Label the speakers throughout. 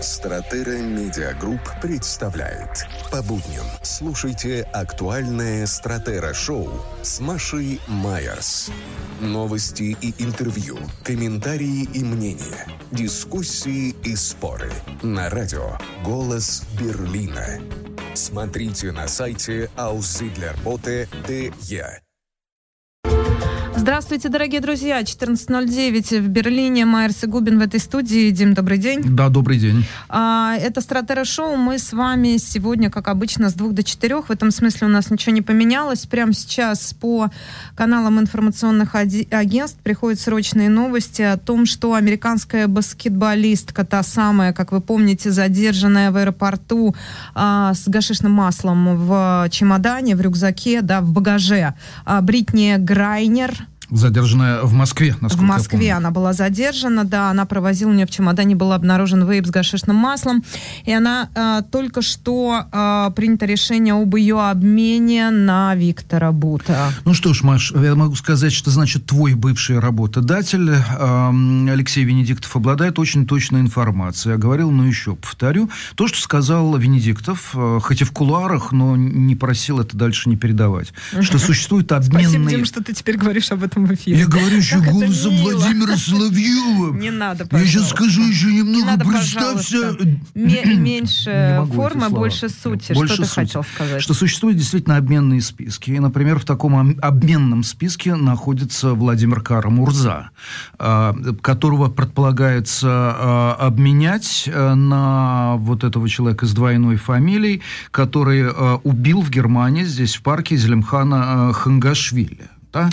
Speaker 1: Стратера Медиагрупп представляет. По будням слушайте актуальное Стратера Шоу с Машей Майерс. Новости и интервью, комментарии и мнения, дискуссии и споры. На радио «Голос Берлина». Смотрите на сайте aussiedlerbote.de.
Speaker 2: Здравствуйте, дорогие друзья. 14.09 в Берлине. Майерс и Губин в этой студии. Дим, добрый день.
Speaker 3: Да, добрый день.
Speaker 2: А, это Стратера Шоу. Мы с вами сегодня, как обычно, с двух до четырех. В этом смысле у нас ничего не поменялось. Прямо сейчас по каналам информационных агентств приходят срочные новости о том, что американская баскетболистка, та самая, как вы помните, задержанная в аэропорту а, с гашишным маслом в чемодане, в рюкзаке, да, в багаже, а, Бритни Грайнер,
Speaker 3: Задержанная в Москве,
Speaker 2: насколько В Москве она была задержана, да, она провозила, у нее в чемодане был обнаружен вейп с гашишным маслом, и она э, только что э, принято решение об ее обмене на Виктора Бута.
Speaker 3: Ну что ж, Маш, я могу сказать, что значит твой бывший работодатель э, Алексей Венедиктов обладает очень точной информацией. Я говорил, но еще повторю. То, что сказал Венедиктов, э, хоть и в кулуарах, но не просил это дальше не передавать, что существует обменные...
Speaker 2: Спасибо, Дим, что ты теперь говоришь об этом в эфире.
Speaker 3: Я говорю еще голосом Владимира Соловьева.
Speaker 2: Не надо,
Speaker 3: пожалуйста. Я сейчас скажу еще немного.
Speaker 2: надо,
Speaker 3: Представься.
Speaker 2: Меньше формы, больше сути. Больше что ты суть. хотел сказать?
Speaker 3: Что существуют действительно обменные списки. И, например, в таком обменном списке находится Владимир Карамурза, а, которого предполагается а, обменять а, на вот этого человека с двойной фамилией, который убил в Германии, здесь в парке Зелимхана Хангашвили. Да?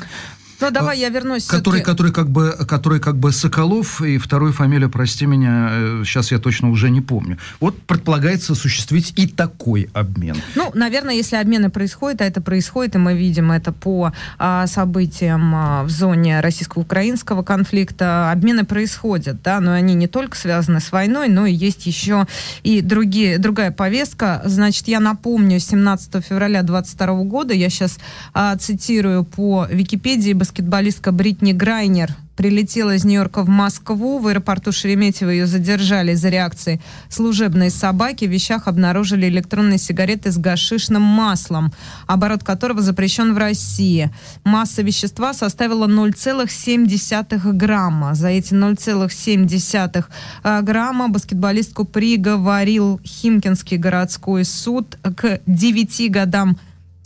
Speaker 2: Ну, давай я вернусь.
Speaker 3: Который, который, как бы, который как бы Соколов, и вторую фамилию, прости меня, сейчас э, я точно уже не помню. Вот предполагается осуществить и такой обмен.
Speaker 2: Ну, наверное, если обмены происходят, а это происходит, и мы видим это по а, событиям а, в зоне российско-украинского конфликта, обмены происходят, да, но они не только связаны с войной, но и есть еще и другие, другая повестка. Значит, я напомню, 17 февраля 2022 года, я сейчас а, цитирую по Википедии, баскетболистка Бритни Грайнер прилетела из Нью-Йорка в Москву. В аэропорту Шереметьево ее задержали из-за реакции служебной собаки. В вещах обнаружили электронные сигареты с гашишным маслом, оборот которого запрещен в России. Масса вещества составила 0,7 грамма. За эти 0,7 э, грамма баскетболистку приговорил Химкинский городской суд к 9 годам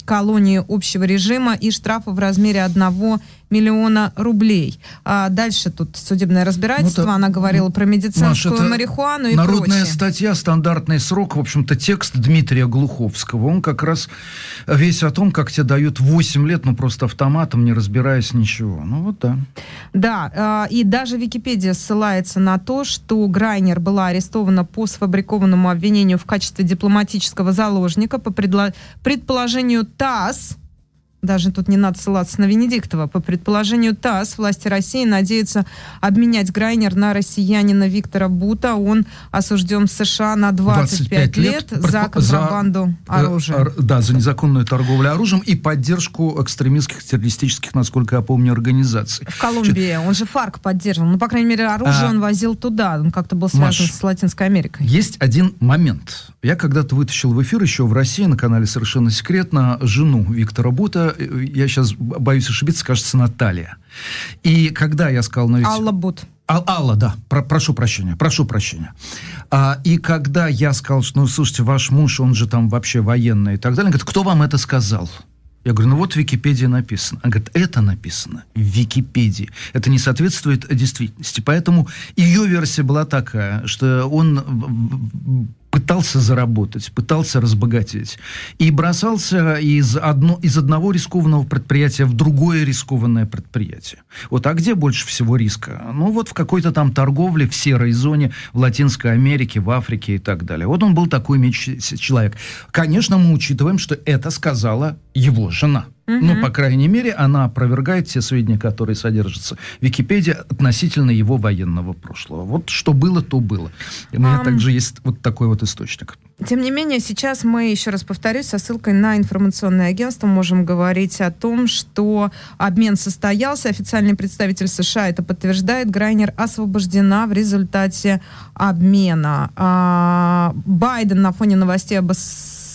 Speaker 2: колонии общего режима и штрафа в размере 1 миллиона рублей. А дальше тут судебное разбирательство, ну, она говорила про медицинскую Маш, марихуану и
Speaker 3: Народная
Speaker 2: прочее.
Speaker 3: статья, стандартный срок, в общем-то, текст Дмитрия Глуховского. Он как раз весь о том, как тебе дают 8 лет, ну просто автоматом, не разбираясь ничего. Ну вот да.
Speaker 2: Да, а, и даже Википедия ссылается на то, что Грайнер была арестована по сфабрикованному обвинению в качестве дипломатического заложника по предположению ТАСС, даже тут не надо ссылаться на Венедиктова. По предположению ТАСС, власти России надеются обменять Грайнер на россиянина Виктора Бута. Он осужден в США на 25, 25 лет, лет за контрабанду за, э, оружия.
Speaker 3: Да, за незаконную торговлю оружием и поддержку экстремистских, террористических, насколько я помню, организаций.
Speaker 2: В Колумбии. Он же ФАРК поддерживал. Ну, по крайней мере, оружие а, он возил туда. Он как-то был связан Маш, с Латинской Америкой.
Speaker 3: Есть один момент. Я когда-то вытащил в эфир еще в России на канале «Совершенно секретно» жену Виктора Бута Э, я сейчас боюсь ошибиться, кажется, Наталья. И когда я сказал... Ну,
Speaker 2: ведь... Алла Бут.
Speaker 3: А, Алла, да, про, прошу прощения, прошу прощения. А, и когда я сказал, что, ну, слушайте, ваш муж, он же там вообще военный и так далее, говорит, кто вам это сказал? Я говорю, ну вот в Википедии написано. Она говорит, это написано в Википедии. Это не соответствует действительности. Поэтому ее версия была такая, что он пытался заработать, пытался разбогатеть. И бросался из, одно, из одного рискованного предприятия в другое рискованное предприятие. Вот, а где больше всего риска? Ну, вот в какой-то там торговле в серой зоне в Латинской Америке, в Африке и так далее. Вот он был такой человек. Конечно, мы учитываем, что это сказала его жена. Угу. Ну, по крайней мере, она опровергает все сведения, которые содержатся в Википедии относительно его военного прошлого. Вот что было, то было. И у меня um, также есть вот такой вот источник.
Speaker 2: Тем не менее, сейчас мы, еще раз повторюсь, со ссылкой на информационное агентство можем говорить о том, что обмен состоялся. Официальный представитель США это подтверждает. Грайнер освобождена в результате обмена. А, Байден на фоне новостей об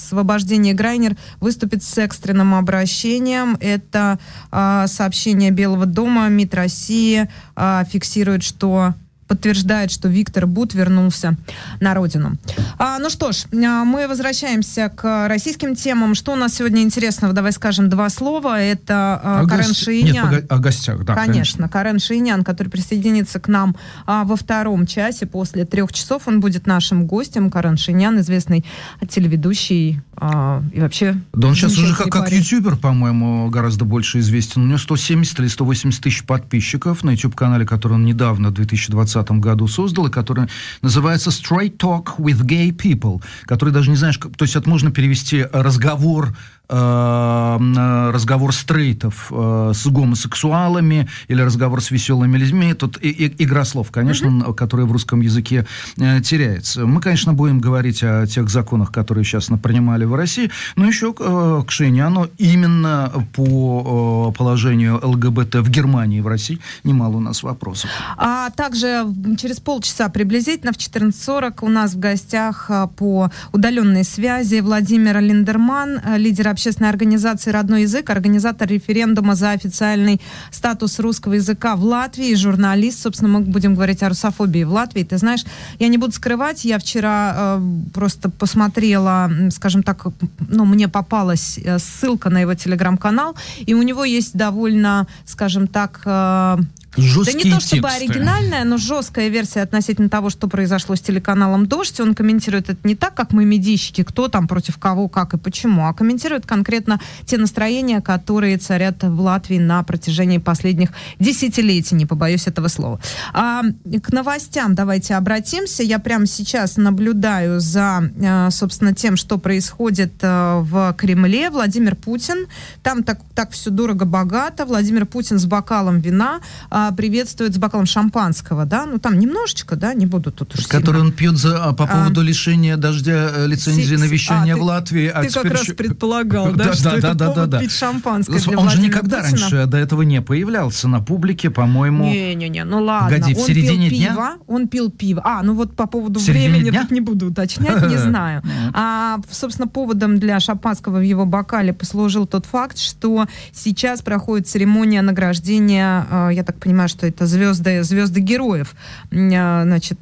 Speaker 2: освобождения Грайнер выступит с экстренным обращением. Это э, сообщение Белого дома. МИД России э, фиксирует, что подтверждает, что Виктор Бут вернулся на родину. А, ну что ж, а, мы возвращаемся к российским темам. Что у нас сегодня интересного? Давай скажем два слова. Это а, Карен гость... Шиинян.
Speaker 3: Нет, о гостях, да.
Speaker 2: Конечно, конечно. Карен Шиинян, который присоединится к нам а, во втором часе после трех часов. Он будет нашим гостем. Карен Шиинян, известный телеведущий а, и вообще...
Speaker 3: Да он сейчас уже как, как ютубер, по-моему, гораздо больше известен. У него 170 или 180 тысяч подписчиков на YouTube-канале, который он недавно, в 2020 2020 году создал, и который называется Straight Talk with Gay People, который даже не знаешь, то есть это можно перевести разговор разговор стрейтов э, с гомосексуалами или разговор с веселыми людьми. Тут и, и, игра слов, конечно, mm-hmm. которая в русском языке э, теряется. Мы, конечно, будем говорить о тех законах, которые сейчас принимали в России, но еще э, к Шейняну именно по э, положению ЛГБТ в Германии и в России немало у нас вопросов.
Speaker 2: А также через полчаса приблизительно в 14.40 у нас в гостях э, по удаленной связи Владимир Линдерман, э, лидер общественной организации «Родной язык», организатор референдума за официальный статус русского языка в Латвии, журналист. Собственно, мы будем говорить о русофобии в Латвии. Ты знаешь, я не буду скрывать, я вчера э, просто посмотрела, скажем так, ну, мне попалась э, ссылка на его телеграм-канал, и у него есть довольно, скажем так, э,
Speaker 3: Жесткие
Speaker 2: да не то чтобы тексты. оригинальная, но жесткая версия относительно того, что произошло с телеканалом «Дождь». Он комментирует это не так, как мы медийщики, кто там против кого, как и почему, а комментирует конкретно те настроения, которые царят в Латвии на протяжении последних десятилетий, не побоюсь этого слова. А, к новостям давайте обратимся. Я прямо сейчас наблюдаю за, э, собственно, тем, что происходит э, в Кремле. Владимир Путин, там так, так все дорого-богато. Владимир Путин с бокалом вина а, приветствует с бокалом шампанского, да, ну там немножечко, да, не буду тут уж
Speaker 3: Который сильно. он пьет за, а, по а, поводу а, лишения дождя э, лицензии си, на вещание а, в Латвии.
Speaker 2: А ты теперь... как раз предполагал, да, что это повод пить шампанское
Speaker 3: Он же никогда раньше до этого не появлялся на публике, по-моему.
Speaker 2: Не-не-не, ну ладно. Погоди, в середине дня? Пиво, он пил пиво. А, ну вот по поводу времени тут не буду уточнять, не знаю. А, собственно, поводом для шампанского в его бокале послужил тот факт, что сейчас проходит церемония награждения, э, я так понимаю, понимаю, что это звезды, звезды героев. А, значит,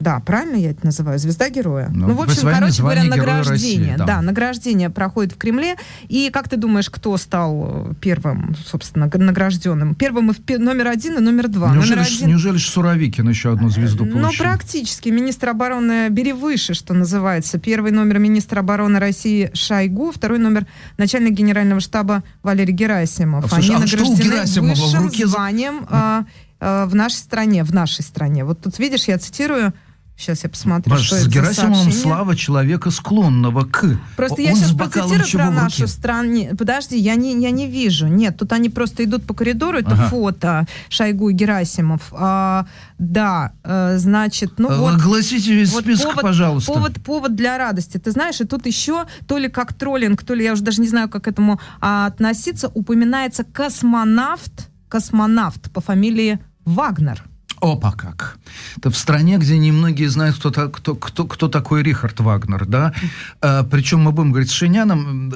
Speaker 2: да, правильно я это называю? Звезда героя.
Speaker 3: Ну, ну в общем, короче говоря, награждение. России,
Speaker 2: да. да, награждение проходит в Кремле. И как ты думаешь, кто стал э, первым, собственно, награжденным? Первым и номер один и номер два.
Speaker 3: Неужели,
Speaker 2: номер
Speaker 3: один... неужели Суровикин еще одну звезду ну, получил?
Speaker 2: Ну, практически. Министр обороны «Бери выше», что называется. Первый номер министра обороны России Шойгу, второй номер начальник генерального штаба Валерий Герасимов.
Speaker 3: А, слушай, Они а награждены что у Герасимова
Speaker 2: высшим
Speaker 3: в руке...
Speaker 2: званием а, а, в нашей стране, в нашей стране. Вот тут видишь, я цитирую Сейчас я посмотрю,
Speaker 3: Маш, что с это Герасимовым слава человека склонного к.
Speaker 2: Просто я сейчас процитирую про нашу страну. Подожди, я не, я не вижу. Нет, тут они просто идут по коридору. Это ага. фото Шойгу и Герасимов. А, да, э, значит, ну вот...
Speaker 3: Огласите весь вот список,
Speaker 2: повод,
Speaker 3: пожалуйста.
Speaker 2: Повод, повод для радости. Ты знаешь, и тут еще, то ли как троллинг, то ли я уже даже не знаю, как к этому а, относиться, упоминается космонавт, космонавт по фамилии Вагнер.
Speaker 3: Опа как. Это в стране, где немногие знают, кто, кто, кто, кто такой Рихард Вагнер, да. А, причем мы будем говорить с Шиняном,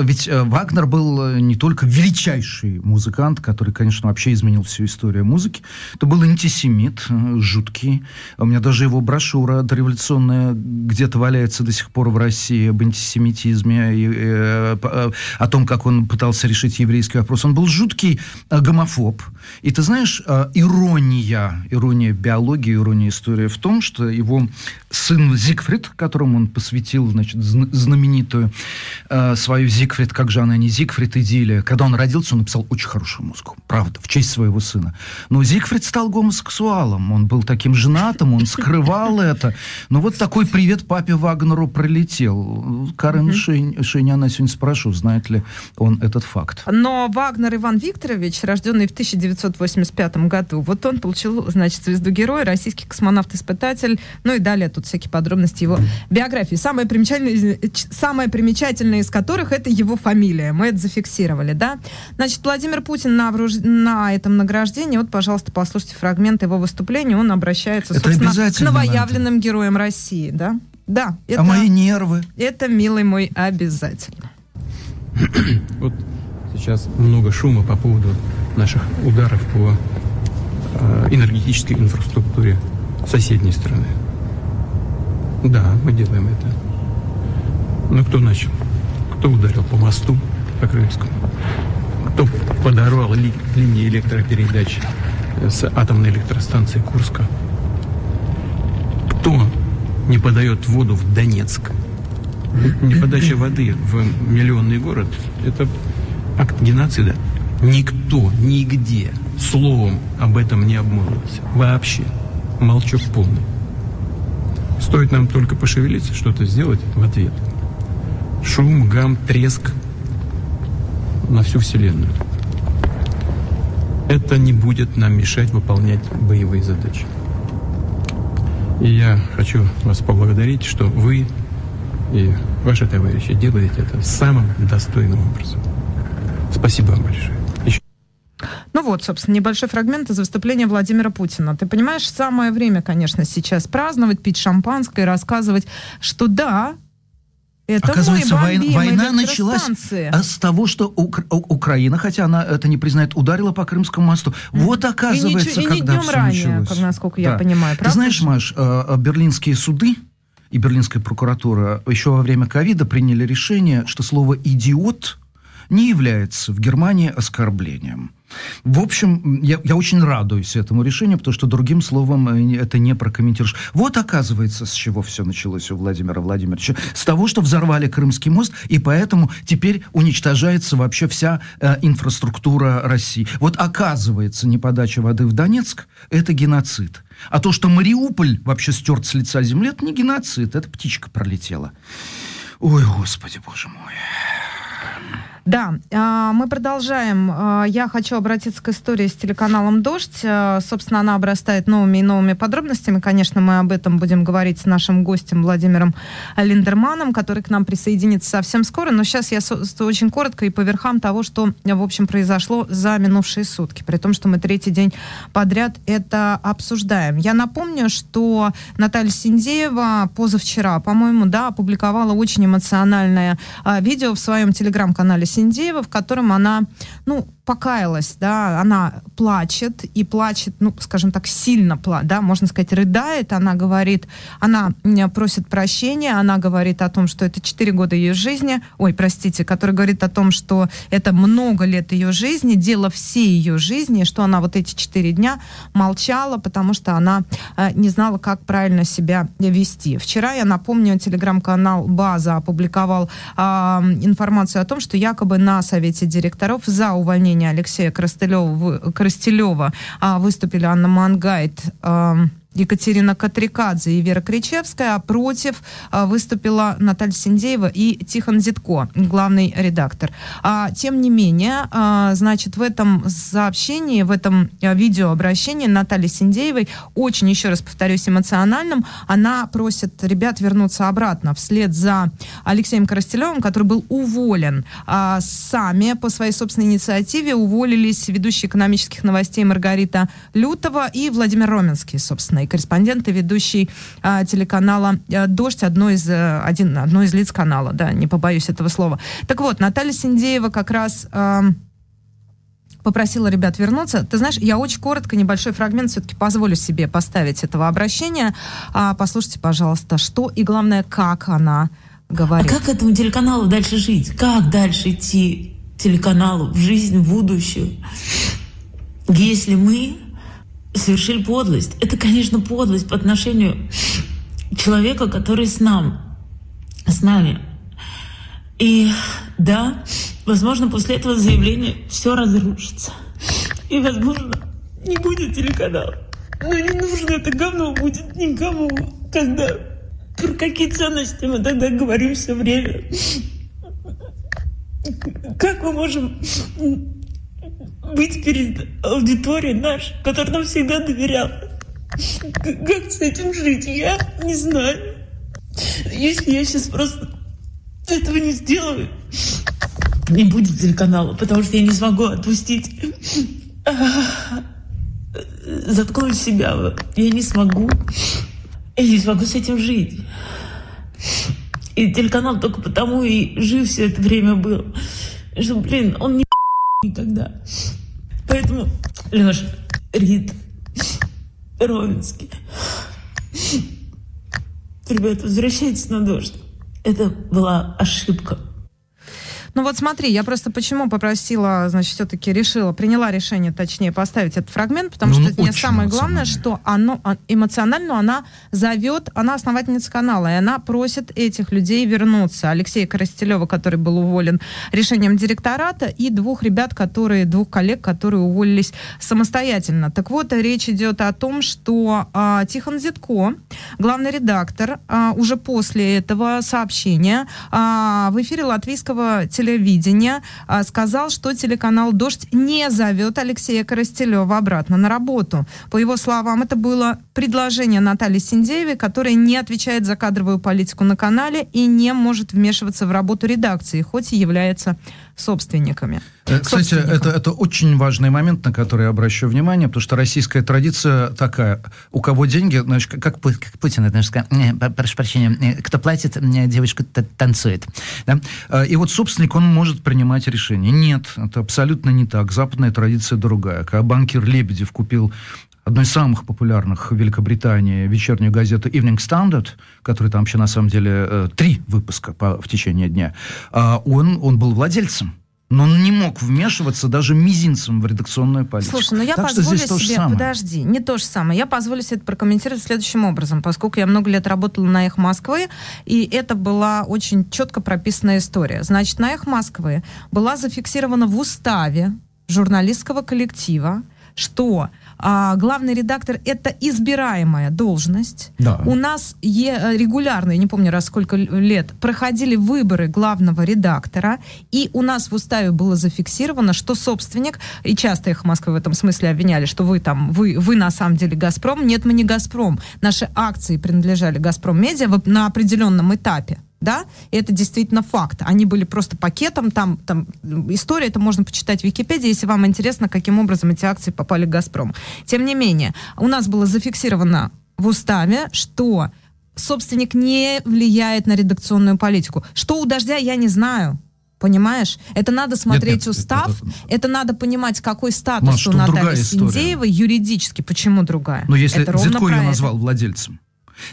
Speaker 3: ведь э, Вагнер был э, не только величайший музыкант, который, конечно, вообще изменил всю историю музыки, это был антисемит, э, жуткий. У меня даже его брошюра дореволюционная где-то валяется до сих пор в России об антисемитизме, и, э, о том, как он пытался решить еврейский вопрос. Он был жуткий гомофоб. И ты знаешь, ирония, ирония биологии, ирония истории в том, что его сын Зигфрид, которому он посвятил, значит, знаменитую э, свою Зигфрид, как же она не Зигфрид, идиллия, когда он родился, он написал очень хорошую музыку, правда, в честь своего сына. Но Зигфрид стал гомосексуалом, он был таким женатым, он скрывал это. Но вот такой привет папе Вагнеру пролетел. Карен. Шейняна сегодня спрошу, знает ли он этот факт.
Speaker 2: Но Вагнер Иван Викторович, рожденный в 1985 году, вот он получил, значит, звезду героя, российский космонавт-испытатель, ну и далее тут всякие подробности его биографии. Самое примечательное, самое примечательное из которых это его фамилия. Мы это зафиксировали, да? Значит, Владимир Путин на, на этом награждении, вот, пожалуйста, послушайте фрагмент его выступления, он обращается, это собственно, к новоявленным надо. героям России, да? Да.
Speaker 3: Это, а мои нервы?
Speaker 2: Это, милый мой, обязательно.
Speaker 4: Вот сейчас много шума по поводу наших ударов по энергетической инфраструктуре соседней страны. Да, мы делаем это. Но кто начал? Кто ударил по мосту, по Крымскому? Кто подорвал ли, линии электропередач с атомной электростанции Курска? Кто не подает воду в Донецк? Неподача воды в миллионный город – это акт геноцида. Никто, нигде словом об этом не обмолвился. Вообще. Молчок полный. Стоит нам только пошевелиться, что-то сделать в ответ. Шум, гам, треск на всю Вселенную. Это не будет нам мешать выполнять боевые задачи. И я хочу вас поблагодарить, что вы и ваши товарищи делаете это самым достойным образом. Спасибо вам большое.
Speaker 2: Ну вот, собственно, небольшой фрагмент из выступления Владимира Путина. Ты понимаешь, самое время, конечно, сейчас праздновать, пить шампанское и рассказывать, что да, это
Speaker 3: Оказывается, война, война началась с того, что Ук- Украина, хотя она это не признает, ударила по Крымскому мосту. Mm-hmm. Вот оказывается, и не, и не
Speaker 2: когда все ранее, началось. Как, насколько да. я понимаю.
Speaker 3: Правда? Ты знаешь, Маш, э, э, берлинские суды и берлинская прокуратура еще во время ковида приняли решение, что слово «идиот» не является в Германии оскорблением. В общем, я, я очень радуюсь этому решению, потому что другим словом э, это не прокомментируешь. Вот оказывается, с чего все началось у Владимира Владимировича. С того, что взорвали Крымский мост, и поэтому теперь уничтожается вообще вся э, инфраструктура России. Вот оказывается, неподача воды в Донецк – это геноцид. А то, что Мариуполь вообще стерт с лица земли, это не геноцид, это птичка пролетела. Ой, господи, боже мой.
Speaker 2: Да, а, мы продолжаем. А, я хочу обратиться к истории с телеканалом «Дождь». А, собственно, она обрастает новыми и новыми подробностями. Конечно, мы об этом будем говорить с нашим гостем Владимиром Линдерманом, который к нам присоединится совсем скоро. Но сейчас я очень коротко и по верхам того, что, в общем, произошло за минувшие сутки. При том, что мы третий день подряд это обсуждаем. Я напомню, что Наталья Синдеева позавчера, по-моему, да, опубликовала очень эмоциональное видео в своем телеграм-канале Синдеева, в котором она, ну, покаялась, да, она плачет и плачет, ну, скажем так, сильно, да, можно сказать, рыдает, она говорит, она просит прощения, она говорит о том, что это 4 года ее жизни, ой, простите, который говорит о том, что это много лет ее жизни, дело всей ее жизни, что она вот эти 4 дня молчала, потому что она э, не знала, как правильно себя вести. Вчера, я напомню, телеграм-канал «База» опубликовал э, информацию о том, что якобы на совете директоров за увольнение обвинения Алексея Коростелева а, выступили Анна Мангайт, Екатерина Катрикадзе и Вера Кричевская, а против а, выступила Наталья Синдеева и Тихон Зитко, главный редактор. А, тем не менее, а, значит, в этом сообщении, в этом а, видеообращении Натальи Синдеевой, очень, еще раз повторюсь, эмоциональным, она просит ребят вернуться обратно вслед за Алексеем Коростелевым, который был уволен. А, сами по своей собственной инициативе уволились ведущие экономических новостей Маргарита Лютова и Владимир Роменский, собственно, и корреспондент и ведущий а, телеканала а, «Дождь», одно из, а, один, одно из лиц канала, да, не побоюсь этого слова. Так вот, Наталья Синдеева как раз... А, попросила ребят вернуться. Ты знаешь, я очень коротко, небольшой фрагмент все-таки позволю себе поставить этого обращения. А, послушайте, пожалуйста, что и главное, как она говорит.
Speaker 5: А как этому телеканалу дальше жить? Как дальше идти телеканалу в жизнь, в будущее? Если мы совершили подлость. Это, конечно, подлость по отношению человека, который с нами. С нами. И да, возможно, после этого заявления все разрушится. И, возможно, не будет телеканала. Но не нужно это говно будет никому, когда про какие ценности мы тогда говорим все время. Как мы можем быть перед аудиторией нашей, которая нам всегда доверяла? Как с этим жить? Я не знаю. Если я сейчас просто этого не сделаю, не будет телеканала, потому что я не смогу отпустить, заткнуть себя. Я не смогу. Я не смогу с этим жить. И телеканал только потому и жив все это время был, что, блин, он не никогда. Поэтому, Леша, Рит, Ровенский, ребята, возвращайтесь на дождь. Это была ошибка.
Speaker 2: Ну вот смотри, я просто почему попросила, значит, все-таки решила, приняла решение, точнее, поставить этот фрагмент, потому ну, что мне самое главное, что оно а, эмоционально она зовет, она основательница канала, и она просит этих людей вернуться. Алексея Коростелева, который был уволен решением директората, и двух ребят, которые, двух коллег, которые уволились самостоятельно. Так вот, речь идет о том, что а, Тихон Зитко, главный редактор, а, уже после этого сообщения а, в эфире латвийского телевидения телевидения а, сказал, что телеканал «Дождь» не зовет Алексея Коростелева обратно на работу. По его словам, это было предложение Натальи Синдеевой, которая не отвечает за кадровую политику на канале и не может вмешиваться в работу редакции, хоть и является собственниками.
Speaker 3: Э, кстати, это, это очень важный момент, на который я обращаю внимание, потому что российская традиция такая. У кого деньги, значит, как, как Путин, это, сказать, прошу прощения, кто платит, девочка танцует. Да? Э, и вот собственник, он может принимать решения. Нет, это абсолютно не так. Западная традиция другая. Когда банкир Лебедев купил одной из самых популярных в Великобритании вечернюю газету Evening Standard, которая там вообще на самом деле э, три выпуска по, в течение дня, э, он, он был владельцем. Но он не мог вмешиваться даже мизинцем в редакционную политику.
Speaker 2: Слушай, ну я так позволю себе, подожди, не то же самое. Я позволю себе это прокомментировать следующим образом, поскольку я много лет работала на «Эх Москвы», и это была очень четко прописанная история. Значит, на «Эх Москвы» была зафиксирована в уставе журналистского коллектива, что а, главный редактор это избираемая должность. Да. У нас е, регулярно, я не помню раз сколько лет, проходили выборы главного редактора, и у нас в уставе было зафиксировано, что собственник, и часто их Москвы в этом смысле обвиняли, что вы там, вы, вы на самом деле Газпром. Нет, мы не Газпром. Наши акции принадлежали Газпром Медиа на определенном этапе да, и это действительно факт. Они были просто пакетом, там, там история, это можно почитать в Википедии, если вам интересно, каким образом эти акции попали к «Газпром». Тем не менее, у нас было зафиксировано в уставе, что собственник не влияет на редакционную политику. Что у «Дождя», я не знаю. Понимаешь? Это надо смотреть нет, нет, устав, это, это, это надо понимать, какой статус Маш, у Натальи Синдеевой юридически. Почему другая?
Speaker 3: Но если это Зитко ее назвал владельцем.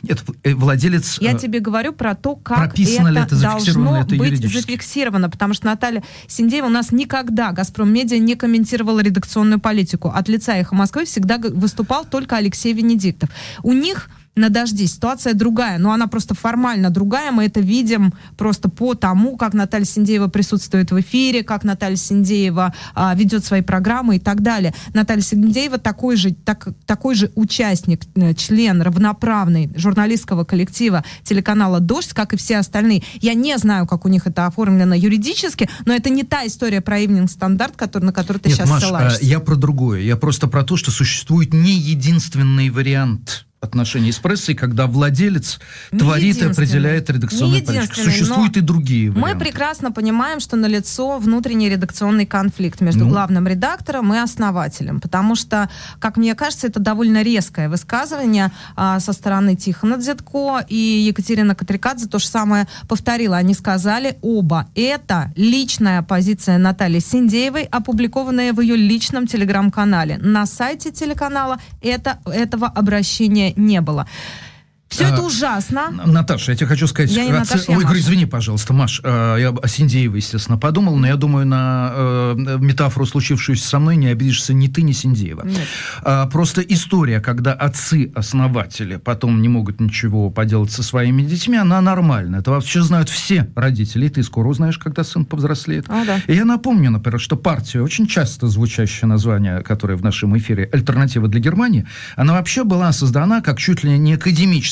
Speaker 3: Нет, э, владелец...
Speaker 2: Я э, тебе говорю про то, как это, ли это должно это быть зафиксировано, потому что Наталья Синдеева у нас никогда «Газпром Медиа» не комментировала редакционную политику. От лица «Эхо Москвы» всегда выступал только Алексей Венедиктов. У них на дожди. Ситуация другая, но она просто формально другая. Мы это видим просто по тому, как Наталья Синдеева присутствует в эфире, как Наталья Синдеева а, ведет свои программы и так далее. Наталья Синдеева такой же, так, такой же участник, э, член равноправный журналистского коллектива телеканала «Дождь», как и все остальные. Я не знаю, как у них это оформлено юридически, но это не та история про Evening стандарт, который, на который ты Нет, сейчас Маш, ссылаешься.
Speaker 3: я про другое. Я просто про то, что существует не единственный вариант отношений с прессой, когда владелец не творит и определяет редакционную политику. Существуют и другие
Speaker 2: варианты. Мы прекрасно понимаем, что налицо внутренний редакционный конфликт между ну. главным редактором и основателем, потому что, как мне кажется, это довольно резкое высказывание а, со стороны Тихона Дзетко и Екатерина Катрикадзе то же самое повторила. Они сказали оба. Это личная позиция Натальи Синдеевой, опубликованная в ее личном телеграм-канале. На сайте телеканала это, этого обращения не было. Все это ужасно.
Speaker 3: Наташа, я тебе хочу сказать...
Speaker 2: Я не Наташа, я
Speaker 3: Ой,
Speaker 2: Маша.
Speaker 3: извини, пожалуйста, Маш, э, я о Синдеевой, естественно, подумал, но я думаю, на э, метафору, случившуюся со мной, не обидишься ни ты, ни Синдеева.
Speaker 2: Нет.
Speaker 3: А, Просто история, когда отцы-основатели потом не могут ничего поделать со своими детьми, она нормальная. Это вообще знают все родители. И ты скоро узнаешь, когда сын повзрослеет.
Speaker 2: А, да.
Speaker 3: И я напомню, например, что партия, очень часто звучащее название, которое в нашем эфире «Альтернатива для Германии», она вообще была создана как чуть ли не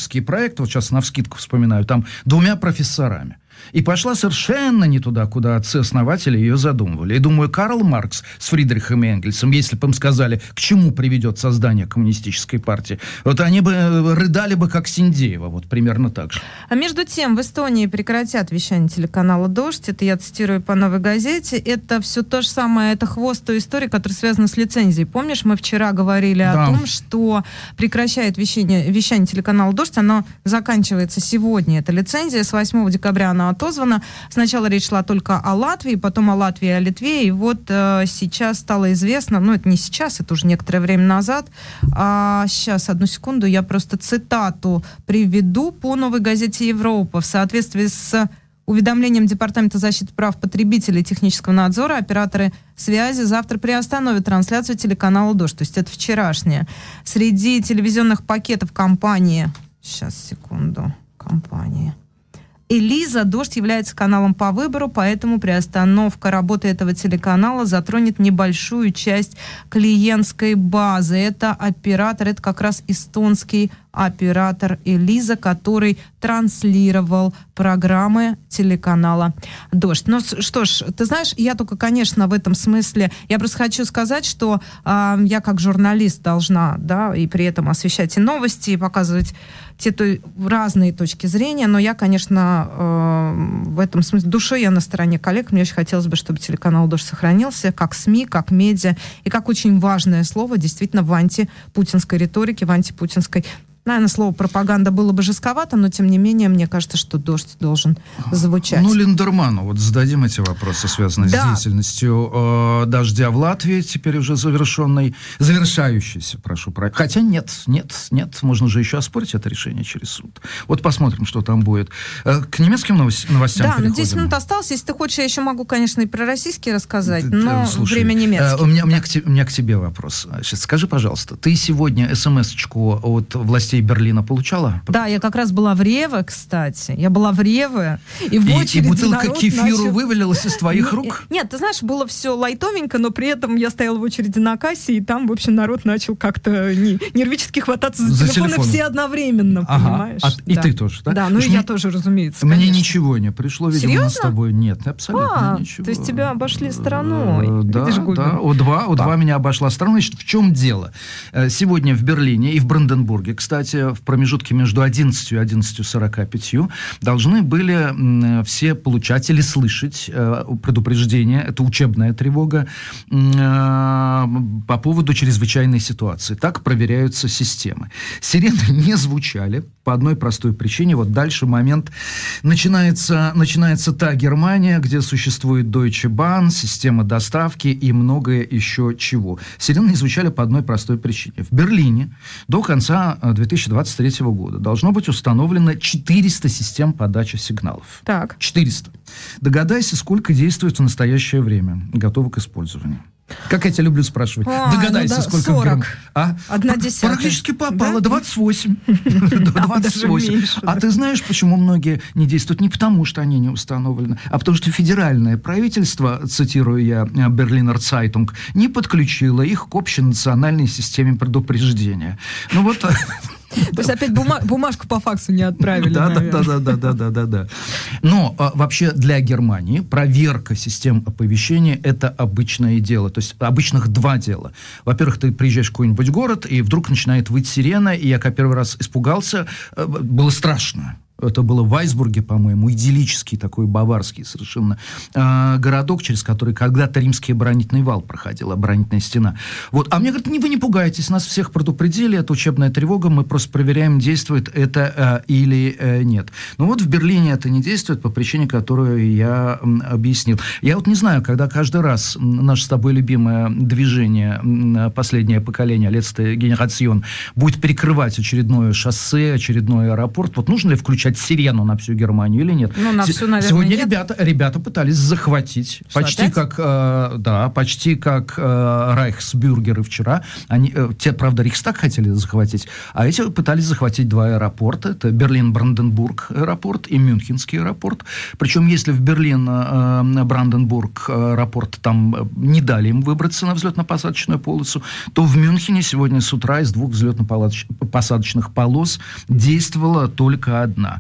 Speaker 3: академический проект, вот сейчас на вскидку вспоминаю, там двумя профессорами. И пошла совершенно не туда, куда отцы-основатели ее задумывали. И думаю, Карл Маркс с Фридрихом Энгельсом, если бы им сказали, к чему приведет создание коммунистической партии, вот они бы э, рыдали бы, как Синдеева, вот примерно так же.
Speaker 2: А между тем, в Эстонии прекратят вещание телеканала «Дождь». Это я цитирую по «Новой газете». Это все то же самое, это хвост той истории, которая связана с лицензией. Помнишь, мы вчера говорили
Speaker 3: Да.
Speaker 2: о том, что прекращает вещание, вещание телеканала «Дождь». Оно заканчивается сегодня. Это лицензия. С 8 декабря она отозвана. Сначала речь шла только о Латвии, потом о Латвии о Литве. И вот э, сейчас стало известно, ну это не сейчас, это уже некоторое время назад. А, сейчас, одну секунду, я просто цитату приведу по новой газете «Европа». В соответствии с уведомлением Департамента защиты прав потребителей и технического надзора операторы связи завтра приостановят трансляцию телеканала «Дождь». То есть это вчерашнее. Среди телевизионных пакетов компании... Сейчас, секунду. Компании. Элиза «Дождь» является каналом по выбору, поэтому приостановка работы этого телеканала затронет небольшую часть клиентской базы. Это оператор, это как раз эстонский оператор Элиза, который транслировал программы телеканала «Дождь». Ну что ж, ты знаешь, я только, конечно, в этом смысле, я просто хочу сказать, что а, я как журналист должна, да, и при этом освещать и новости, и показывать те то, разные точки зрения, но я, конечно, э, в этом смысле, душой я на стороне коллег, мне очень хотелось бы, чтобы телеканал «Дождь» сохранился, как СМИ, как медиа, и как очень важное слово, действительно, в антипутинской риторике, в антипутинской Наверное, слово пропаганда было бы жестковато, но тем не менее, мне кажется, что дождь должен звучать.
Speaker 3: Ну, Линдерману, вот зададим эти вопросы, связанные
Speaker 2: Да.
Speaker 3: с деятельностью э, «Дождя» в Латвии, теперь уже завершенной, завершающейся, прошу прощения. Хотя нет, нет, нет, можно же еще оспорить это решение через суд. Вот посмотрим, что там будет. Э, к немецким новос- новостям
Speaker 2: да,
Speaker 3: переходим.
Speaker 2: 10 минут осталось. Если ты хочешь, я еще могу, конечно, и про российские рассказать, но
Speaker 3: слушай,
Speaker 2: время
Speaker 3: э,
Speaker 2: немецкое.
Speaker 3: у, меня, у, меня к у меня к тебе вопрос. Значит, скажи, пожалуйста, ты сегодня смс-очку от властей Берлина получала?
Speaker 2: Да, я как раз была в Реве, кстати. Я была в Реве, и в
Speaker 3: И, и бутылка кефиру
Speaker 2: начал-
Speaker 3: вывалилась из твоих рук?
Speaker 2: Нет, ты знаешь, было все лайтовенько, но при этом я стояла в очереди на кассе, и там, в общем, народ начал как-то не- нервически хвататься за,
Speaker 3: За
Speaker 2: телефоны
Speaker 3: телефон.
Speaker 2: все одновременно,
Speaker 3: Ага.
Speaker 2: понимаешь?
Speaker 3: А- и
Speaker 2: Да.
Speaker 3: ты тоже, да?
Speaker 2: Да, ну и я
Speaker 3: мне-
Speaker 2: тоже, разумеется.
Speaker 3: Мне
Speaker 2: конечно.
Speaker 3: ничего не пришло, видимо, мы с
Speaker 2: Серьезно?
Speaker 3: тобой. Нет, абсолютно
Speaker 2: А,
Speaker 3: ничего.
Speaker 2: то есть тебя обошли стороной.
Speaker 3: Э, Да,
Speaker 2: Видишь,
Speaker 3: да, О2, О2 меня обошла стороной. Значит, в чем дело? Э, Сегодня в Берлине и в Бранденбурге, кстати, в промежутке между 11 и 11.45 должны были все получатели слышать э, предупреждение, это учебная тревога, э, по поводу чрезвычайной ситуации. Так проверяются системы. Сирены не звучали по одной простой причине. Вот дальше момент начинается, начинается та Германия, где существует Deutsche Bahn, система доставки и многое еще чего. Сирены не звучали по одной простой причине. В Берлине до конца э, 2023 года должно быть установлено 400 систем подачи сигналов.
Speaker 2: Так.
Speaker 3: 400. Догадайся, сколько действует в настоящее время, готово к использованию. Как я тебя люблю спрашивать.
Speaker 2: А,
Speaker 3: Догадайся,
Speaker 2: ну да,
Speaker 3: сколько
Speaker 2: 40.
Speaker 3: в Герм- А?
Speaker 2: Одна десятая.
Speaker 3: Практически попало.
Speaker 2: Да?
Speaker 3: 28.
Speaker 2: даже
Speaker 3: 28.
Speaker 2: меньше,
Speaker 3: А ты знаешь, почему многие не действуют? Не потому, что они не установлены, а потому что федеральное правительство, цитирую я Берлинер Цайтунг, не подключило их к общенациональной системе предупреждения. Ну вот...
Speaker 2: То есть опять бума- бумажку по факсу не отправили,
Speaker 3: Да, да, да, да, да, да, да, да. Но а, вообще для Германии проверка систем оповещения это обычное дело. То есть обычных два дела. Во-первых, ты приезжаешь в какой-нибудь город, и вдруг начинает выть сирена, и я когда первый раз испугался, э, было страшно. Это было в Вайсбурге, по-моему, идиллический такой баварский совершенно э, городок, через который когда-то римский оборонительный вал проходил, оборонительная стена. Вот. А мне говорят, не, вы не пугайтесь, нас всех предупредили, это учебная тревога, мы просто проверяем, действует это э, или э, нет. Но вот в Берлине это не действует по причине, которую я э, объяснил. Я вот не знаю, когда каждый раз наше с тобой любимое движение, последнее поколение, Летстая генерацион, будет перекрывать очередное шоссе, очередной аэропорт, вот нужно ли включать включать сирену на всю Германию или нет?
Speaker 2: Ну, на всю, наверное,
Speaker 3: Сегодня
Speaker 2: нет.
Speaker 3: ребята, ребята пытались захватить,
Speaker 2: Что,
Speaker 3: почти
Speaker 2: опять?
Speaker 3: как, э, да, почти как э, райхсбюргеры вчера. Они, э, те, правда, Рейхстаг хотели захватить, а эти пытались захватить два аэропорта. Это Берлин-Бранденбург аэропорт и Мюнхенский аэропорт. Причем, если в Берлин-Бранденбург аэропорт там э, не дали им выбраться на взлетно-посадочную полосу, то в Мюнхене сегодня с утра из двух взлетно-посадочных полос действовала только одна.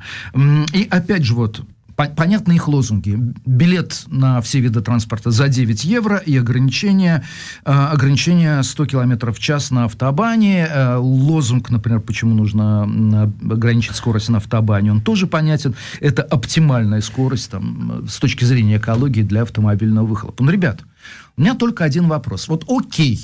Speaker 3: И опять же вот по- понятны их лозунги. Билет на все виды транспорта за 9 евро и ограничение, э, ограничение 100 км в час на автобане. Э, лозунг, например, почему нужно ограничить скорость на автобане, он тоже понятен. Это оптимальная скорость там, э, с точки зрения экологии для автомобильного выхлопа. Ну, ребят, у меня только один вопрос. Вот окей,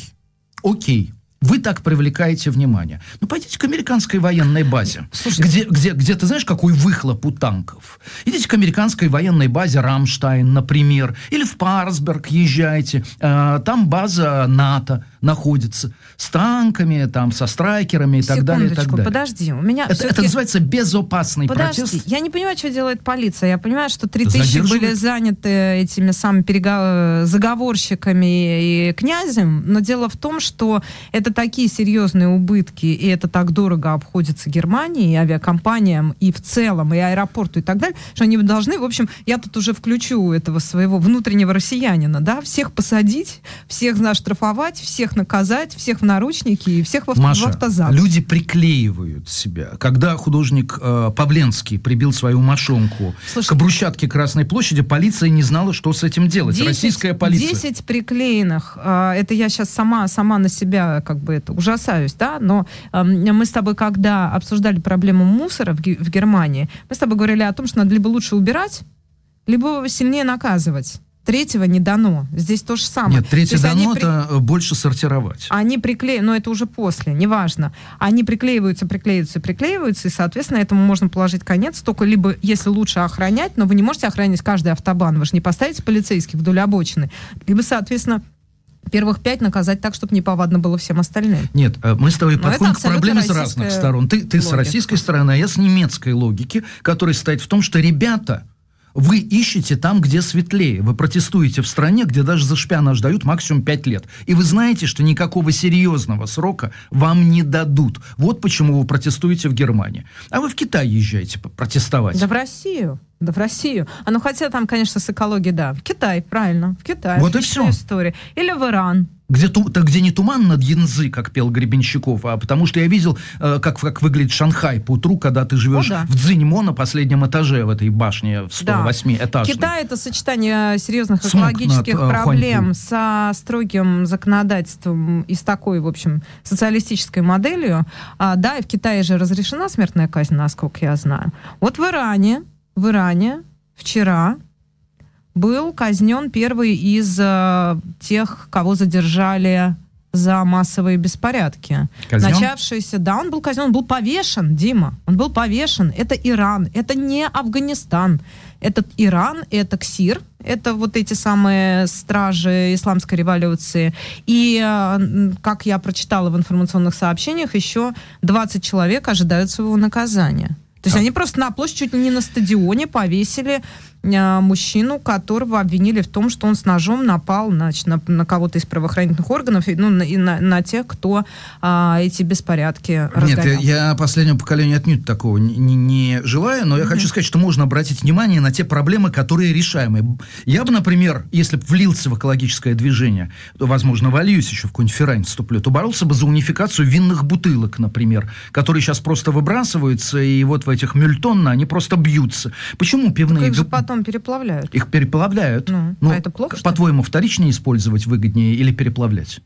Speaker 3: окей, вы так привлекаете внимание. Ну, пойдите к американской военной базе, где, где, где ты знаешь, какой выхлоп у танков. Идите к американской военной базе Рамштайн, например, или в Парсберг езжайте. Э, там база НАТО находится с танками, там, со страйкерами и так далее. и так далее.
Speaker 2: подожди. У меня
Speaker 3: Это, это называется безопасный
Speaker 2: Подожди,
Speaker 3: протест.
Speaker 2: я не понимаю, что делает полиция. Я понимаю, что 3000
Speaker 3: Задерживает.
Speaker 2: были заняты этими самыми перега- заговорщиками и князем, но дело в том, что это такие серьезные убытки, и это так дорого обходится Германии, и авиакомпаниям, и в целом, и аэропорту, и так далее, что они должны, в общем, я тут уже включу этого своего внутреннего россиянина, да, всех посадить, всех заштрафовать, всех наказать, всех в наручники и всех в, авто- в
Speaker 3: Маша,
Speaker 2: автозак.
Speaker 3: люди приклеивают себя. Когда художник э, Павленский прибил свою мошонку
Speaker 2: Слушай,
Speaker 3: к брусчатке Красной площади, полиция не знала, что с этим делать.
Speaker 2: 10
Speaker 3: Российская полиция.
Speaker 2: 10 приклеенных. а, Это я сейчас сама, сама на себя как бы это ужасаюсь, да, но ам, мы с тобой, когда обсуждали проблему мусора в, в Германии, мы с тобой говорили о том, что надо либо лучше убирать, либо сильнее наказывать. Третьего не дано. Здесь то же самое.
Speaker 3: Нет, третье дано
Speaker 2: при-
Speaker 3: это э, больше сортировать.
Speaker 2: они приклеивают, но это уже после, неважно. Они приклеиваются, приклеиваются, приклеиваются, и, соответственно, этому можно положить конец, только либо, если лучше охранять, но вы не можете охранять каждый автобан, вы же не поставите полицейских вдоль обочины, либо, соответственно, первых пять наказать так, чтобы неповадно было всем остальным.
Speaker 3: Нет, э, мы с тобой подходим к проблеме с разных сторон. Ты, ты с российской стороны, а я с немецкой логики, которая стоит в том, что ребята, вы ищете там, где светлее. Вы протестуете в стране, где даже за шпионаж дают максимум 5 лет. И вы знаете, что никакого серьезного срока вам не дадут. Вот почему вы протестуете в Германии. А вы в Китай езжаете протестовать.
Speaker 2: Да в Россию. Да в Россию. А ну хотя там, конечно, с экологией, да. В Китай, правильно. В Китай.
Speaker 3: Вот и всё.
Speaker 2: история. Или в Иран.
Speaker 3: Где, ту- то где не туман над Янзы, как пел Гребенщиков, а потому что я видел, э, как, как выглядит Шанхай по утру, когда ты живешь
Speaker 2: О, да.
Speaker 3: в Цзиньмо на последнем этаже в этой башне в 108 этажной.
Speaker 2: Китай это сочетание серьезных
Speaker 3: Смог
Speaker 2: экологических
Speaker 3: над, э,
Speaker 2: проблем
Speaker 3: Хуаньху.
Speaker 2: со строгим законодательством и с такой, в общем, социалистической моделью. А, да, и в Китае же разрешена смертная казнь, насколько я знаю. Вот в Иране, в Иране вчера был казнен первый из э, тех, кого задержали за массовые беспорядки.
Speaker 3: Казнен?
Speaker 2: Начавшийся, да, он был казнен, он был повешен, Дима, он был повешен. Это Иран, это не Афганистан. Это Иран, это КСИР, это вот эти самые стражи исламской революции. И, э, как я прочитала в информационных сообщениях, еще 20 человек ожидают своего наказания. То есть они просто на площадь, чуть ли не на стадионе повесили мужчину, которого обвинили в том, что он с ножом напал значит, на, на кого-то из правоохранительных органов, и, ну, на, и на, на тех, кто а, эти беспорядки
Speaker 3: Нет,
Speaker 2: разгонял.
Speaker 3: я, я последнему поколению отнюдь такого не, не- желаю, но я хочу сказать, что можно обратить внимание на те проблемы, которые решаемы. Я бы, например, если бы влился в экологическое движение, то, возможно, вольюсь еще в какой-нибудь феррань вступлю, то боролся бы за унификацию винных бутылок, например, которые сейчас просто выбрасываются, и вот в этих мюльтонно они просто бьются. Почему пивные...
Speaker 2: Их же
Speaker 3: г-
Speaker 2: потом переплавляют.
Speaker 3: Их переплавляют.
Speaker 2: Ну, а это плохо?
Speaker 3: По-твоему, вторичнее использовать выгоднее или переплавлять?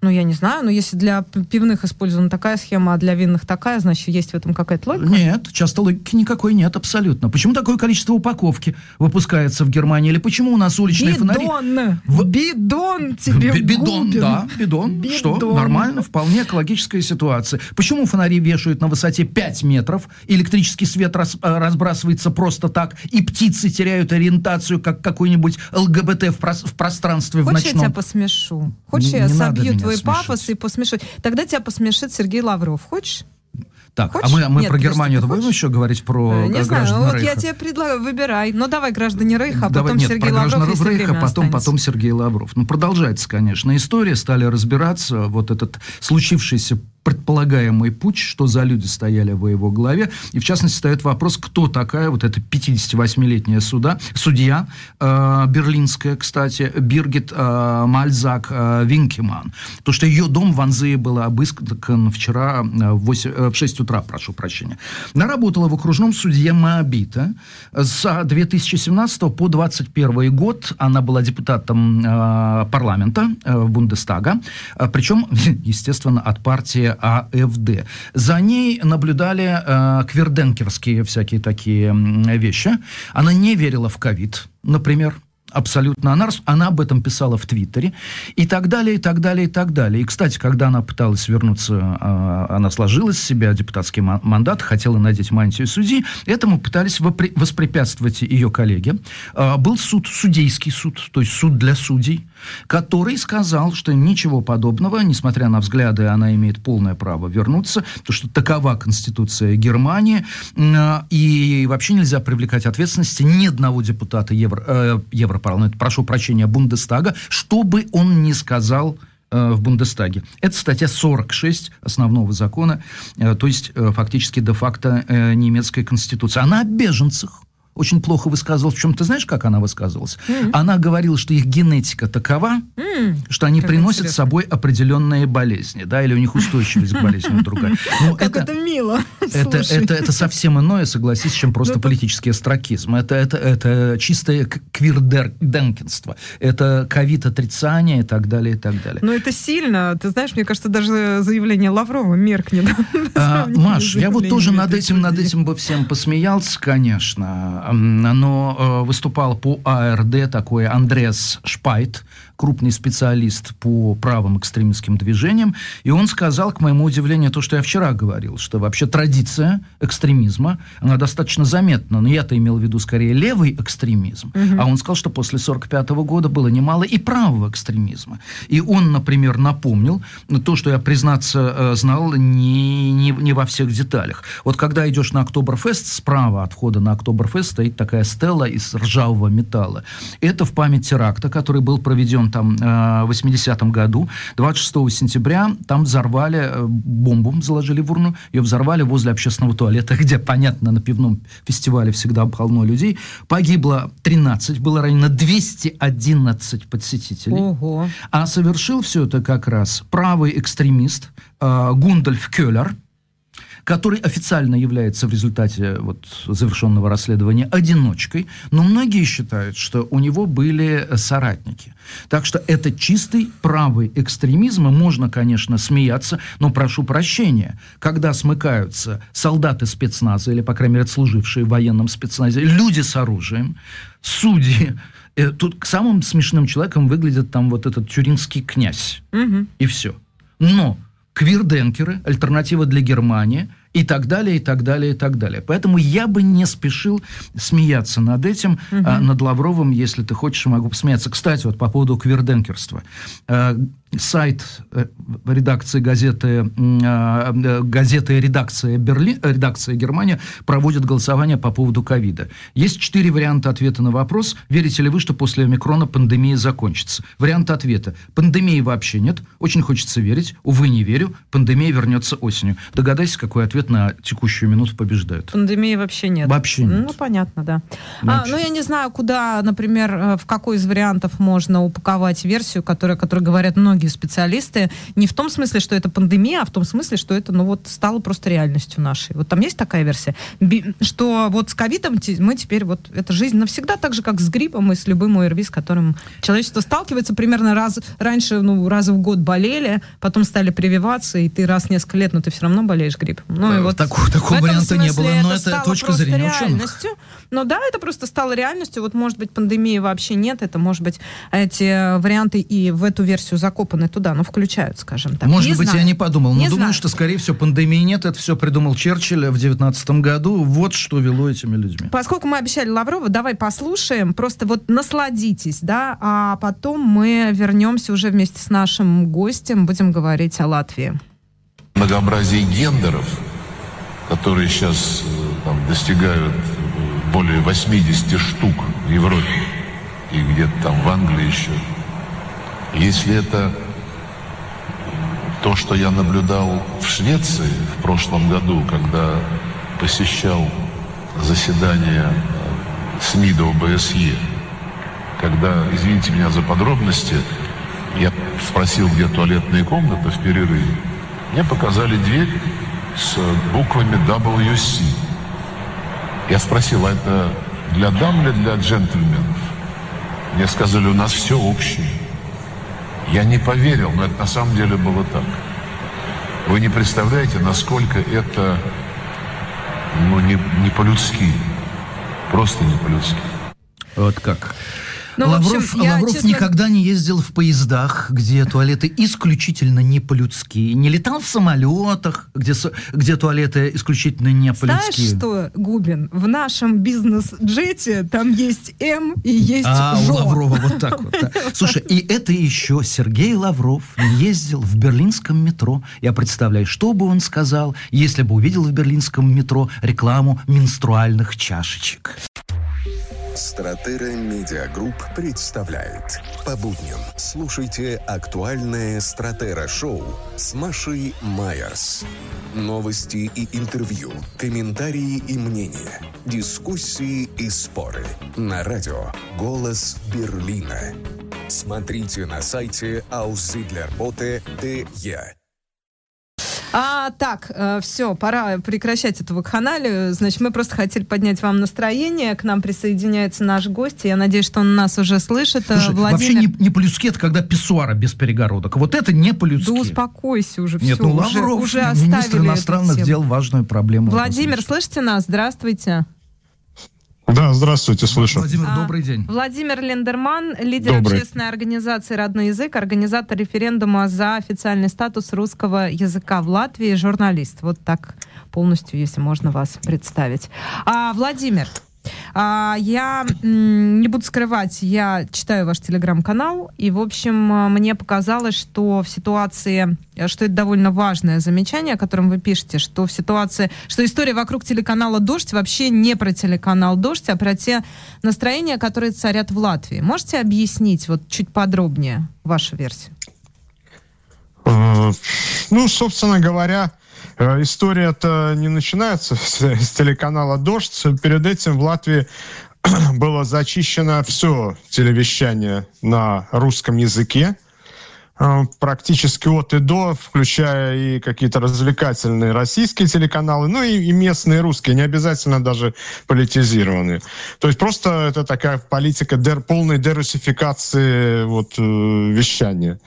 Speaker 2: Ну, я не знаю, но если для пивных использована такая схема, а для винных такая, значит, есть в этом какая-то логика?
Speaker 3: Нет, часто логики никакой нет, абсолютно. Почему такое количество упаковки выпускается в Германии? Или почему у нас уличные
Speaker 2: бидон!
Speaker 3: фонари...
Speaker 2: В... Бидон тебе
Speaker 3: Бидон,
Speaker 2: губин.
Speaker 3: да, бидон.
Speaker 2: Бидон.
Speaker 3: Что? Нормально, вполне экологическая ситуация. Почему фонари вешают на высоте 5 метров, электрический свет раз, э, разбрасывается просто так, и птицы теряют ориентацию, как какой-нибудь ЛГБТ в, прос- в пространстве
Speaker 2: Хочешь,
Speaker 3: в
Speaker 2: я
Speaker 3: ночном?
Speaker 2: тебя посмешу? Хочешь,
Speaker 3: Не
Speaker 2: я
Speaker 3: надо
Speaker 2: собью
Speaker 3: меня
Speaker 2: твой
Speaker 3: смешить.
Speaker 2: пафос и посмешу? Тогда тебя посмешит Сергей Лавров. Хочешь?
Speaker 3: Так,
Speaker 2: Хочешь?
Speaker 3: а мы, мы
Speaker 2: Нет,
Speaker 3: про Германию будем еще говорить про
Speaker 2: Э, не знаю, ну вот
Speaker 3: Рейха?
Speaker 2: я тебе предлагаю, выбирай. Ну, давай граждане Рейха, а
Speaker 3: Давай,
Speaker 2: потом
Speaker 3: нет,
Speaker 2: Сергей
Speaker 3: про
Speaker 2: Лавров, если
Speaker 3: Рейха,
Speaker 2: время
Speaker 3: потом,
Speaker 2: останется.
Speaker 3: потом Сергей Лавров. Ну, продолжается, конечно, история. Стали разбираться, вот этот случившийся предполагаемый путь, что за люди стояли во его главе. И, в частности, стоит вопрос, кто такая вот эта 58-летняя суда, судья э, берлинская, кстати, Биргит э, Мальзак э, Винкеман. То, что ее дом в Анзее был обыскан вчера э, в, 8, э, в 6 утра, прошу прощения. Она работала в окружном суде Моабита. С 2017 по 2021 год она была депутатом э, парламента э, Бундестага, причем, естественно, от партии АФД. За ней наблюдали э, кверденкерские всякие такие вещи. Она не верила в ковид, например. Абсолютно. Она, она об этом писала в Твиттере. И так далее, и так далее, и так далее. И, кстати, когда она пыталась вернуться, э, она сложила с себя депутатский ма- мандат, хотела надеть мантию судьи. Этому пытались воспрепятствовать ее коллеги. Э, был суд, судейский суд, то есть суд для судей, который сказал, что ничего подобного, несмотря на взгляды, она имеет полное право вернуться, то что такова Конституция Германии, и вообще нельзя привлекать ответственности ни одного депутата Евро, э, Европарламента, прошу прощения, Бундестага, что бы он ни сказал э, в Бундестаге. Это статья 46 основного закона, э, то есть э, фактически де-факто немецкая конституция. Она о беженцах очень плохо высказывалась. Причем ты знаешь, как она высказывалась? Она говорила, что их генетика такова, что они
Speaker 2: Как
Speaker 3: приносят
Speaker 2: интересно.
Speaker 3: с собой определенные болезни, да, или у них устойчивость к болезням другая. Ну,
Speaker 2: Как это, мило.
Speaker 3: это,
Speaker 2: Слушай.
Speaker 3: это, это совсем иное, согласись, чем просто
Speaker 2: Ну, это-
Speaker 3: политический астракизм. Это, это, это чистое квирденкинство. Это ковид-отрицание и так далее, и так далее.
Speaker 2: Ну, это сильно. Ты знаешь, мне кажется, даже заявление Лаврова меркнет.
Speaker 3: А, Маш, я вот тоже над этим, над этим бы всем посмеялся, конечно, Но э, выступал по АРД такой Андреас Шпайт, крупный специалист по правым экстремистским движениям, и он сказал, к моему удивлению, то, что я вчера говорил, что вообще традиция экстремизма, она достаточно заметна, но я-то имел в виду скорее левый экстремизм, а он сказал, что после 45 года было немало и правого экстремизма. И он, например, напомнил то, что я, признаться, э, знал не, не, не во всех деталях. Вот когда идешь на Октоберфест, справа от входа на Октоберфест стоит такая стела из ржавого металла. Это в память теракта, который был проведен там э, в 80-м году. 26 сентября там взорвали э, бомбу, заложили в урну, ее взорвали возле общественного туалета, где, понятно, на пивном фестивале всегда полно людей. Погибло 13, было ранено 211 посетителей.
Speaker 2: Ого.
Speaker 3: А совершил все это как раз правый экстремист э, Гундальф Келлер, который официально является в результате вот, завершенного расследования одиночкой, но многие считают, что у него были э, соратники. Так что это чистый правый экстремизм, и можно, конечно, смеяться, но прошу прощения, когда смыкаются солдаты спецназа, или, по крайней мере, служившие в военном спецназе, люди с оружием, судьи, э, тут самым смешным человеком выглядит там вот этот тюрингский князь. И все. Но квирденкеры, альтернатива для Германии и так далее, и так далее, и так далее. Поэтому я бы не спешил смеяться над этим, а, над Лавровым, если ты хочешь, могу посмеяться. Кстати, вот по поводу квирденкерства. Сайт э, редакции газеты, а, э, газеты редакция, Берли, э, редакция Германия проводит голосование по поводу ковида. Есть четыре варианта ответа на вопрос, верите ли вы, что после омикрона пандемия закончится. Вариант ответа. Пандемии вообще нет. Очень хочется верить. Увы, не верю. Пандемия вернется осенью. Догадайся, какой ответ на текущую минуту побеждает.
Speaker 2: Пандемии вообще нет.
Speaker 3: Вообще нет.
Speaker 2: Ну, понятно, да. А,
Speaker 3: Вообще.
Speaker 2: ну, я не знаю, куда, например, в какой из вариантов можно упаковать версию, которая, которой говорят многие многие специалисты, не в том смысле, что это пандемия, а в том смысле, что это, ну вот, стало просто реальностью нашей. Вот там есть такая версия, что вот с ковидом мы теперь вот, это жизнь навсегда, так же, как с гриппом и с любым ОРВИ, с которым человечество сталкивается примерно раз, раньше, ну, раз в год болели, потом стали прививаться, и ты раз в несколько лет, но ты все равно болеешь гриппом. Ну, и вот
Speaker 3: такого, такого варианта не было, но это, это точка зрения
Speaker 2: реальностью. Но да, это просто стало реальностью. Вот, может быть, пандемии вообще нет, это, может быть, эти варианты и в эту версию закопаны туда, но включают, скажем так.
Speaker 3: Может не быть, знаю. я не подумал, но не думаю, знаю. что, скорее всего, пандемии нет, это все придумал Черчилль в 19 году. Вот что вело этими людьми.
Speaker 2: Поскольку мы обещали Лаврова, давай послушаем, просто вот насладитесь, да, а потом мы вернемся уже вместе с нашим гостем, будем говорить о Латвии.
Speaker 6: Многообразие гендеров, которые сейчас э, там, достигают э, более 80 штук в Европе и где-то там в Англии еще. Если это то, что я наблюдал в Швеции в прошлом году, когда посещал заседание э, СМИДа ОБСЕ, когда, извините меня за подробности, я спросил, где туалетная комната в перерыве, мне показали дверь с буквами WC. Я спросил, а это для дам или для джентльменов? Мне сказали, у нас все общее. Я не поверил, но это на самом деле было так. Вы не представляете, насколько это ну, не, не по-людски. Просто не по-людски.
Speaker 3: Вот как. Ну, Лавров, общем, Лавров честно... никогда не ездил в поездах, где туалеты исключительно не по-людски. Не летал в самолетах, где, где туалеты исключительно не по-людски.
Speaker 2: Знаешь что, Губин, в нашем бизнес-джете там есть М и есть А,
Speaker 3: Жо. у Лаврова вот так вот. Да. Слушай, и это еще Сергей Лавров ездил в берлинском метро. Я представляю, что бы он сказал, если бы увидел в берлинском метро рекламу менструальных чашечек.
Speaker 1: Стратера Медиагрупп представляет. По будням слушайте актуальное Стратера Шоу с Машей Майерс. Новости и интервью, комментарии и мнения, дискуссии и споры. На радио «Голос Берлина». Смотрите на сайте aussiedlerbote.de.
Speaker 2: А, так, э, все, пора прекращать эту вакханалию. Значит, мы просто хотели поднять вам настроение. К нам присоединяется наш гость. Я надеюсь, что он нас уже слышит.
Speaker 3: Э, Слушай, Владимир... вообще не, не по-людски, это когда писсуара без перегородок. Вот это не по-людски.
Speaker 2: Да успокойся уже,
Speaker 3: Нет,
Speaker 2: все.
Speaker 3: ну Лавров, уже, уже министр иностранных дел, важную проблему.
Speaker 2: Владимир, слышите нас? Здравствуйте.
Speaker 7: Да, здравствуйте, слышу.
Speaker 3: Владимир, а, добрый день.
Speaker 2: Владимир Лендерман, лидер добрый. общественной организации «Родной язык», организатор референдума за официальный статус русского языка в Латвии, журналист. Вот так полностью, если можно вас представить. А, Владимир, я не буду скрывать, я читаю ваш телеграм-канал, и, в общем, а, мне показалось, что в ситуации, что это довольно важное замечание, о котором вы пишете, что в ситуации, что история вокруг телеканала «Дождь» вообще не про телеканал «Дождь», а про те настроения, которые царят в Латвии. Можете объяснить вот чуть подробнее вашу версию?
Speaker 7: Э, ну, собственно говоря, Э, история-то не начинается с, с телеканала «Дождь». Перед этим в Латвии было зачищено все телевещание на русском языке э, практически от и до, включая и какие-то развлекательные российские телеканалы, ну и, и местные русские, не обязательно даже политизированные. То есть просто это такая политика дер, полной дерусификации вот, э, вещания.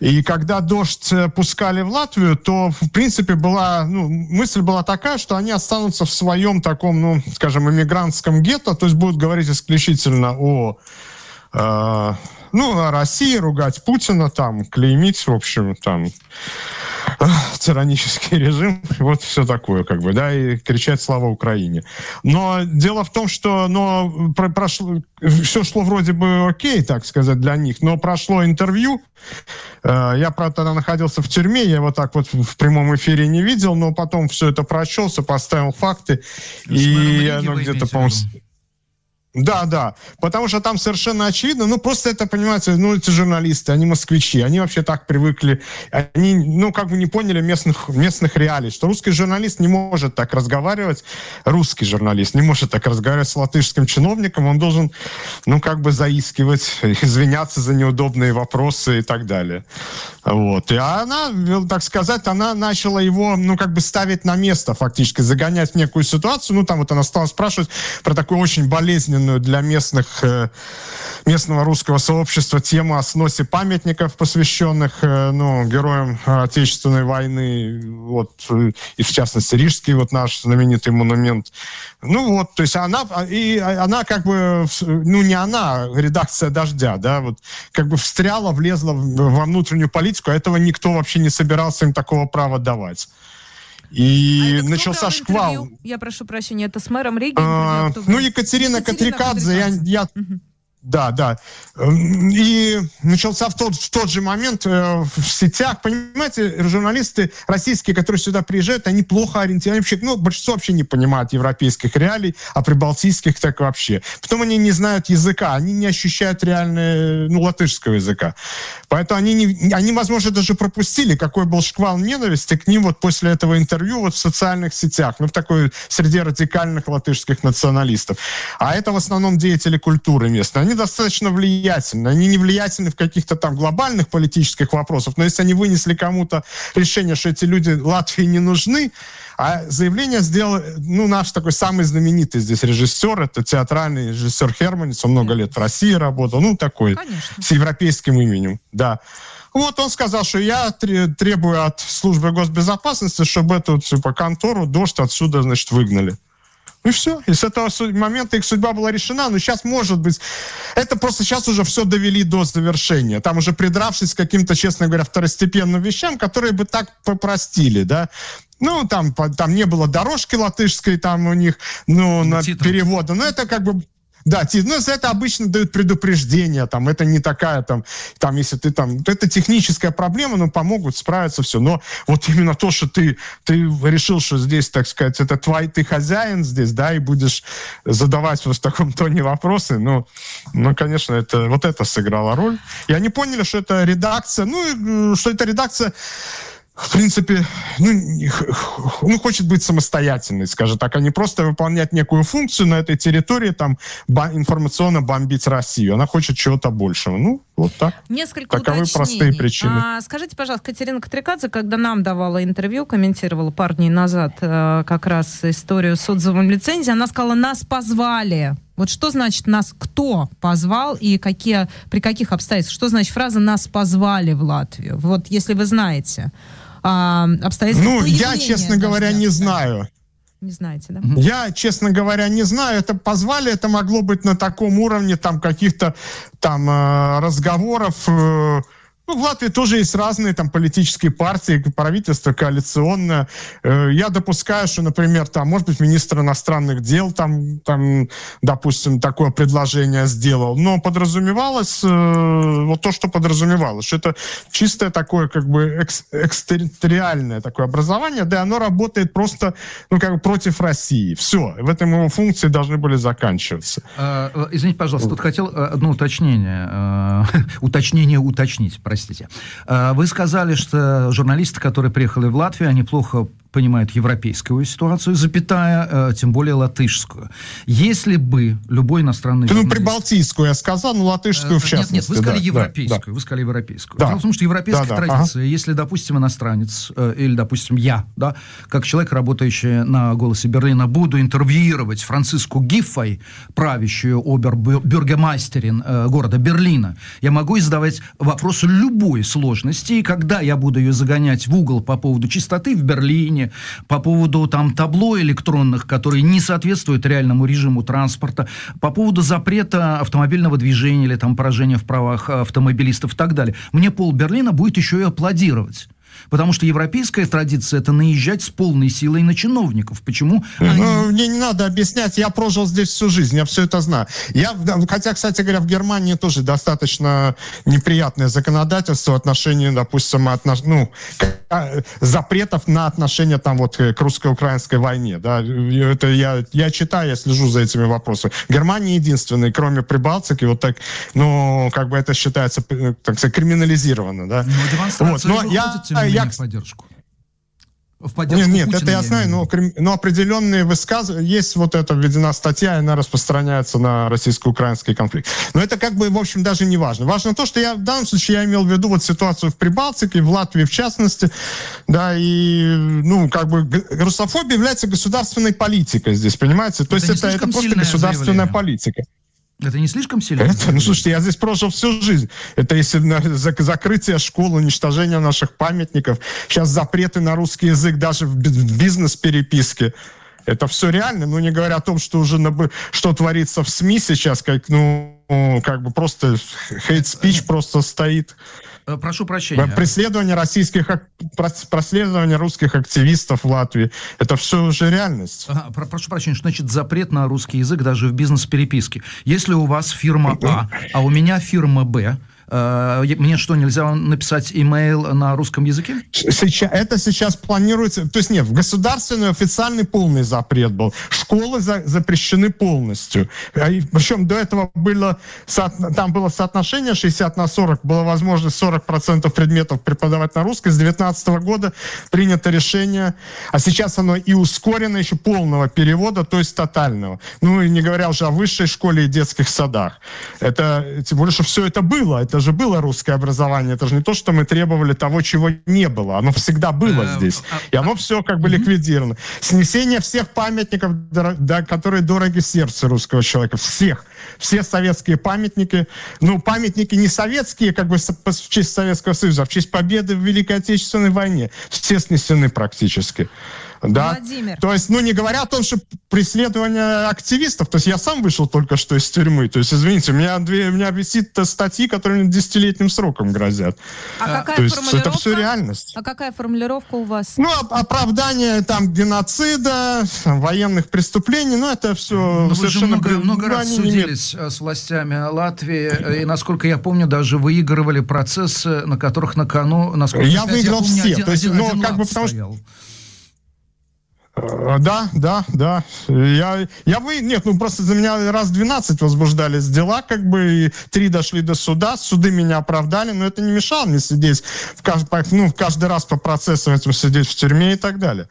Speaker 7: И когда дождь э, пускали в Латвию, то, в принципе, была, ну, мысль была такая, что они останутся в своем таком, ну, скажем, иммигрантском гетто, то есть будут говорить исключительно о э, ну, о России, ругать Путина, там, клеймить, в общем, там, тиранический режим, вот все такое, как бы, да, и кричать «Слава Украине». Но дело в том, что но про прошло, все шло вроде бы окей, так сказать, для них, но прошло интервью, э, я, правда, тогда находился в тюрьме, я его так вот в прямом эфире не видел, но потом все это прочелся, поставил факты, и оно где-то, по-моему, Да, да. Потому что там совершенно очевидно, ну, просто это, понимаете, ну, эти журналисты, они москвичи, они вообще так привыкли, они, ну, как бы не поняли местных, местных реалий, что русский журналист не может так разговаривать, русский журналист не может так разговаривать с латышским чиновником, он должен, ну, как бы заискивать, извиняться за неудобные вопросы и так далее. Вот. И она, так сказать, она начала его, ну, как бы ставить на место фактически, загонять в некую ситуацию, ну, там вот она стала спрашивать про такую очень болезненную болезненную для местных, э, местного русского сообщества тему о сносе памятников, посвященных э, ну, героям Отечественной войны. Вот, э, и в частности, Рижский, вот наш знаменитый монумент. Ну вот, то есть она, и она как бы, ну не она, редакция «Дождя», да, вот как бы встряла, влезла во внутреннюю политику, а этого никто вообще не собирался им такого права давать. И а начался шквал.
Speaker 2: Я прошу прощения, это с мэром Риги?
Speaker 7: А, ну, Екатерина, Екатерина Катрикадзе, я, я, угу. Да, да. Эм, и начался в тот, в тот же момент э, в сетях. Понимаете, журналисты российские, которые сюда приезжают, они плохо ориентированы. Вообще, ну, большинство вообще не понимают европейских реалий, а прибалтийских так вообще. Потом они не знают языка, они не ощущают реально, ну, латышского языка. Поэтому они, не, они, возможно, даже пропустили, какой был шквал ненависти к ним вот после этого интервью вот в социальных сетях, ну, в такой среди радикальных латышских националистов. А это в основном деятели культуры местные они достаточно влиятельны. Они не влиятельны в каких-то там глобальных политических вопросах, но если они вынесли кому-то решение, что эти люди Латвии не нужны, а заявление сделал, ну, наш такой самый знаменитый здесь режиссер, это театральный режиссер Херманец, он много лет в России работал, ну, такой, Конечно. с европейским именем, да. Вот он сказал, что я требую от службы госбезопасности, чтобы эту типа, контору, дождь отсюда, значит, выгнали. И все. И с этого момента их судьба была решена. Но сейчас, может быть, это просто сейчас уже все довели до завершения. Там уже придравшись к каким-то, честно говоря, второстепенным вещам, которые бы так попростили, да. Ну, там, там не было дорожки латышской, там у них, ну, на перевода. Но это как бы да, ну, за это обычно дают предупреждение, там, это не такая, там, там, если ты там, это техническая проблема, но помогут справиться все. Но вот именно то, что ты, ты решил, что здесь, так сказать, это твой, ты хозяин здесь, да, и будешь задавать вот в таком тоне вопросы, ну, ну, конечно, это, вот это сыграло роль. И они поняли, что это редакция, ну, что это редакция в принципе, ну, ну, хочет быть самостоятельной, скажем так, а не просто выполнять некую функцию на этой территории, там, информационно бомбить Россию. Она хочет чего-то большего. Ну, вот так.
Speaker 2: Несколько Таковы уточнений. простые причины. А, скажите, пожалуйста, Катерина Катрикадзе, когда нам давала интервью, комментировала пару дней назад э, как раз историю с отзывом лицензии, она сказала, нас позвали. Вот что значит нас кто позвал и какие, при каких обстоятельствах? Что значит фраза «нас позвали в Латвию»? Вот если вы знаете а, обстоятельства
Speaker 7: Ну, я, честно говоря, не знаю.
Speaker 2: Не знаете, да?
Speaker 7: Я, честно говоря, не знаю. Это позвали, это могло быть на таком уровне там каких-то там э, разговоров. Ну, в Латвии тоже есть разные там политические партии, правительство коалиционное. Э, я допускаю, что, например, там, может быть, министр иностранных дел там, там допустим, такое предложение сделал. Но подразумевалось э, вот то, что подразумевалось, что это чистое такое как бы экс такое образование, да, оно работает просто, ну, как бы против России. Все, в этом его функции должны были заканчиваться.
Speaker 3: Э, извините, пожалуйста, тут хотел одно уточнение, уточнение уточнить, простите простите. А, вы сказали, что журналисты, которые приехали в Латвию, они плохо понимают европейскую ситуацию, запятая, э, тем более латышскую. Если бы любой иностранный
Speaker 7: Ты, ну, прибалтийскую я сказал, но латышскую э, в частности.
Speaker 3: Нет, нет, вы сказали да, европейскую, да, вы сказали европейскую. Да. Дело в том, что европейская да, да, традиция, ага. если, допустим, иностранец, э, или, допустим, я, да, как человек, работающий на «Голосе Берлина», буду интервьюировать Франциску Гиффой, правящую обербюргемастерин города Берлина, я могу задавать вопросы любой сложности, и когда я буду ее загонять в угол по поводу чистоты в Берлине, по поводу там табло электронных, которые не соответствуют реальному режиму транспорта, по поводу запрета автомобильного движения или там поражения в правах автомобилистов и так далее. Мне пол Берлина будет еще и аплодировать. Потому что европейская традиция – это наезжать с полной силой на чиновников. Почему?
Speaker 7: Они... Ну, мне не надо объяснять, я прожил здесь всю жизнь, я все это знаю. Я, хотя, кстати говоря, в Германии тоже достаточно неприятное законодательство в отношении, допустим, отнош... ну, а, запретов на отношения там вот к русско-украинской войне. Да? Это я, я читаю, я слежу за этими вопросами. Германия единственная, кроме Прибалтики, вот так, ну, как бы это считается, так сказать, криминализировано. Да?
Speaker 3: Демонстрации вот, но я, я, в поддержку
Speaker 7: в поддержку Нет, нет Путина, это я знаю, но, но определенные высказывания, есть вот эта введена статья, и она распространяется на российско-украинский конфликт. Но это как бы, в общем, даже не важно. Важно то, что я в данном случае я имел в виду вот ситуацию в Прибалтике, в Латвии в частности, да, и, ну, как бы русофобия является государственной политикой здесь, понимаете? То это есть это, это просто государственная заявление. политика.
Speaker 3: Это не слишком сильно?
Speaker 7: Это, ну, слушайте, я здесь прожил всю жизнь. Это если на, за, закрытие школ, уничтожение наших памятников, сейчас запреты на русский язык даже в бизнес-переписке. Это все реально, ну, не говоря о том, что уже на, что творится в СМИ сейчас, как, ну, как бы просто хейт-спич просто стоит.
Speaker 3: Э, прошу прощения.
Speaker 7: Преследование российских, преследование русских активистов в Латвии. Это все уже реальность.
Speaker 3: Ага, прошу прощения, что значит запрет на русский язык даже в бизнес-переписке? Если у вас фирма А, а у меня фирма Б, мне что, нельзя написать имейл на русском языке?
Speaker 7: Сейчас, это сейчас планируется. То есть нет, в государственный официальный полный запрет был. Школы за, запрещены полностью. А Причем до этого было, там было соотношение 60 на 40, было возможность 40% предметов преподавать на русском. С 2019 года принято решение, а сейчас оно и ускорено еще полного перевода, то есть тотального. Ну и не говоря уже о высшей школе и детских садах. Это, тем более, что все это было. Это это же было русское образование, это же не то, что мы требовали того, чего не было. Оно всегда было здесь. А, и оно все как бы ликвидировано. Снесение всех памятников, да, которые дороги сердцу русского человека. Всех. Все советские памятники. Ну, памятники не советские, как бы в честь Советского Союза, а в честь победы в Великой Отечественной войне. Все снесены практически. Да? Владимир. То есть, ну, не говоря о том, что преследование активистов, то есть я сам вышел только что из тюрьмы, то есть, извините, у меня, две, у меня висит статьи, которые мне десятилетним сроком грозят.
Speaker 2: А какая
Speaker 7: то
Speaker 2: есть формулировка?
Speaker 7: это все реальность.
Speaker 2: А какая формулировка у вас?
Speaker 7: Ну, оправдание там геноцида, военных преступлений, ну, это все
Speaker 3: ну, совершенно... Вы же много, много раз судились нет. Э, с властями Латвии, э, и, насколько я помню, даже выигрывали процессы, на которых на кону, насколько
Speaker 7: я выиграл я помню, все. Один, то есть, один, ну, один как бы потому что Э, да, да, да. Я, я вы, нет, ну просто за меня раз 12 возбуждались дела, как бы, и три дошли до суда, суды меня оправдали, но это не мешало мне сидеть в каждый, ну, каждый раз по процессам этим сидеть в тюрьме и так далее.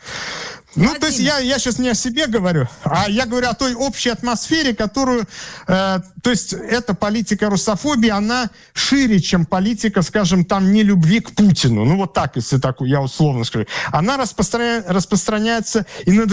Speaker 7: Ну, то есть я, я сейчас не о себе говорю, а я говорю о той общей атмосфере, которую... Э, то есть эта политика русофобии, она шире, чем политика, скажем, там, не любви к Путину. Ну, вот так, если так я условно скажу. Она распространя, распространяется и на...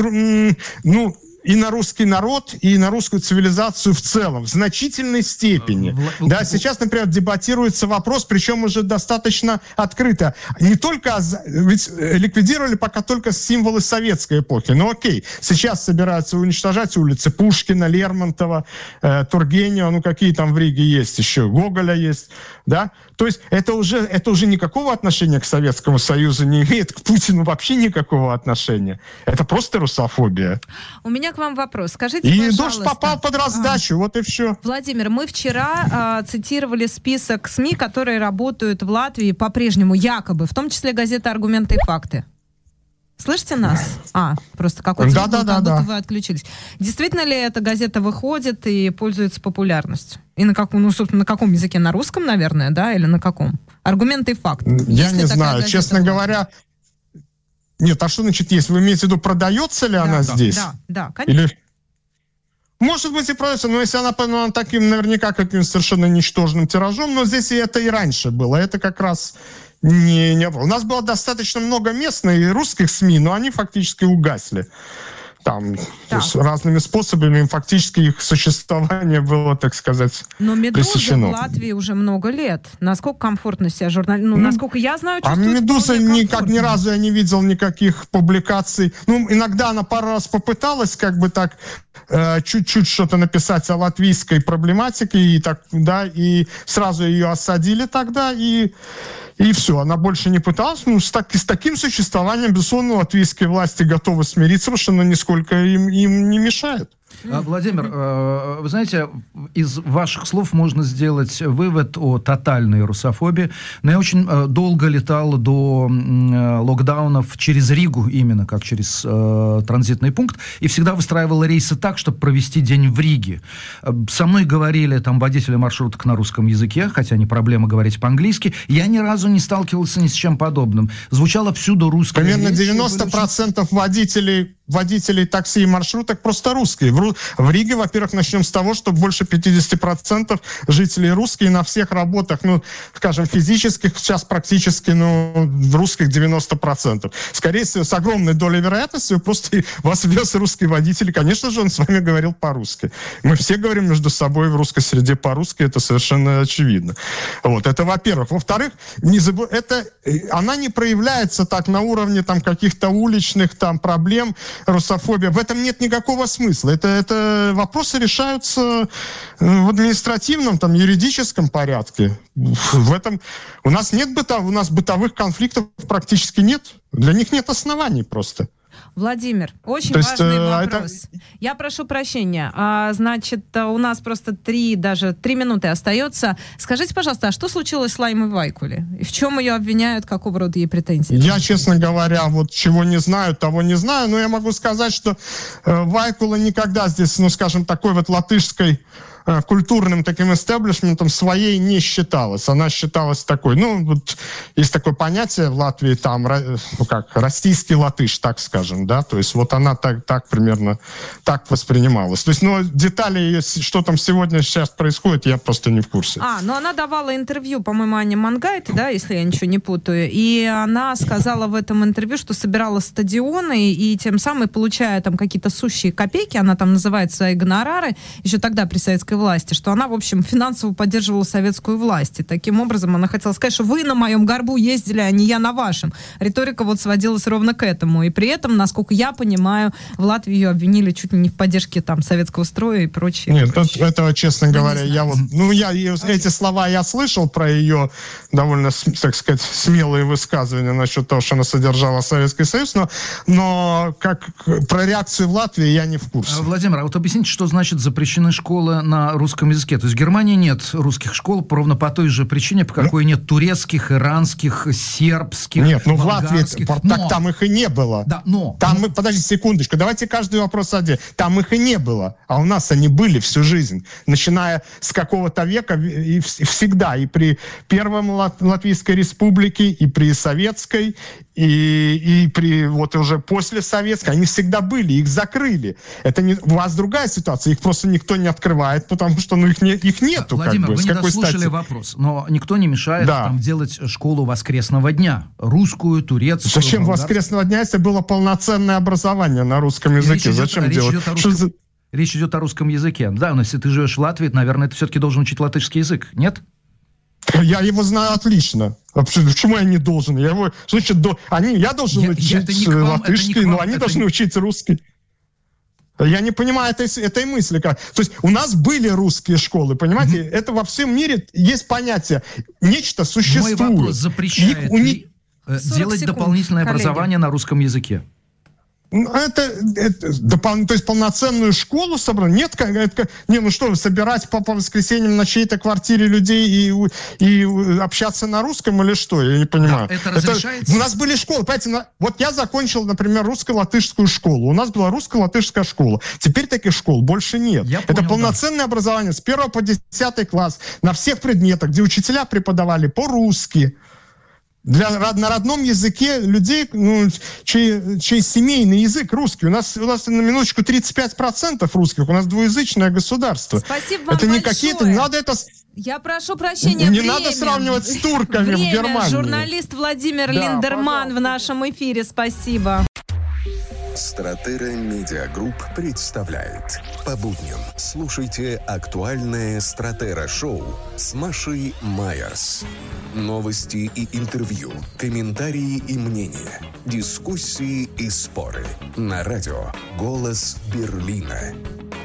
Speaker 7: Ну, и на русский народ, и на русскую цивилизацию в целом, в значительной степени. В... Да, сейчас, например, дебатируется вопрос, причем уже достаточно открыто. Не только, ведь ликвидировали пока только символы советской эпохи. Ну окей, сейчас собираются уничтожать улицы Пушкина, Лермонтова, э, Тургенева, ну какие там в Риге есть еще, Гоголя есть, да? То есть это уже, это уже никакого отношения к Советскому Союзу не имеет, к Путину вообще никакого отношения. Это просто русофобия.
Speaker 2: У меня к вам вопрос. Скажите,
Speaker 7: и пожалуйста. дождь попал под раздачу, а. вот и все.
Speaker 2: Владимир, мы вчера а, цитировали список СМИ, которые работают в Латвии по-прежнему, якобы, в том числе газета «Аргументы и факты». Слышите нас? А, просто какой-то
Speaker 7: да, да, да, да.
Speaker 2: вы отключились. Действительно ли эта газета выходит и пользуется популярностью? И на каком, ну, собственно, на каком языке? На русском, наверное, да, или на каком? Аргументы и факты.
Speaker 7: Я Есть не знаю. Честно выходит? говоря, нет, а что значит есть? Вы имеете в виду, продается ли да, она да, здесь?
Speaker 2: Да, да, конечно. Или...
Speaker 7: Может быть и продается, но если она, ну, таким наверняка каким совершенно ничтожным тиражом, но здесь и это и раньше было. Это как раз не, не было. У нас было достаточно много местных и русских СМИ, но они фактически угасли там да. с разными способами фактически их существование было, так сказать,
Speaker 2: Но «Медуза» пресечено. в Латвии уже много лет. Насколько комфортно себя журналист... Ну, ну, насколько я знаю,
Speaker 7: А «Медуза» никак, ни разу я не видел никаких публикаций. Ну, иногда она пару раз попыталась как бы так э, чуть-чуть что-то написать о латвийской проблематике, и так, да, и сразу ее осадили тогда, и и все, она больше не пыталась. Ну, с, так, с таким существованием, безусловно, латвийские власти готовы смириться, потому что она нисколько им, им не мешает.
Speaker 3: А, Владимир, э, вы знаете, из ваших слов можно сделать вывод о тотальной русофобии. Но я очень э, долго летал до э, локдаунов через Ригу, именно как через транзитный пункт, и всегда выстраивал рейсы так, чтобы провести день в Риге. Со мной говорили там водители маршруток на русском языке, хотя не проблема говорить по-английски. Я ни разу не сталкивался ни с чем подобным. Звучало всюду русское.
Speaker 7: Примерно 90% очень... водителей водителей такси и маршруток просто русские. В, в Риге, во-первых, начнем с того, что больше 50% жителей русские на всех работах, ну, скажем, физических, сейчас практически, ну, в русских 90%. Скорее всего, с огромной долей вероятности просто вас вез русский водитель. Конечно же, он с вами говорил по-русски. Мы все говорим между собой в русской среде по-русски, это совершенно очевидно. Вот, это во-первых. Во-вторых, не забу... это, э, она не проявляется так на уровне там каких-то уличных там проблем, русофобия. В этом нет никакого смысла. Это, это вопросы решаются э, в административном, там, юридическом порядке. В этом у нас нет быта, у нас бытовых конфликтов практически нет. Для них нет оснований просто.
Speaker 2: Владимир, очень То важный есть, э, вопрос. Это... Я прошу прощения. А, значит, э, у нас просто три, даже три минуты остается. Скажите, пожалуйста, а что случилось с Лаймой Вайкули? И в чем ее обвиняют, какого рода ей претензии?
Speaker 7: Я, честно говоря, вот чего не знаю, того не знаю, но я могу сказать, что э, Вайкула никогда здесь, ну, скажем, такой вот латышской культурным таким истеблишментом своей не считалась. Она считалась такой, ну, вот есть такое понятие в Латвии, там, ну как, российский латыш, так скажем, да, то есть вот она так, так примерно так воспринималась. То есть, ну, детали, что там сегодня сейчас происходит, я просто не в курсе.
Speaker 2: А, но она давала интервью, по-моему, Ане Мангайте, да, если я ничего не путаю, и она сказала в этом интервью, что собирала стадионы, и тем самым, получая там какие-то сущие копейки, она там называет свои гонорары, еще тогда при советской советской власти, что она, в общем, финансово поддерживала советскую власть. И таким образом она хотела сказать, что вы на моем горбу ездили, а не я на вашем. Риторика вот сводилась ровно к этому. И при этом, насколько я понимаю, в Латвии ее обвинили чуть ли не в поддержке там советского строя и прочее.
Speaker 7: Нет,
Speaker 2: прочее.
Speaker 7: этого, честно ну, говоря, я вот, ну, я эти слова я слышал про ее довольно, так сказать, смелые высказывания насчет того, что она содержала Советский Союз, но, но как про реакцию в Латвии я не в курсе.
Speaker 3: Владимир, а вот объясните, что значит запрещены школы на русском языке. То есть в Германии нет русских школ ровно по той же причине, по какой нет турецких, иранских, сербских,
Speaker 7: Нет, ну в Латвии так но, там их и не было.
Speaker 3: Да, но...
Speaker 7: Там мы, подождите секундочку, давайте каждый вопрос отдельно. Там их и не было, а у нас они были всю жизнь. Начиная с какого-то века и, и всегда. И при Первом Латвийской Республике, и при Советской, и, и при вот уже после советской, они всегда были, их закрыли. Это не, у вас другая ситуация, их просто никто не открывает, потому что ну, их, не, их нету.
Speaker 3: Владимир,
Speaker 7: как бы,
Speaker 3: вы не дослушали стати? вопрос, но никто не мешает да. там, делать школу воскресного дня. Русскую, турецкую.
Speaker 7: Зачем воскресного дня, если было полноценное образование на русском языке? Речь Зачем
Speaker 3: идет,
Speaker 7: делать?
Speaker 3: Речь идет, о русском, речь идет о русском языке. Да, но если ты живешь в Латвии, наверное, ты все-таки должен учить латышский язык, нет?
Speaker 7: Я его знаю отлично. Почему я не должен? Я его, значит, до, они, я должен я, учить вам, латышский, но они должны не... учить русский. Я не понимаю этой, этой мысли. Как. То есть у нас были русские школы, понимаете? Mm-hmm. Это во всем мире есть понятие. Нечто существует.
Speaker 3: Мой вопрос запрещает Их, ли, э, делать секунд, дополнительное коллеги. образование на русском языке?
Speaker 7: Ну, это, это допол- то есть полноценную школу собрать? Нет, это, не, ну что, собирать по, по воскресеньям на чьей-то квартире людей и, и общаться на русском или что? Я не понимаю.
Speaker 3: Да, это разрешается? Это,
Speaker 7: у нас были школы, понимаете, на, вот я закончил, например, русско-латышскую школу. У нас была русско-латышская школа. Теперь таких школ больше нет. Я это понял, полноценное да. образование с 1 по 10 класс на всех предметах, где учителя преподавали по-русски для, на родном языке людей, ну, чей, чей семейный язык русский. У нас, у нас на минуточку 35% русских, у нас двуязычное государство.
Speaker 2: Спасибо вам Это не какие-то,
Speaker 7: надо это...
Speaker 2: Я прошу прощения.
Speaker 7: Не время. надо сравнивать с турками время. в Германии.
Speaker 2: Журналист Владимир да, Линдерман пожалуйста. в нашем эфире. Спасибо.
Speaker 1: Стратера Медиагрупп представляет. По будням слушайте актуальное Стратера Шоу с Машей Майерс. Новости и интервью, комментарии и мнения, дискуссии и споры. На радио «Голос Берлина».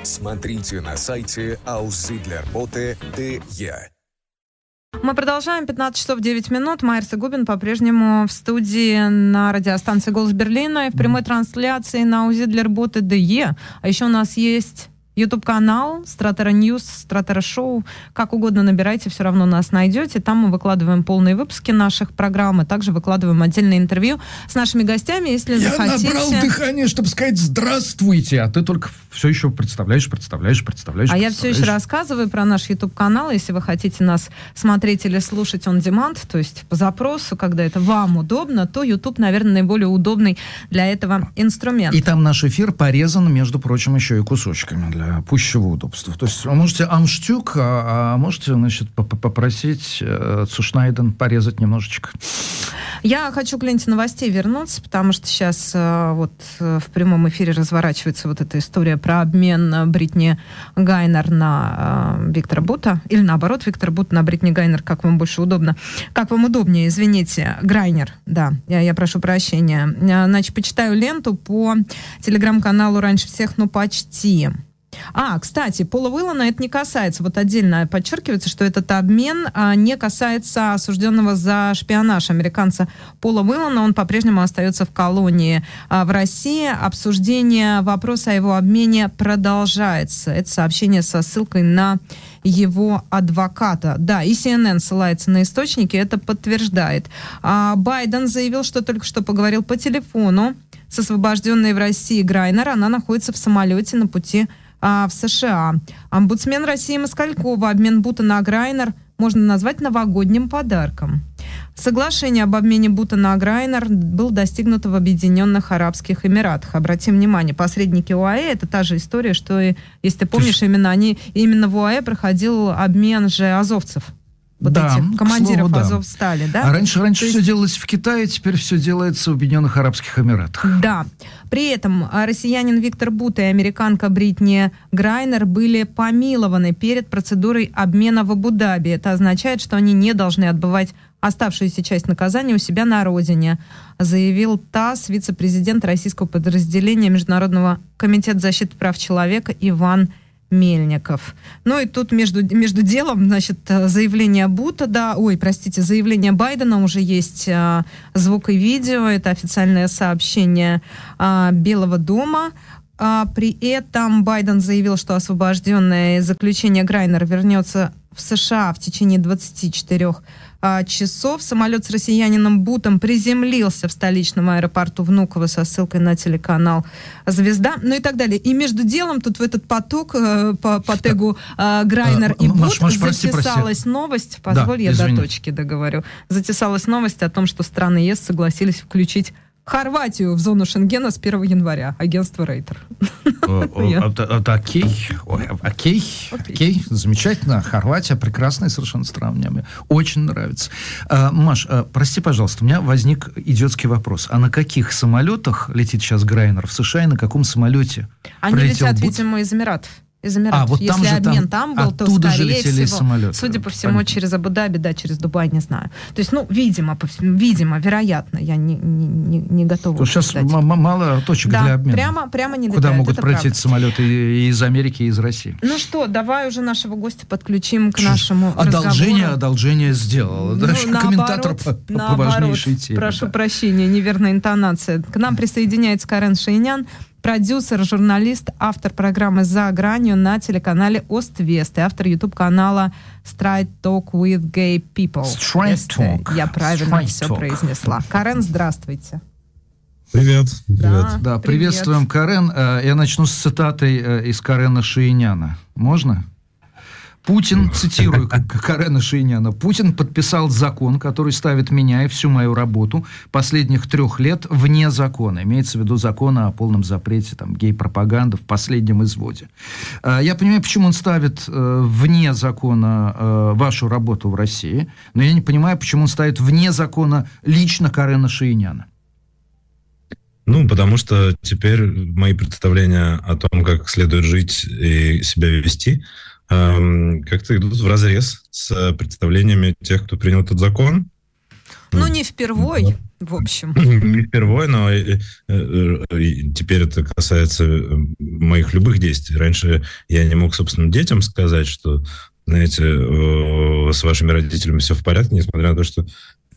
Speaker 1: Смотрите на сайте aussiedlerbote.de.
Speaker 2: Мы продолжаем. 15 часов 9 минут. Майерс и Губин по-прежнему в студии на радиостанции «Голос Берлина» и в прямой трансляции на УЗИ ДЕ. А еще у нас есть YouTube-канал Стратера Ньюс, Стратера Шоу, как угодно набирайте, все равно нас найдете. Там мы выкладываем полные выпуски наших программ, и также выкладываем отдельные интервью с нашими гостями, если
Speaker 3: Я
Speaker 2: захотите.
Speaker 3: набрал дыхание, чтобы сказать «здравствуйте», а ты только все еще представляешь, представляешь, представляешь.
Speaker 2: А я все еще рассказываю про наш YouTube-канал. Если вы хотите нас смотреть или слушать on demand, то есть по запросу, когда это вам удобно, то YouTube, наверное, наиболее удобный для этого инструмент.
Speaker 3: И там наш эфир порезан, между прочим, еще и кусочками для пущего удобства. То есть можете амштюк, а, а можете, значит, поп- попросить э, Цушнайден порезать немножечко.
Speaker 2: Я хочу к ленте новостей вернуться, потому что сейчас э, вот э, в прямом эфире разворачивается вот эта история про обмен э, Бритни Гайнер на э, Виктора Бута. Или наоборот, Виктор Бут на Бритни Гайнер, как вам больше удобно. Как вам удобнее, извините. Грайнер, да, я, я прошу прощения. Э, Значит, почитаю ленту по телеграм-каналу «Раньше всех», ну почти. А, кстати, Пола Уиллана это не касается. Вот отдельно подчеркивается, что этот обмен а, не касается осужденного за шпионаж американца Пола Уиллана. Он по-прежнему остается в колонии а, в России. Обсуждение вопроса о его обмене продолжается. Это сообщение со ссылкой на его адвоката. Да, и CNN ссылается на источники, это подтверждает. А, Байден заявил, что только что поговорил по телефону с освобожденной в России Грайнер. Она находится в самолете на пути а, в США. Омбудсмен России Москалькова обмен Бута на Грайнер можно назвать новогодним подарком. Соглашение об обмене Бута на Грайнер был достигнуто в Объединенных Арабских Эмиратах. Обратим внимание, посредники УАЭ это та же история, что, и, если ты помнишь, именно они именно в УАЭ проходил обмен же азовцев. Вот
Speaker 3: Да,
Speaker 2: этих командиров
Speaker 3: слову, да.
Speaker 2: Азов стали, да?
Speaker 3: А раньше, раньше
Speaker 2: То
Speaker 3: все
Speaker 2: есть-
Speaker 3: делалось в Китае, теперь все делается в Объединенных Арабских Эмиратах.
Speaker 2: Да. При этом а, россиянин Виктор Бут и американка Бритни Грайнер были помилованы перед процедурой обмена в Абу-Даби. Это означает, что они не должны отбывать оставшуюся часть наказания у себя на родине, заявил ТАСС, вице-президент российского подразделения Международного комитета защиты прав человека Иван Мельников. Ну и тут между, между делом, значит, э, заявление Бута, да, ой, простите, заявление Байдена уже есть э, звук и видео, это официальное сообщение э, Белого дома. А, при этом Байден заявил, что освобожденное из заключения Грайнер вернется в США в течение 24 а, часов. Самолет с россиянином Бутом приземлился в столичном аэропорту Внуково со ссылкой на телеканал «Звезда», ну и так далее. И между делом тут в этот поток э, по, по тегу э, Грайнер
Speaker 3: А,
Speaker 2: и
Speaker 3: Маш,
Speaker 2: Бут
Speaker 3: Маш, прости, прости.
Speaker 2: затесалась новость, позволь я
Speaker 3: извини.
Speaker 2: до точки договорю, затесалась новость о том, что страны ЕС согласились включить Хорватию в зону Шенгена с 1 января. Агентство Рейтер.
Speaker 3: Окей, окей,
Speaker 2: Окей.
Speaker 3: замечательно. Хорватия прекрасная совершенно страна, мне очень нравится. А, Маш, а, прости, пожалуйста, у меня возник идиотский вопрос. А на каких самолетах летит сейчас Грайнер в США и на каком самолете
Speaker 2: Они летят, видимо, из Эмиратов. Из Эмиратов.
Speaker 3: А, вот там
Speaker 2: Если
Speaker 3: же
Speaker 2: обмен
Speaker 3: там-
Speaker 2: там, был, то, скорее всего,
Speaker 3: самолеты.
Speaker 2: судя по всему,
Speaker 3: Понятно.
Speaker 2: через Абу-Даби, да, через Дубай, не знаю. То есть, ну, видимо, по видимо, вероятно, я не, не, не, готова
Speaker 3: что сейчас мало точек
Speaker 2: Да,
Speaker 3: для обмена.
Speaker 2: прямо, прямо не
Speaker 3: Куда могут
Speaker 2: это
Speaker 3: пролететь
Speaker 2: правда.
Speaker 3: самолеты и из Америки, и из России.
Speaker 2: Ну что, давай уже нашего гостя подключим к
Speaker 3: ж,
Speaker 2: нашему
Speaker 3: Одолжение,
Speaker 2: разговору.
Speaker 3: одолжение сделала.
Speaker 2: Ну,
Speaker 3: да,
Speaker 2: наоборот,
Speaker 3: комментатор по, по
Speaker 2: наоборот.
Speaker 3: важнейшей теме.
Speaker 2: Прошу
Speaker 3: да.
Speaker 2: прощения, неверная интонация. К нам присоединяется Карен Шейнян, продюсер, журналист, автор программы «За гранью» на телеканале «Ост-Вест» и автор YouTube-канала «Straight Talk with Gay People».
Speaker 3: Straight
Speaker 2: Если
Speaker 3: Talk.
Speaker 2: Я правильно
Speaker 3: Straight
Speaker 2: все
Speaker 3: Talk.
Speaker 2: произнесла. Карен, здравствуйте.
Speaker 8: Привет. Привет.
Speaker 2: Да.
Speaker 3: Да,
Speaker 2: Привет.
Speaker 3: приветствуем, Карен. Э, Я начну с цитатой э, из Карена Шейняна. Можно? Путин, цитирую К- К- Карена Шейняна, Путин подписал закон, который ставит меня и всю мою работу последних трех лет вне закона. Имеется в виду закона о полном запрете там, гей-пропаганды в последнем изводе. Э, Я понимаю, почему он ставит э, вне закона э, вашу работу в России, но я не понимаю, почему он ставит вне закона лично Карена Шейняна.
Speaker 8: Ну, потому что теперь мои представления о том, как следует жить и себя вести, как-то идут в разрез с представлениями тех, кто принял этот закон.
Speaker 2: Ну, не впервой, в общем.
Speaker 8: Не впервые, но э, и теперь это касается э, моих любых действий. Раньше я не мог собственным детям сказать, что знаете, э, с вашими родителями все в порядке, несмотря на то, что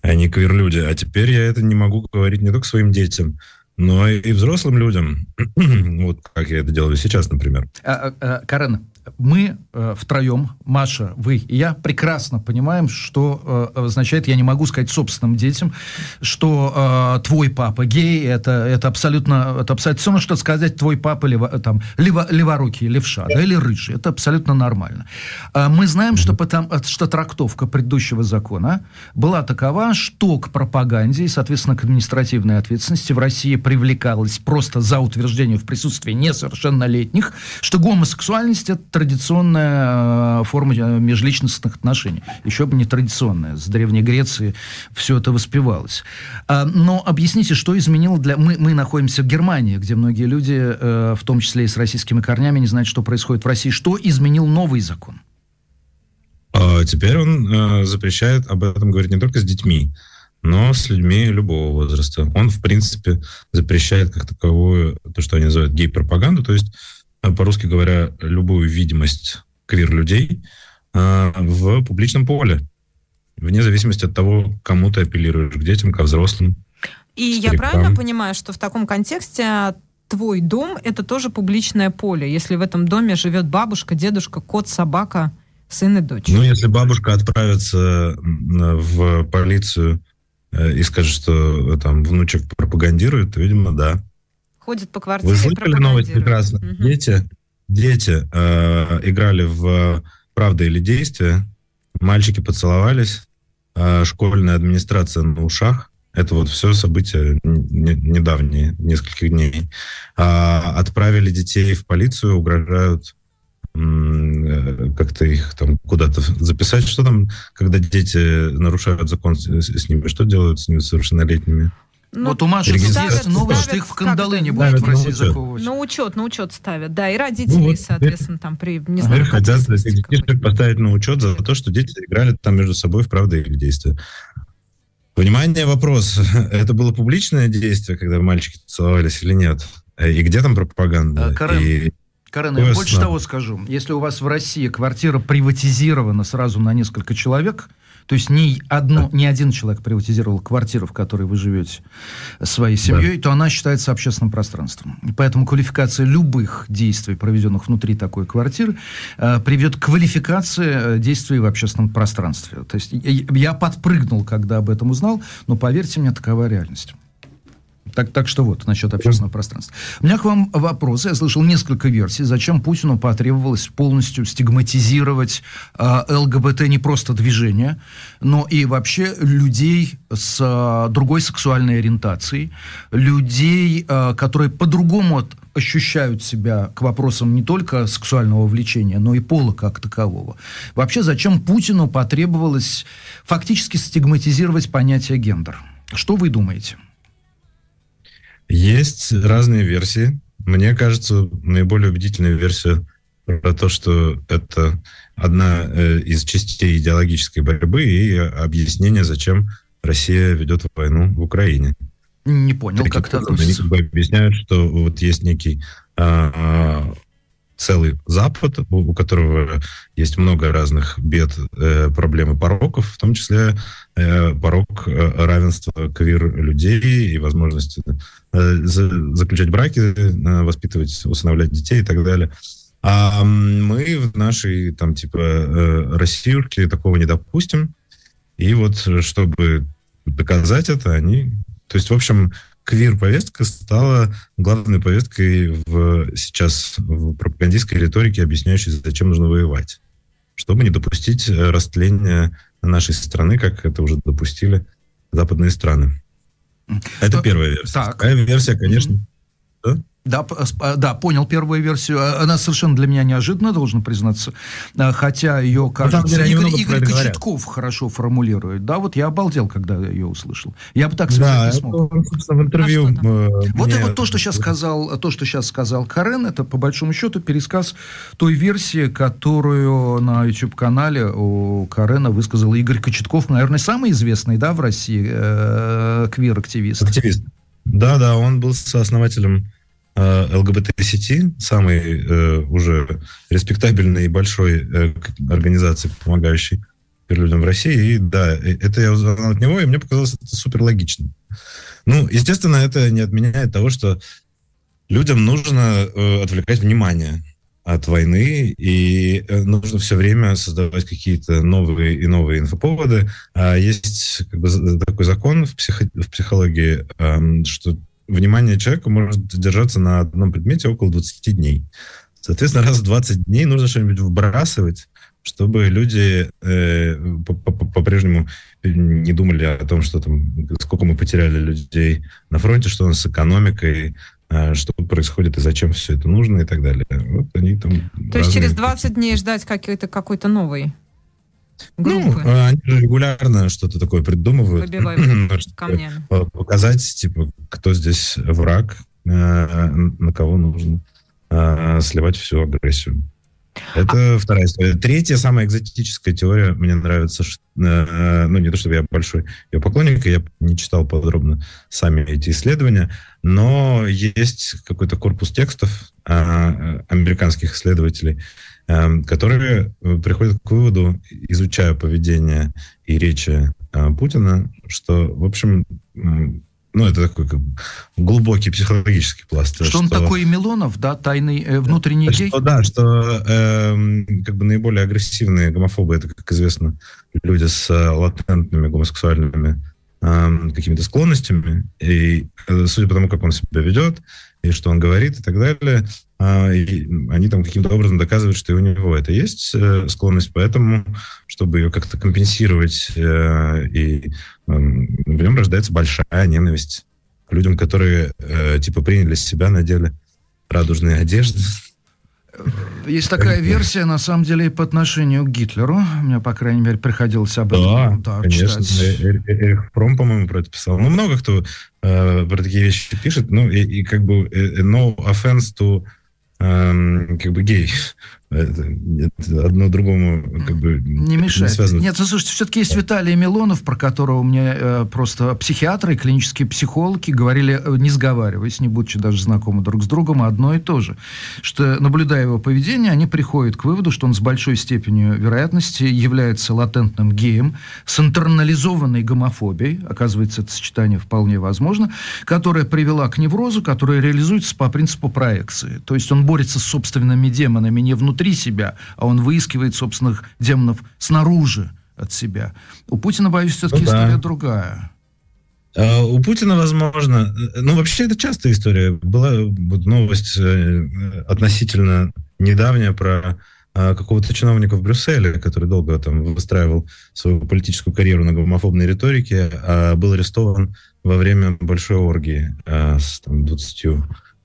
Speaker 8: они квир-люди. А теперь я это не могу говорить не только своим детям, но и взрослым людям. вот как я это делаю сейчас, например.
Speaker 3: А, а, Карен, мы э, втроем, Маша, вы и я, прекрасно понимаем, что э, означает, я не могу сказать собственным детям, что э, твой папа гей, это, это абсолютно, это абсолютно все равно, что сказать твой папа лево, там, лево, леворукий, левша, да, или рыжий, это абсолютно нормально. Э, мы знаем, что, потому, что трактовка предыдущего закона была такова, что к пропаганде и, соответственно, к административной ответственности в России привлекалось просто за утверждение в присутствии несовершеннолетних, что гомосексуальность это традиционная э, форма э, межличностных отношений. Еще бы не традиционная. С Древней Греции все это воспевалось. А, но объясните, что изменило для... Мы, мы находимся в Германии, где многие люди, э, в том числе и с российскими корнями, не знают, что происходит в России. Что изменил новый закон?
Speaker 8: А, теперь он запрещает об этом говорить не только с детьми, но с людьми любого возраста. Он, в принципе, запрещает как таковую то, что они называют гей-пропаганду, то есть по-русски говоря, любую видимость квир-людей э, в публичном поле, вне зависимости от того, кому ты апеллируешь, к детям, к взрослым.
Speaker 2: И старикам. я правильно понимаю, что в таком контексте твой дом — это тоже публичное поле, если в этом доме живет бабушка, дедушка, кот, собака, сын и дочь?
Speaker 8: Ну, если бабушка отправится в полицию э, и скажет, что там внучек пропагандирует, то, видимо, да
Speaker 2: ходят по квартире.
Speaker 8: Вы слышали новость прекрасно? Угу. Дети, дети э, играли в «Правда или действие», мальчики поцеловались, э, школьная администрация на ушах. Это вот все события недавние, нескольких дней. А, отправили детей в полицию, угрожают э, как-то их там куда-то записать. Что там, когда дети нарушают закон с, с ними? Что делают с совершеннолетними?
Speaker 3: Ну, вот у Маши есть новость, что их в кандалы не будет в России заковывать.
Speaker 2: На учет, на учет ставят, да, и родители, ну, вот, соответственно, там при, не знаю,
Speaker 8: хотят детишек поставить на учет за то, что дети играли там между собой в правда или действие. Внимание, вопрос. Это было публичное действие, когда мальчики целовались или нет? И где там пропаганда?
Speaker 3: А, Карен, и... Карен, я больше того скажу. Если у вас в России квартира приватизирована сразу на несколько человек, то есть ни, одно, ни один человек приватизировал квартиру, в которой вы живете своей семьей, да. то она считается общественным пространством. Поэтому квалификация любых действий, проведенных внутри такой квартиры, э, приведет к квалификации э, действий в общественном пространстве. То есть я, я подпрыгнул, когда об этом узнал, но поверьте мне, такова реальность. Так, так что вот, насчет общественного пространства. У меня к вам вопрос. Я слышал несколько версий, зачем Путину потребовалось полностью стигматизировать э, ЛГБТ не просто движение, но и вообще людей с э, другой сексуальной ориентацией, людей, э, которые по-другому ощущают себя к вопросам не только сексуального влечения, но и пола как такового. Вообще, зачем Путину потребовалось фактически стигматизировать понятие гендер? Что вы думаете?
Speaker 8: Есть разные версии. Мне кажется, наиболее убедительная версия про то, что это одна э, из частей идеологической борьбы и объяснение, зачем Россия ведет войну в Украине.
Speaker 3: Не понял, как это относится.
Speaker 8: Они объясняют, что вот есть некий а, целый Запад, у которого есть много разных бед, э, проблем и пороков, в том числе э, порог э, равенства квир-людей и возможности заключать браки, воспитывать, усыновлять детей и так далее. А мы в нашей, там, типа, Россиюрке такого не допустим. И вот, чтобы доказать это, они... То есть, в общем, квир-повестка стала главной повесткой в, сейчас в пропагандистской риторике, объясняющей, зачем нужно воевать. Чтобы не допустить э, растления нашей страны, как это уже допустили западные страны. Это первая версия. Так. Вторая версия, конечно.
Speaker 3: Mm-hmm. Да? Да, а, да, понял первую версию. А, она совершенно для меня неожиданно, должен признаться. А, хотя ее, кажется, ну, Игорь, Игорь Кочетков хорошо формулирует. Да, вот я обалдел, когда ее услышал. Я бы так сказать да, не смог. Это,
Speaker 8: собственно, в интервью... А
Speaker 3: э, вот мне... и вот то, что сейчас сказал, то, что сейчас сказал Карен, это, по большому счету, пересказ той версии, которую на YouTube-канале у Карена высказал Игорь Кочетков, наверное, самый известный, да, в России э, квир-активист.
Speaker 8: Активист. Да, да, он был сооснователем э, ЛГБТ-сети, самой э, уже респектабельной и большой э, организации, помогающей людям в России. И да, это я узнал от него, и мне показалось это супер логично. Ну, естественно, это не отменяет того, что людям нужно э, отвлекать внимание от войны, и э, нужно все время создавать какие-то новые и новые инфоповоды. А есть как бы, такой закон в, психо- в психологии, э, что внимание человека может держаться на одном предмете около 20 дней. Соответственно, раз в 20 дней нужно что-нибудь выбрасывать, чтобы люди э, по-прежнему не думали о том, что там, сколько мы потеряли людей на фронте, что у нас с экономикой, э, что происходит и зачем все это нужно и так далее. Вот они там То
Speaker 2: есть через 20 дней ждать какой-то какой-то новый
Speaker 8: группы. Ну, они же регулярно что-то такое придумывают.
Speaker 2: камнями.
Speaker 8: Показать, типа, кто здесь враг, э, на кого нужно э, сливать всю агрессию. Это а... вторая история. Третья, самая экзотическая теория, мне нравится, что, э, ну, не то чтобы я большой ее поклонник, я не читал подробно сами эти исследования, но есть какой-то корпус текстов э, американских исследователей, э, которые приходят к выводу, изучая поведение и речи э, Путина, что, в общем, ну, это такой как, глубокий психологический пласт.
Speaker 3: Что, что он такой Милонов, да, тайный э, внутренний
Speaker 8: гей? Что, да, что э, как бы наиболее агрессивные гомофобы, это, как известно, люди с э, латентными гомосексуальными э, какими-то склонностями. И э, судя по тому, как он себя ведет, и что он говорит, и так далее, а, и они там каким-то образом доказывают, что и у него это есть э, склонность, поэтому, чтобы ее как-то компенсировать, э, и эм, в нем рождается большая ненависть к людям, которые э, типа приняли себя, надели радужные одежды,
Speaker 3: есть такая версия, на самом деле, по отношению к Гитлеру. Мне, по крайней мере, приходилось об этом
Speaker 8: да, да, конечно. читать. Эрих Пром, по-моему, про это писал. Ну, много кто э, про такие вещи пишет. Ну, и, и как бы no offense to э, как бы гей. Это, это одно другому как бы
Speaker 3: не мешает. Не Нет, ну, слушайте, все-таки есть Виталий Милонов, про которого мне э, просто психиатры, клинические психологи говорили, э, не сговариваясь, не будучи даже знакомы друг с другом, одно и то же. Что, наблюдая его поведение, они приходят к выводу, что он с большой степенью вероятности является латентным геем, с интернализованной гомофобией, оказывается, это сочетание вполне возможно, которая привела к неврозу, которая реализуется по принципу проекции. То есть он борется с собственными демонами не внутри внутри себя, а он выискивает собственных демонов снаружи от себя. У Путина, боюсь, все-таки ну, да. история другая.
Speaker 8: А, у Путина, возможно, ну вообще это частая история. Была вот новость э, относительно недавняя про а, какого-то чиновника в Брюсселе, который долго там выстраивал свою политическую карьеру на гомофобной риторике, а был арестован во время большой оргии а, с там, 20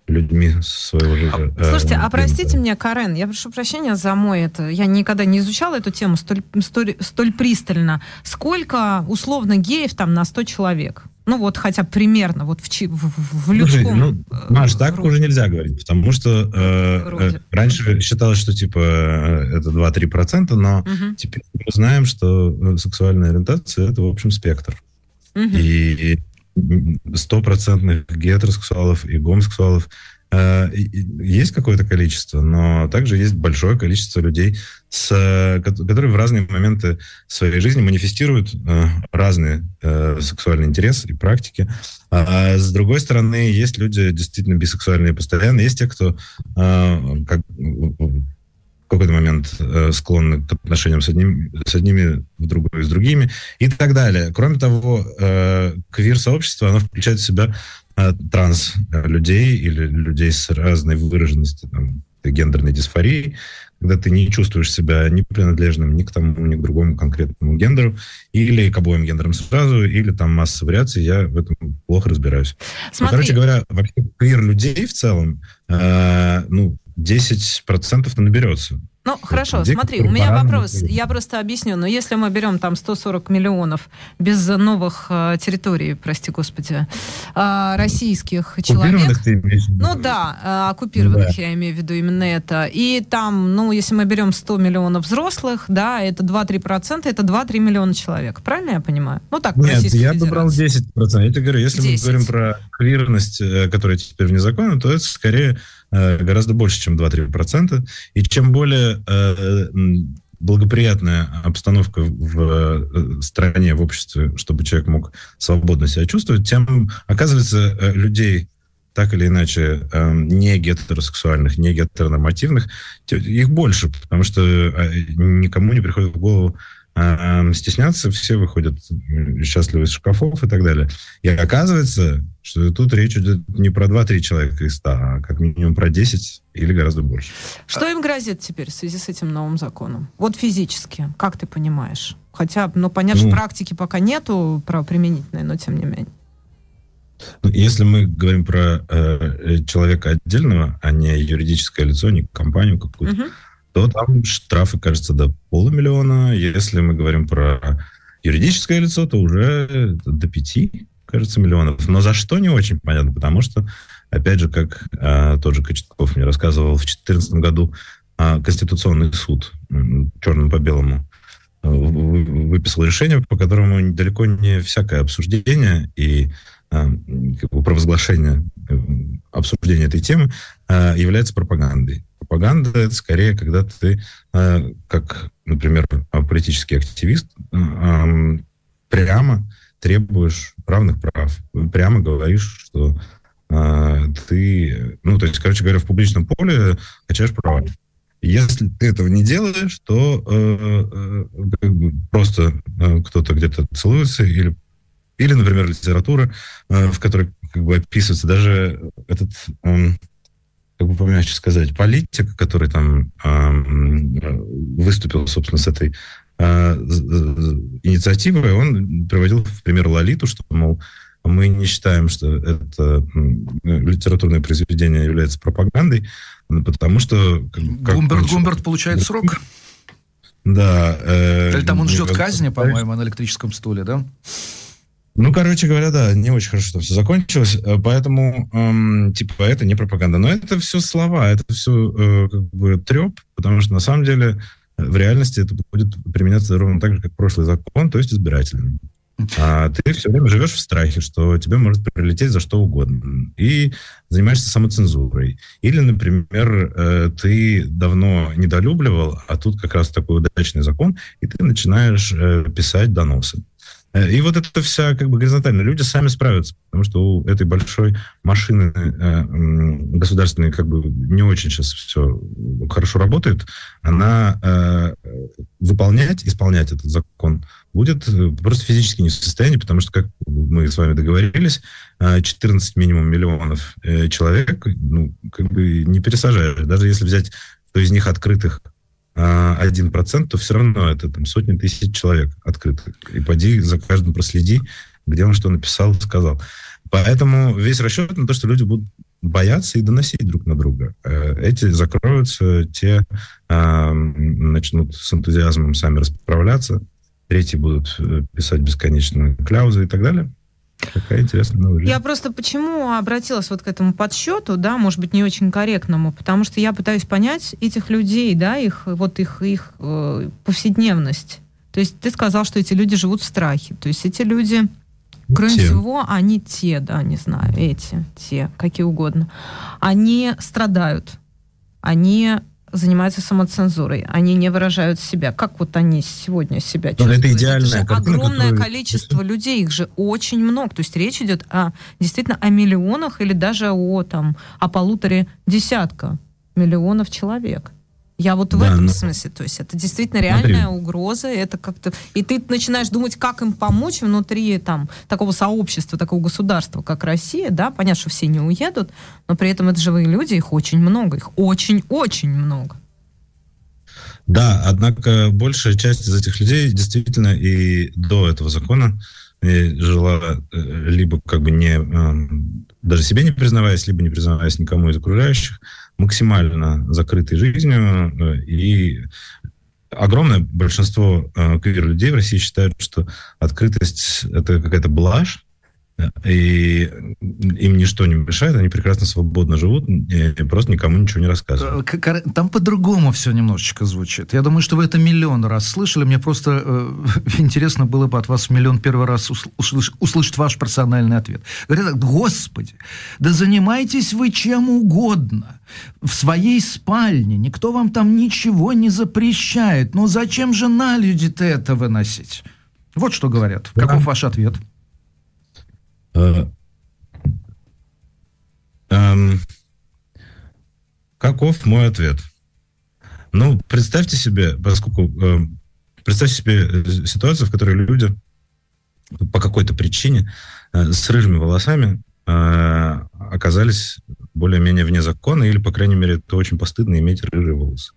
Speaker 8: людьми своего же...
Speaker 2: А, слушайте, э, а простите меня, Карен, я прошу прощения за мой это... Я никогда не изучала эту тему столь, столь, столь пристально. Сколько условно геев там на 100 человек? Ну вот хотя примерно, вот в, в, в людском... Слушай, ну,
Speaker 8: э, Маш, так роде. уже нельзя говорить, потому что э, э, раньше считалось, что типа э, это 2-3%, но угу. теперь мы знаем, что сексуальная ориентация это, в общем, спектр. Угу. И стопроцентных гетеросексуалов и гомосексуалов э, есть какое-то количество, но также есть большое количество людей, с, которые в разные моменты своей жизни манифестируют э, разные э, сексуальные интересы и практики. А с другой стороны, есть люди действительно бисексуальные постоянно, есть те, кто как, в какой-то момент э, склонны к отношениям с, одним, с одними, в другой с другими и так далее. Кроме того, э, квир-сообщество, оно включает в себя э, транс-людей или людей с разной выраженностью там, гендерной дисфории, когда ты не чувствуешь себя ни принадлежным ни к тому, ни к другому конкретному гендеру, или к обоим гендерам сразу, или там масса вариаций, я в этом плохо разбираюсь. Смотри. короче говоря, вообще квир людей в целом, э, ну, 10% наберется.
Speaker 2: Ну, хорошо, людей, смотри, у меня вопрос, я просто объясню, но если мы берем там 140 миллионов без новых э, территорий, прости господи, э, российских человек... Ты ну да, э, оккупированных да. я имею в виду именно это. И там, ну, если мы берем 100 миллионов взрослых, да, это 2-3%, это 2-3 миллиона человек. Правильно я понимаю? Ну так,
Speaker 8: Нет, я бы брал 10%. Я тебе говорю, если 10. мы говорим про квирность, э, которая теперь вне закона, то это скорее Э, гораздо больше, чем 2-3%. И чем более благоприятная обстановка в э, стране, в обществе, чтобы человек мог свободно себя чувствовать, тем, оказывается, людей так или иначе не гетеросексуальных, не гетеронормативных, их больше, потому что никому не приходит в голову а, стесняться, все выходят счастливы из шкафов и так далее. И оказывается, что тут речь идет не про 2-3 человека из 100, а как минимум про 10 или гораздо больше.
Speaker 2: Что им грозит теперь в связи с этим новым законом? Вот физически, как ты понимаешь? Хотя, ну, понятно, ну, практики пока нету правоприменительной, но тем не менее.
Speaker 8: Ну, если мы говорим про э, человека отдельного, а не юридическое лицо, не компанию какую-то, угу то там штрафы, кажется, до полумиллиона. Если мы говорим про юридическое лицо, то уже до пяти, кажется, миллионов. Но за что не очень понятно, потому что, опять же, как а, тот же Кочетков мне рассказывал, в 2014 году а, Конституционный суд черным по белому а, выписал решение, по которому далеко не всякое обсуждение и а, провозглашение э, обсуждения этой темы является пропагандой. Пропаганда — это скорее, когда ты, э, как, например, политический активист, э, прямо требуешь равных прав, прямо говоришь, что э, ты, ну, то есть, короче говоря, в публичном поле качаешь права. Если ты этого не делаешь, то э, бы просто э, кто-то где-то целуется или или, например, литература, э, в которой как бы описывается даже этот э, как бы помягче сказать, политик, который там э, выступил, собственно, с этой э, инициативой, он приводил в пример Лолиту, что, мол, мы не считаем, что это литературное произведение является пропагандой, потому что...
Speaker 3: Как, Гумберт, Гумберт получает срок?
Speaker 8: Да.
Speaker 3: Э, Или там он ждет казни, по-моему, на электрическом стуле, да?
Speaker 8: Ну, короче говоря, да, не очень хорошо там все закончилось, э, поэтому, эм, типа, это не пропаганда. Но это все слова, это все э, как бы треп, потому что на самом деле э, в реальности это будет применяться ровно так же, как прошлый закон, то есть избирательный. А ты все время живешь в страхе, что тебе может прилететь за что угодно. И занимаешься самоцензурой. Или, например, э, ты давно недолюбливал, а тут как раз такой удачный закон, и ты начинаешь писать доносы. Э, и вот это вся как бы горизонтально. Люди сами справятся, потому что у этой большой машины э, государственной как бы не очень сейчас все хорошо работает. Она э, выполнять, исполнять этот закон будет просто физически не в состоянии, потому что, как мы с вами договорились, 14 минимум миллионов человек, ну, как бы не пересажаешь. Даже если взять, то из них открытых 1%, то все равно это там сотни тысяч человек открытых. И поди за каждым проследи, где он что написал, сказал. Поэтому весь расчет на то, что люди будут бояться и доносить друг на друга. Э, эти закроются, те э, начнут с энтузиазмом сами расправляться, третьи будут э, писать бесконечные кляузы и так далее. Какая интересная новость.
Speaker 2: Я просто почему обратилась вот к этому подсчету, да, может быть, не очень корректному, потому что я пытаюсь понять этих людей, да, их, вот их, их э, повседневность. То есть ты сказал, что эти люди живут в страхе. То есть эти люди, кроме те. всего, они те, да, не знаю, эти, те, какие угодно, они страдают. Они занимаются самоцензурой, они не выражают себя. Как вот они сегодня себя чувствуют?
Speaker 8: Ну, это идеальная
Speaker 2: это картина, огромное которую... количество людей, их же очень много. То есть речь идет о, действительно о миллионах или даже о, там, о полуторе десятка миллионов человек. Я вот в да, этом но... смысле, то есть это действительно реальная Смотри. угроза, это как-то... И ты начинаешь думать, как им помочь внутри там такого сообщества, такого государства, как Россия, да, понятно, что все не уедут, но при этом это живые люди, их очень много, их очень-очень много.
Speaker 8: Да, однако большая часть из этих людей действительно и до этого закона жила либо как бы не даже себе не признаваясь, либо не признаваясь никому из окружающих, максимально закрытой жизнью и огромное большинство э, квир-людей в России считают, что открытость — это какая-то блажь, и им ничто не мешает, они прекрасно свободно живут, и просто никому ничего не рассказывают.
Speaker 3: Там по-другому все немножечко звучит. Я думаю, что вы это миллион раз слышали. Мне просто э, интересно было бы от вас миллион первый раз услышать, услышать ваш персональный ответ. Говорят, господи, да занимайтесь вы чем угодно. В своей спальне. Никто вам там ничего не запрещает. Но зачем же на люди-то это выносить? Вот что говорят. Да. Каков ваш ответ?
Speaker 8: Э, эм, каков мой ответ? Ну, представьте себе, поскольку э, представьте себе э, ситуацию, в которой люди по какой-то причине э, с рыжими волосами э, оказались более-менее вне закона, или, по крайней мере, это очень постыдно иметь рыжие волосы.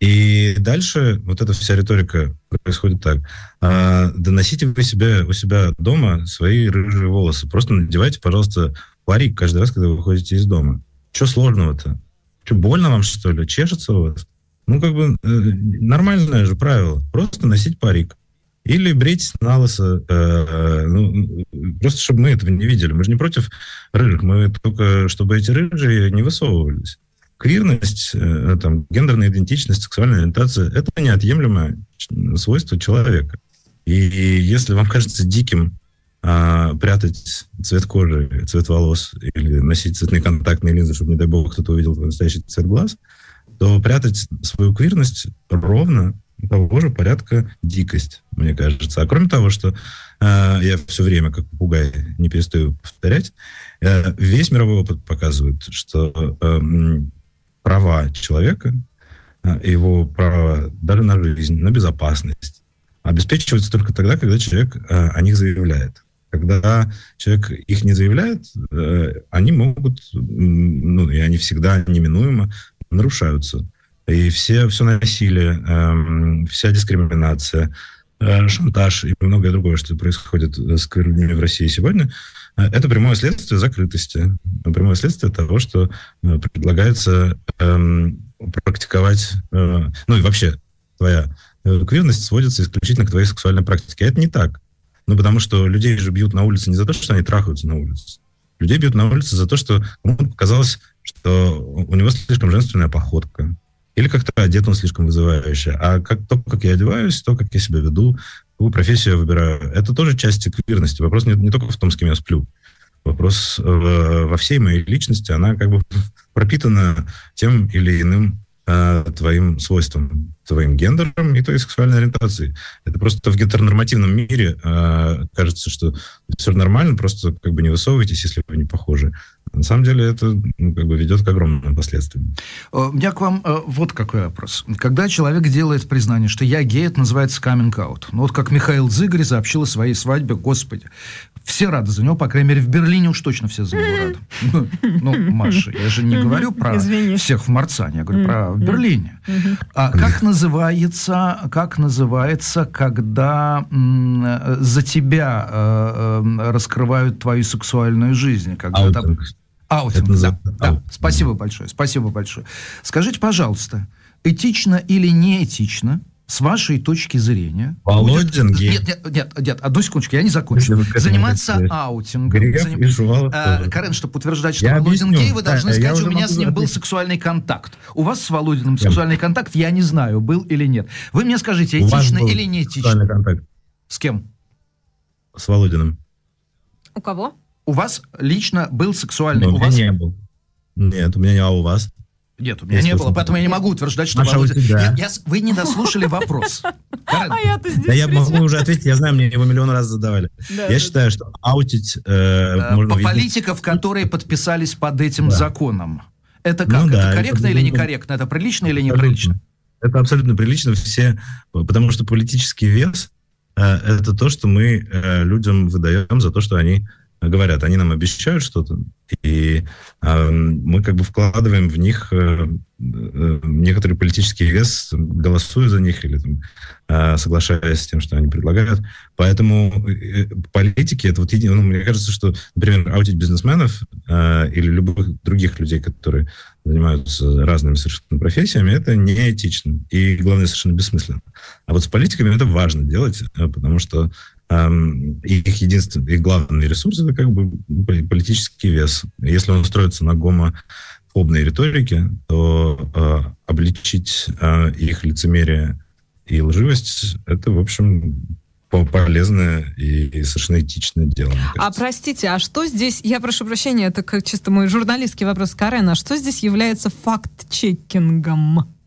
Speaker 8: И дальше вот эта вся риторика происходит так. А, доносите вы себе, у себя дома свои рыжие волосы. Просто надевайте, пожалуйста, парик каждый раз, когда вы выходите из дома. Что сложного-то? Что, больно вам, что ли? Чешется у вас? Ну, как бы, э, нормальное же правило. Просто носить парик. Или брить на лысо. Э, ну, просто, чтобы мы этого не видели. Мы же не против рыжих. Мы только, чтобы эти рыжие не высовывались квирность, э, там, гендерная идентичность, сексуальная ориентация – это неотъемлемое свойство человека. И, если вам кажется диким а, прятать цвет кожи, цвет волос или носить цветные контактные линзы, чтобы, не дай бог, кто-то увидел настоящий цвет глаз, то прятать свою квирность ровно того же порядка дикость, мне кажется. А кроме того, что э, я все время, как попугай, не перестаю повторять, э, весь мировой опыт показывает, что э, права человека, а, его право даже на жизнь, на безопасность, обеспечиваются только тогда, когда человек а, о них заявляет. Когда человек их не заявляет, э, они могут, ну, и они всегда неминуемо нарушаются. И все, все насилие, эм, вся дискриминация, э, шантаж и многое другое, что происходит с людьми в России сегодня, э, это прямое следствие закрытости, прямое следствие того, что предлагается эм, практиковать, э, ну и вообще твоя э, квирность сводится исключительно к твоей сексуальной практике. Это не так. Ну, потому что людей же бьют на улице не за то, что они трахаются на улице. Людей бьют на улице за то, что кому-то показалось, что у него слишком женственная походка. Или как-то одет он слишком вызывающе. А как, то, как я одеваюсь, то, как я себя веду, какую профессию я выбираю, это тоже часть квирности. Вопрос не, не только в том, с кем я сплю. Вопрос э, во всей моей личности, она как бы пропитана тем или иным э, твоим свойством, твоим гендером и твоей сексуальной ориентацией. Это просто в гетеронормативном мире э, кажется, что все нормально, просто как бы не высовывайтесь, если вы не похожи. На самом деле это ну, как бы ведет к огромным последствиям.
Speaker 3: Э, у меня к вам э, вот какой вопрос. Когда человек делает признание, что я гей, это называется coming out. Ну вот как Михаил Зыгорь сообщил о своей свадьбе, господи, все рады за него, по крайней мере, в Берлине уж точно все за него рады. Ну, ну Маша, я же не говорю про всех в Марсане, я говорю про в Берлине. А как называется, как называется, когда за тебя э, э, раскрывают твою сексуальную жизнь? Когда там... Аутинг, да, да. Спасибо большое, спасибо большое. Скажите, пожалуйста, этично или неэтично с вашей точки зрения...
Speaker 8: Володин будет...
Speaker 3: Нет, нет, нет, нет, одну секундочку, я не закончил. Заниматься аутингом. Заним... А, Карен, чтобы утверждать, что я Володин гей, вы должны да, сказать, что у меня с ним был сексуальный контакт. У вас с Володиным сексуальный контакт, я не знаю, был или нет. Вы мне скажите, этично или не этично? контакт. С кем?
Speaker 8: С Володиным.
Speaker 2: У кого?
Speaker 3: У вас лично был сексуальный?
Speaker 8: у,
Speaker 3: у вас...
Speaker 8: не был. Нет, у меня не, а у вас?
Speaker 3: Нет, у меня не было, поэтому я не могу утверждать, что Маша, Володя... я, я, вы не дослушали вопрос.
Speaker 2: А я-то здесь
Speaker 8: Да я могу уже ответить, я знаю, мне его миллион раз задавали. Я считаю, что аутить э,
Speaker 3: можно Политиков, которые подписались под этим законом. Это как? Ну это корректно или некорректно? Это прилично или неприлично?
Speaker 8: Это абсолютно прилично. Все, потому что политический вес э, это то, что мы э, людям выдаем за то, что они говорят, они нам обещают что-то, и э, мы как бы вкладываем в них э, э, некоторый политический вес, голосуя за них или там, э, соглашаясь с тем, что они предлагают. Поэтому э, политики это вот единое. Ну, мне кажется, что, например, аудить бизнесменов э, или любых других людей, которые занимаются разными совершенно профессиями, это неэтично и, главное, совершенно бессмысленно. А вот с политиками это важно делать, э, потому что их единственный, их главный ресурс это как бы политический вес. Если он строится на гомофобной риторике, то э, обличить э, их лицемерие и лживость это, в общем, полезное и, и совершенно этичное дело.
Speaker 2: А простите, а что здесь, я прошу прощения, это как чисто мой журналистский вопрос Карена, а что здесь является факт-чекингом?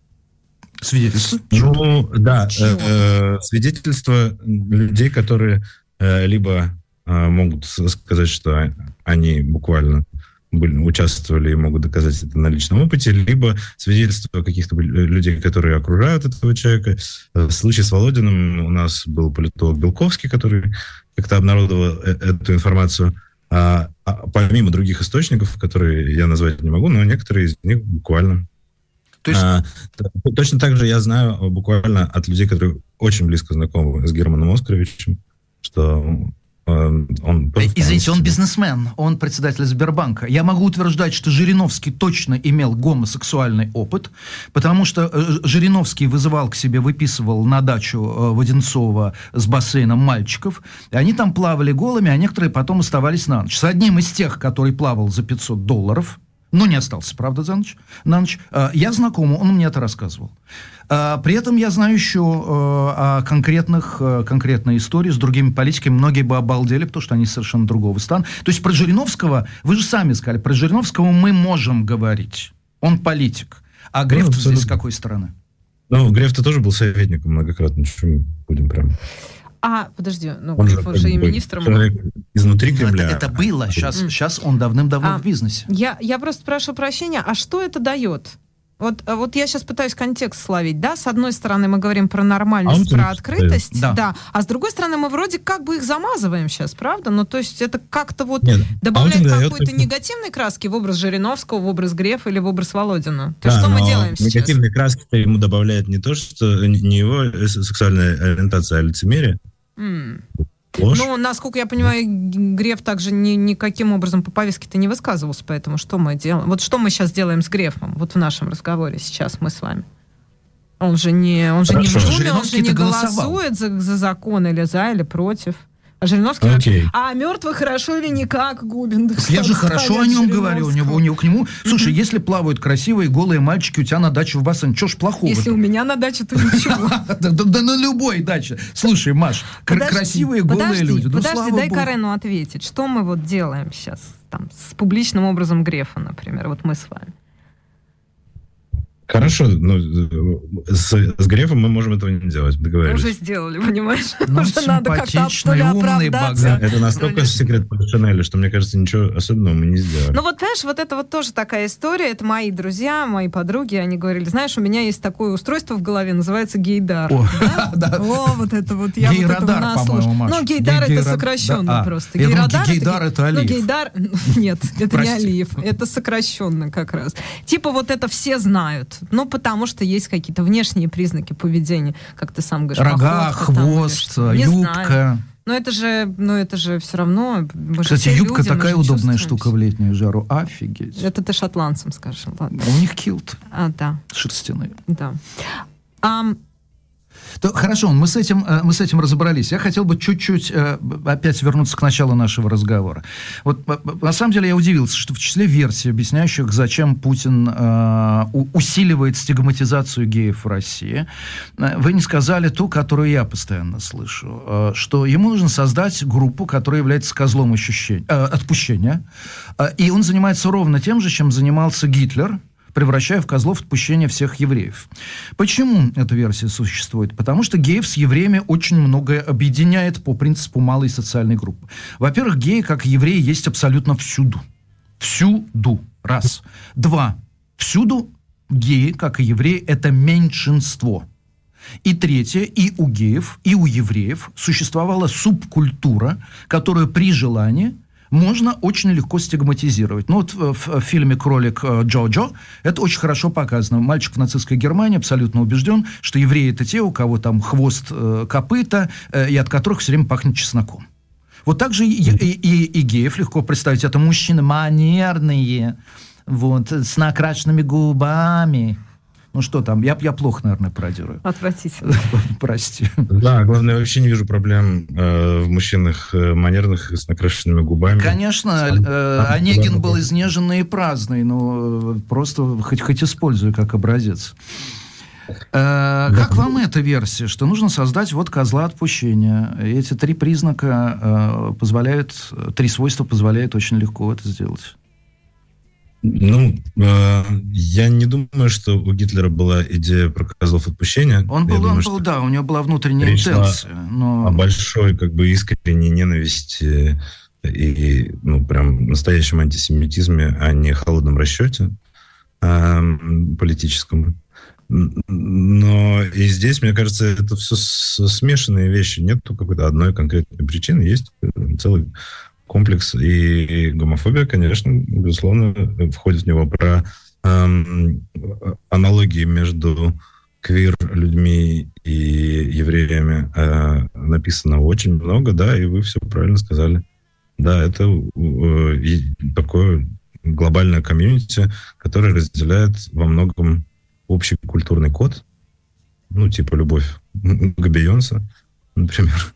Speaker 3: Свидетельство?
Speaker 8: Ну, да, э, э, свидетельство людей, которые э, либо э, могут сказать, что они буквально были, участвовали и могут доказать это на личном опыте, либо свидетельство каких-то людей, которые окружают этого человека. В случае с Володиным у нас был политолог Белковский, который как-то обнародовал э, эту информацию. А, а, помимо других источников, которые я назвать не могу, но некоторые из них буквально то есть... а, точно так же я знаю буквально от людей, которые очень близко знакомы с Германом Оскаровичем, что э, он...
Speaker 3: Извините, он бизнесмен, он председатель Сбербанка. Я могу утверждать, что Жириновский точно имел гомосексуальный опыт, потому что э, Жириновский вызывал к себе, выписывал на дачу э, Воденцова с бассейном мальчиков, и они там плавали голыми, а некоторые потом оставались на ночь. С одним из тех, который плавал за 500 долларов, но не остался, правда, за ночь, на ночь. А, я знаком, он мне это рассказывал. А, при этом я знаю еще а, о конкретных, конкретной истории с другими политиками. Многие бы обалдели, потому что они совершенно другого стана. То есть про Жириновского, вы же сами сказали, про Жириновского мы можем говорить. Он политик. А Греф ну, здесь с какой стороны?
Speaker 8: Ну, Греф-то тоже был советником многократно. Мы будем прям...
Speaker 2: А, подожди, ну, он, же, он же и министром.
Speaker 8: Изнутри Кремля.
Speaker 3: Это, это было, сейчас, mm. сейчас он давным-давно а, в бизнесе.
Speaker 2: Я, я просто прошу прощения, а что это дает? Вот, а вот я сейчас пытаюсь контекст словить, да, с одной стороны мы говорим про нормальность, а про открытость, да. да, а с другой стороны мы вроде как бы их замазываем сейчас, правда? Ну, то есть это как-то вот Нет, добавляет какой-то дает... негативной краски в образ Жириновского, в образ Грефа или в образ Володина. То да, что мы делаем
Speaker 8: сейчас? Негативной краски ему добавляет не то, что не его сексуальная ориентация, а лицемерие, Mm.
Speaker 2: Ложь? Ну, насколько я понимаю, Греф также ни, никаким образом по повестке-то не высказывался, поэтому что мы делаем? Вот что мы сейчас делаем с Грефом, вот в нашем разговоре сейчас мы с вами? Он же не, он же не в Думе, он же не голосует за, за закон или за, или против. А Жириновский okay. А мертвый хорошо или никак, Губин? Да
Speaker 3: я же хорошо о нем говорю. У него, у него к нему. Слушай, mm-hmm. если плавают красивые голые мальчики у тебя на даче в бассейн, что ж плохого?
Speaker 2: Если у меня на даче, то ничего.
Speaker 3: Да на любой даче. Слушай, Маш, красивые голые люди.
Speaker 2: Ну, подожди, дай Карену ответить. Что мы вот делаем сейчас там с публичным образом Грефа, например, вот мы с вами?
Speaker 8: Хорошо, ну, с, с Грефом мы можем этого не делать, договорились.
Speaker 2: Уже сделали, понимаешь?
Speaker 3: Ну, Уже надо как-то ли оправдаться.
Speaker 8: Это настолько секрет по что, мне кажется, ничего особенного мы не сделали.
Speaker 2: Ну вот, понимаешь, вот это вот тоже такая история. Это мои друзья, мои подруги, они говорили, знаешь, у меня есть такое устройство в голове, называется гейдар. О, да? О вот это вот. Я
Speaker 3: Гейрадар, вот по-моему,
Speaker 2: Ну, гейдар это сокращенно а, просто.
Speaker 3: Гейрадар гейдар это
Speaker 2: Алиев. Ну, гейдар, нет, это не Алиев, это сокращенно как раз. Типа вот это все знают. Ну, потому что есть какие-то внешние признаки поведения, как ты сам говоришь.
Speaker 3: Рога, хвост, там, юбка. Знаю.
Speaker 2: Но это же, ну это же все равно.
Speaker 3: Кстати, юбка люди, такая удобная штука в летнюю жару. Офигеть.
Speaker 2: Это ты шотландцам скажешь. Ладно.
Speaker 3: У них килт.
Speaker 2: А, да.
Speaker 3: Шерстяные.
Speaker 2: Да. Um,
Speaker 3: то, хорошо, мы с, этим, э, мы с этим разобрались. Я хотел бы чуть-чуть э, опять вернуться к началу нашего разговора. Вот э, на самом деле я удивился, что в числе версий, объясняющих, зачем Путин э, усиливает стигматизацию геев в России, вы не сказали ту, которую я постоянно слышу, что ему нужно создать группу, которая является козлом ощущения, э, отпущения, и он занимается ровно тем же, чем занимался Гитлер – превращая в козлов отпущения всех евреев. Почему эта версия существует? Потому что геев с евреями очень многое объединяет по принципу малой социальной группы. Во-первых, геи, как евреи, есть абсолютно всюду. Всюду. Раз. Два. Всюду геи, как и евреи, это меньшинство. И третье, и у геев, и у евреев существовала субкультура, которая при желании можно очень легко стигматизировать. Ну вот в, в фильме «Кролик э, Джо-Джо» это очень хорошо показано. Мальчик в нацистской Германии абсолютно убежден, что евреи это те, у кого там хвост э, копыта, э, и от которых все время пахнет чесноком. Вот так же и, и, и, и геев легко представить. Это мужчины манерные, вот, с накрашенными губами. Ну что там, я, я плохо, наверное, пародирую.
Speaker 2: Отвратительно.
Speaker 3: Прости.
Speaker 8: Да, главное, я вообще не вижу проблем э, в мужчинах э, манерных с накрашенными губами.
Speaker 3: Конечно, э, Онегин был изнеженный и праздный, но просто хоть, хоть использую как образец. Э, как вам эта версия, что нужно создать вот козла отпущения? Эти три признака э, позволяют, три свойства позволяют очень легко это сделать.
Speaker 8: Ну, э, я не думаю, что у Гитлера была идея про козлов отпущения.
Speaker 3: Он был,
Speaker 8: думаю,
Speaker 3: он был, да, у него была внутренняя интенция.
Speaker 8: Но... О большой, как бы, искренней ненависти и, ну, прям настоящем антисемитизме, а не холодном расчете э, политическом. Но и здесь, мне кажется, это все смешанные вещи. Нет какой-то одной конкретной причины. Есть целый комплекс. И гомофобия, конечно, безусловно, входит в него. Про эм, аналогии между квир-людьми и евреями э, написано очень много, да, и вы все правильно сказали. Да, это э, такое глобальное комьюнити, которое разделяет во многом общий культурный код, ну, типа любовь к Бейонсе, например,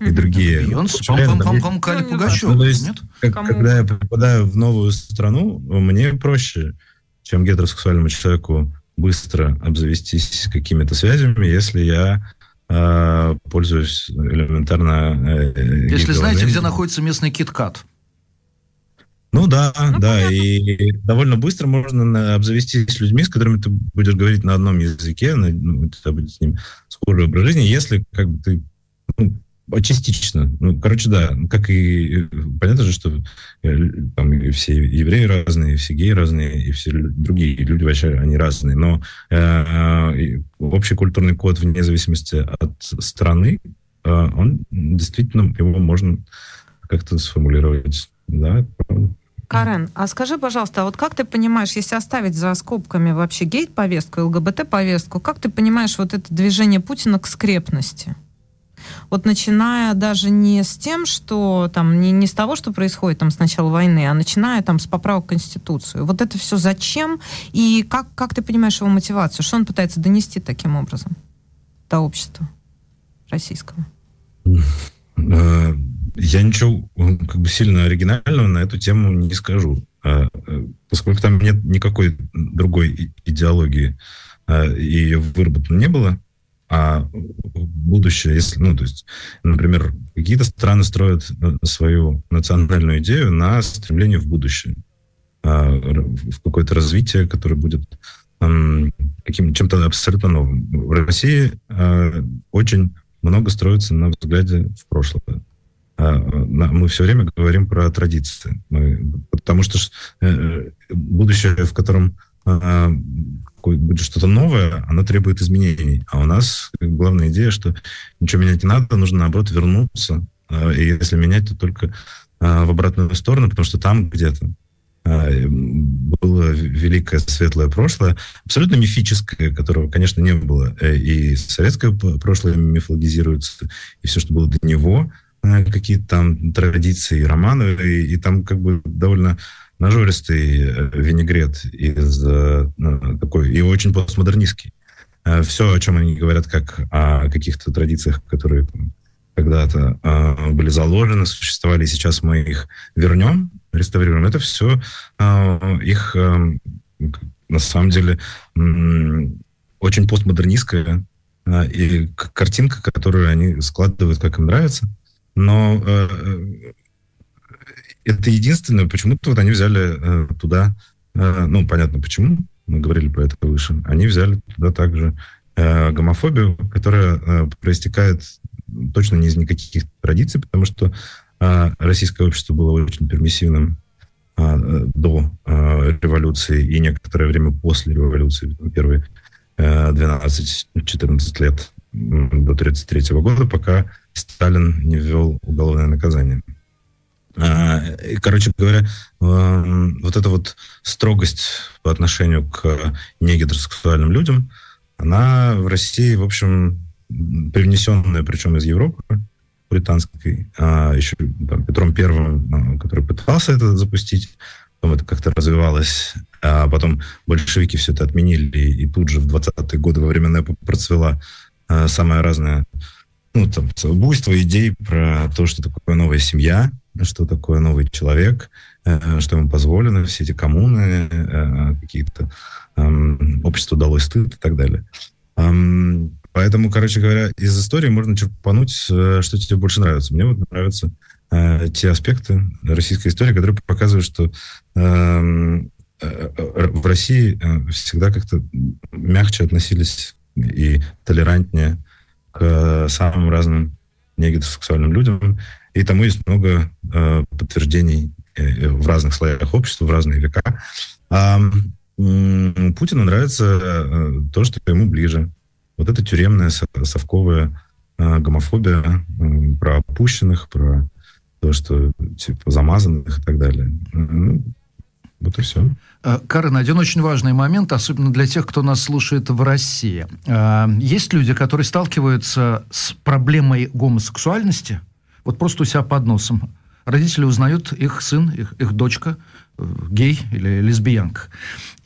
Speaker 8: и другие.
Speaker 3: Бейонс? По-моему, Кали Пугачев,
Speaker 8: нет? Когда я попадаю в новую страну, мне проще, чем гетеросексуальному человеку быстро обзавестись какими-то связями, если я э, пользуюсь элементарно...
Speaker 3: Э, если знаете, где находится местный киткат.
Speaker 8: Ну да, ну, да, понятно. и довольно быстро можно обзавестись людьми, с которыми ты будешь говорить на одном языке, на, ну, у тебя будет с ним схожий образ жизни, если как бы ты ну, частично. Ну, короче, да, как и понятно же, что э, там все евреи разные, все геи разные, и все другие люди вообще они разные. Но э, э, общий культурный код вне зависимости от страны, э, он действительно его можно как-то сформулировать. Да.
Speaker 2: Карен, а скажи, пожалуйста, а вот как ты понимаешь, если оставить за скобками вообще гейт-повестку, ЛГБТ-повестку, как ты понимаешь вот это движение Путина к скрепности? Вот начиная даже не с тем, что там, не, не с того, что происходит там с начала войны, а начиная там с поправок в Конституцию. Вот это все зачем? И как, как ты понимаешь его мотивацию? Что он пытается донести таким образом до общества российского?
Speaker 8: Э, я ничего как бы сильно оригинального на эту тему не скажу, а, э, поскольку там нет никакой другой идеологии, и ее выработано не было, а будущее, если, ну, то есть, например, какие-то страны строят э, свою национальную идею на стремление в будущее, а, в какое-то развитие, которое будет каким чем-то абсолютно новым. В России очень много строится на взгляде в прошлое. А, мы все время говорим про традиции. Мы, потому что э, будущее, в котором а, будет что-то новое, оно требует изменений. А у нас главная идея, что ничего менять не надо, нужно, наоборот, вернуться. А, и если менять, то только в обратную сторону, потому что там где-то было великое светлое прошлое, абсолютно мифическое, которого, конечно, не было. Э, и советское прошлое мифологизируется, и все, что было до него, э, какие-то там традиции, романы, и, и там как бы довольно нажористый э, винегрет из ну, такой, и очень постмодернистский. Все, о чем они говорят, как о каких-то традициях, которые когда-то э, были заложены, существовали, и сейчас мы их вернем, реставрируем. Это все э, их, э, на самом деле, э, очень постмодернистская э, и картинка, которую они складывают, как им нравится. Но э, это единственное, почему-то вот они взяли э, туда, э, ну, понятно почему, мы говорили про это выше, они взяли туда также э, гомофобию, которая э, проистекает точно не из никаких традиций, потому что а, российское общество было очень пермиссивным а, до а, революции и некоторое время после революции, первые 12-14 лет до 1933 года, пока Сталин не ввел уголовное наказание. Короче говоря, вот эта вот строгость по отношению к негетеросексуальным людям, она в России, в общем, привнесенная, причем из Европы, британской, а еще там, Петром Первым, который пытался это запустить, потом это как-то развивалось, а потом большевики все это отменили, и тут же в 20-е годы во время НЭПа процвела а, самая разная ну, там, буйство идей про то, что такое новая семья, что такое новый человек, э, что ему позволено, все эти коммуны, э, какие-то общество дало стыд и так далее. Поэтому, короче говоря, из истории можно черпануть, э, что тебе больше нравится. Мне вот нравятся те аспекты российской истории, которые показывают, что эм, в России всегда как-то мягче относились и толерантнее к самым разным негетеросексуальным людям. И тому есть много э, подтверждений э, в разных слоях общества, в разные века. А э, Путину нравится э, то, что ему ближе. Вот эта тюремная совковая э, гомофобия э, про опущенных, про то, что типа замазанных и так далее. Вот и все.
Speaker 3: Э, Карен, один очень важный момент, особенно для тех, кто нас слушает в России. Э, есть люди, которые сталкиваются с проблемой гомосексуальности, вот просто у себя под носом. Родители узнают, их сын, их, их дочка гей или лесбиянка.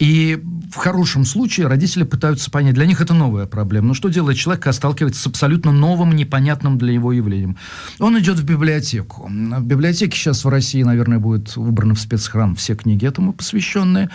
Speaker 3: И в хорошем случае родители пытаются понять, для них это новая проблема. Но что делает человек, когда сталкивается с абсолютно новым, непонятным для него явлением? Он идет в библиотеку. В библиотеке сейчас в России, наверное, будет убраны в спецхран все книги этому посвященные.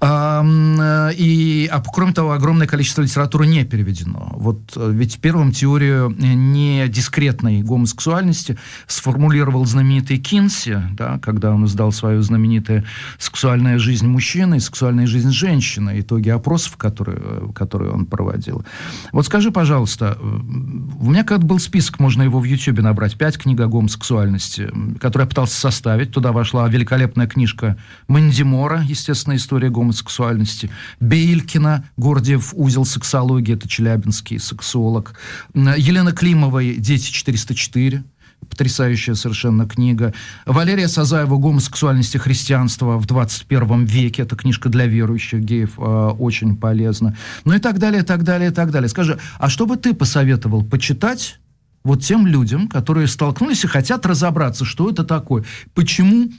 Speaker 3: И, а кроме того, огромное количество литературы не переведено. Вот э, ведь первым теорию недискретной гомосексуальности сформулировал знаменитый Кинси, да, когда он издал свое знаменитое сексуальная жизнь мужчины и сексуальная жизнь женщины, итоги опросов, которые, которые он проводил. Вот скажи, пожалуйста, у меня когда был список, можно его в Ютьюбе набрать, пять книг о гомосексуальности, который я пытался составить. Туда вошла великолепная книжка Мандимора, естественно, история гомосексуальности, Бейлькина, Гордиев, узел сексологии, это челябинский сексолог, Елена Климовой, «Дети 404», потрясающая совершенно книга. Валерия Сазаева «Гомосексуальность и христианство в 21 веке». Это книжка для верующих геев, э, очень полезна. Ну и так далее, так далее, так далее. Скажи, а что бы ты посоветовал почитать вот тем людям, которые столкнулись и хотят разобраться, что это такое? Почему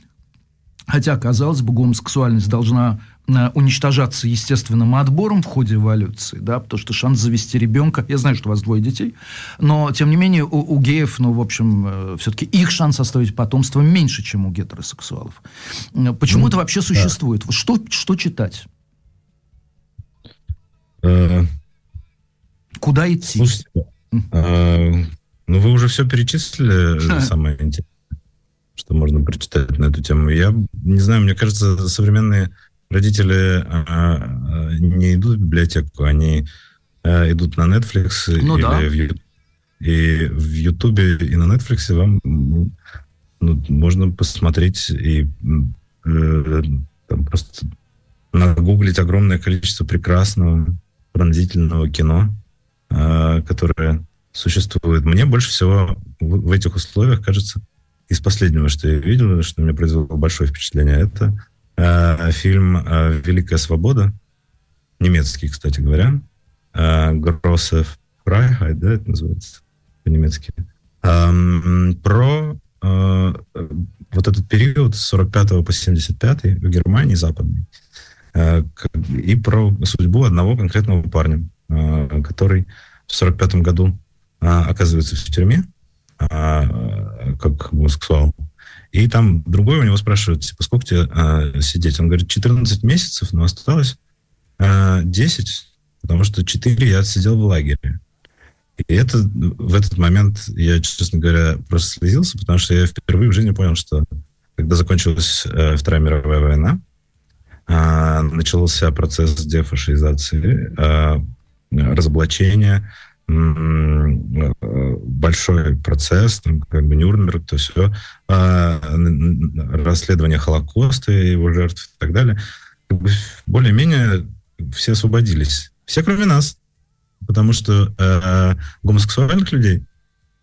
Speaker 3: Хотя, казалось бы, гомосексуальность должна уничтожаться естественным отбором в ходе эволюции, да, потому что шанс завести ребенка, я знаю, что у вас двое детей, но, тем не менее, у, у геев, ну, в общем, э, все-таки их шанс оставить потомство меньше, чем у гетеросексуалов. Э, почему ну, это вообще существует? Да. Что, что читать? Куда идти?
Speaker 8: Слушайте, ну, вы уже все перечислили, самое интересное, что можно прочитать на эту тему. Я не знаю, мне кажется, современные родители а, не идут в библиотеку, они а, идут на Netflix ну, или да. в YouTube. И в Ютубе и на Netflix вам ну, можно посмотреть и э, там просто нагуглить огромное количество прекрасного, пронзительного кино, э, которое существует. Мне больше всего в, в этих условиях кажется, из последнего, что я видел, что мне произвело большое впечатление, это Э, фильм э, «Великая свобода», немецкий, кстати говоря, «Grosse Freiheit», да, это называется по-немецки, эм, про э, вот этот период с 45 по 75 в Германии западной, и про судьбу одного конкретного парня, который в 45 году оказывается в тюрьме, как гомосексуал, и там другой у него спрашивает, типа, сколько тебе э, сидеть? Он говорит, 14 месяцев, но осталось э, 10, потому что 4 я сидел в лагере. И это в этот момент я, честно говоря, просто слезился, потому что я впервые в жизни понял, что когда закончилась э, Вторая мировая война, э, начался процесс дефашизации, э, разоблачения, большой процесс, там, как бы Нюрнберг, то все, а, расследование Холокоста и его жертв и так далее. Более-менее все освободились. Все, кроме нас. Потому что э, гомосексуальных людей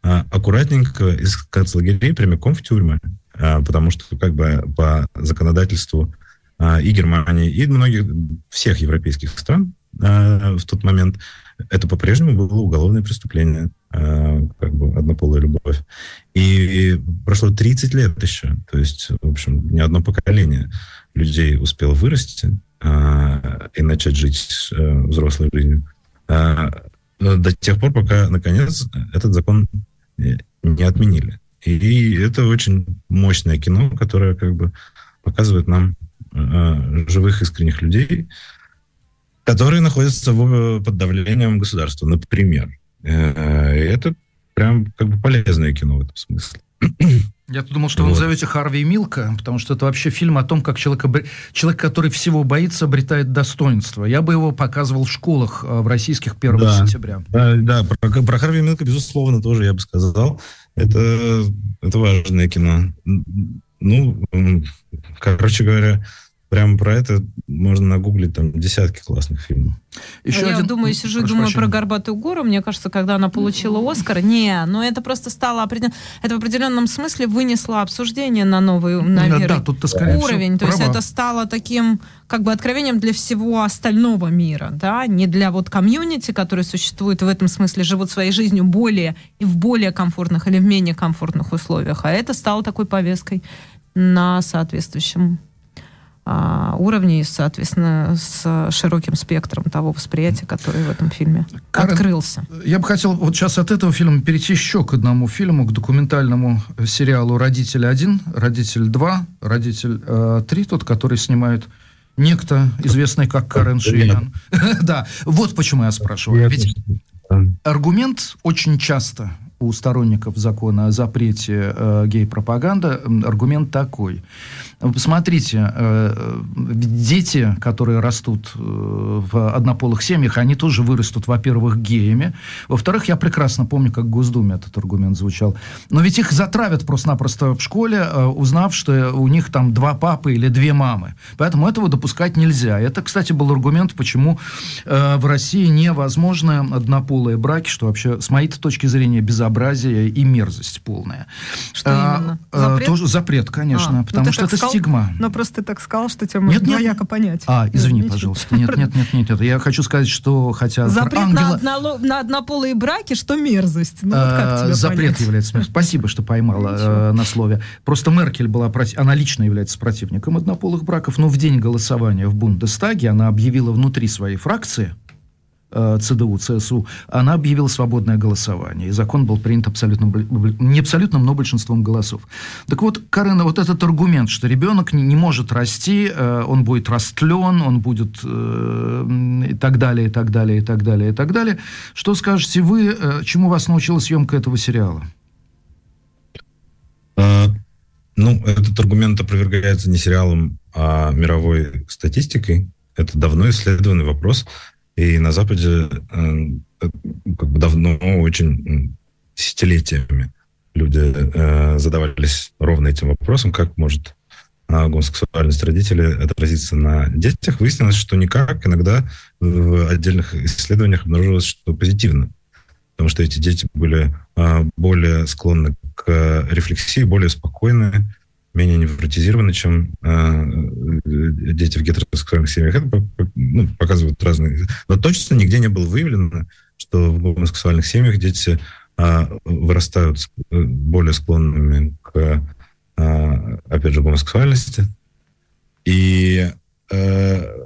Speaker 8: э, аккуратненько из концлагерей прямиком в тюрьмы. потому что как бы по законодательству и Германии, и многих, всех европейских стран в тот момент это по-прежнему было уголовное преступление, как бы однополая любовь. И прошло 30 лет еще, то есть, в общем, ни одно поколение людей успело вырасти и начать жить э, взрослой жизнью до тех пор, пока, наконец, этот закон не отменили. И это очень мощное кино, которое как бы показывает нам э, живых искренних людей, которые находятся в, под давлением государства, например. Э, это прям как бы полезное кино в этом смысле.
Speaker 3: Я думал, что вот. вы назовете Харви Милка, потому что это вообще фильм о том, как человек, человек, который всего боится, обретает достоинство. Я бы его показывал в школах э, в российских 1 да, сентября.
Speaker 8: Да, да про, про Харви Милка, безусловно, тоже я бы сказал. Это, это важное кино. Ну, короче говоря, прямо про это можно нагуглить там десятки классных фильмов.
Speaker 2: Еще я один... думаю, сижу Прошу думаю прощения. про «Горбатую гору». Мне кажется, когда она получила «Оскар», не, но это просто стало определенно... Это в определенном смысле вынесло обсуждение на новый, наверное, да, тут уровень. То есть это стало таким как бы откровением для всего остального мира, да, не для вот комьюнити, которые существуют в этом смысле, живут своей жизнью более и в более комфортных или в менее комфортных условиях, а это стало такой повесткой на соответствующем уровней, соответственно, с широким спектром того восприятия, которое в этом фильме Карен, открылся.
Speaker 3: Я бы хотел вот сейчас от этого фильма перейти еще к одному фильму, к документальному сериалу «Родитель 1», «Родитель 2», «Родитель э, 3», тот, который снимает некто, известный как Карен Шиян. Да, вот почему я спрашиваю. Ведь аргумент очень часто у сторонников закона о запрете э, гей-пропаганды аргумент такой. Посмотрите, э, дети, которые растут э, в однополых семьях, они тоже вырастут, во-первых, геями. Во-вторых, я прекрасно помню, как в Госдуме этот аргумент звучал. Но ведь их затравят просто-напросто в школе, э, узнав, что у них там два папы или две мамы. Поэтому этого допускать нельзя. Это, кстати, был аргумент, почему э, в России невозможны однополые браки, что вообще, с моей точки зрения, безобразие и мерзость полная.
Speaker 2: Что а, именно? Запрет?
Speaker 3: Тоже запрет, конечно, а, потому что это сказал, стигма.
Speaker 2: Но просто ты так сказал, что тебя можно двояко понять.
Speaker 3: А, извини, пожалуйста. Нет, нет, нет, нет, нет. Я хочу сказать, что хотя...
Speaker 2: Запрет ангела... на, одно, на однополые браки, что мерзость. Ну, вот как
Speaker 3: тебя Запрет понять? является мерзостью. Спасибо, что поймала э, на слове. Просто Меркель была, против... она лично является противником однополых браков, но в день голосования в Бундестаге она объявила внутри своей фракции, ЦДУ, ЦСУ, она объявила свободное голосование. И закон был принят абсолютно, не абсолютным, но большинством голосов. Так вот, Карена, вот этот аргумент, что ребенок не, не может расти, э, он будет растлен, он будет э, и так далее, и так далее, и так далее, и так далее. Что скажете вы, чему вас научила съемка этого сериала?
Speaker 8: А, ну, этот аргумент опровергается не сериалом, а мировой статистикой. Это давно исследованный вопрос. И на Западе э, как бы давно, очень десятилетиями люди э, задавались ровно этим вопросом, как может э, гомосексуальность родителей отразиться на детях. Выяснилось, что никак. Иногда в отдельных исследованиях обнаружилось, что позитивно. Потому что эти дети были э, более склонны к рефлексии, более спокойные, менее невротизированы, чем э, дети в гетеросексуальных семьях. Это ну, показывают разные... Но точно нигде не было выявлено, что в гомосексуальных семьях дети э, вырастают э, более склонными к, э, опять же, гомосексуальности. И э,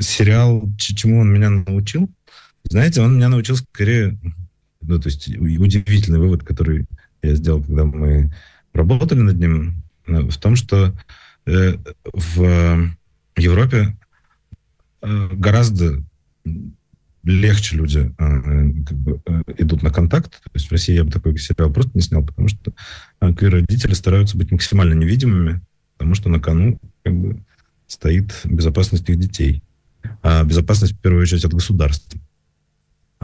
Speaker 8: сериал, чему он меня научил? Знаете, он меня научил скорее... Ну, то есть удивительный вывод, который я сделал, когда мы работали над ним, Э, в том, что э, в Европе э, гораздо легче люди как бы, идут на контакт. То есть в России я бы такой сериал просто не снял, потому что квир-родители стараются быть максимально невидимыми, потому что на кону как бы, стоит безопасность их детей. А безопасность, в первую очередь, от государства.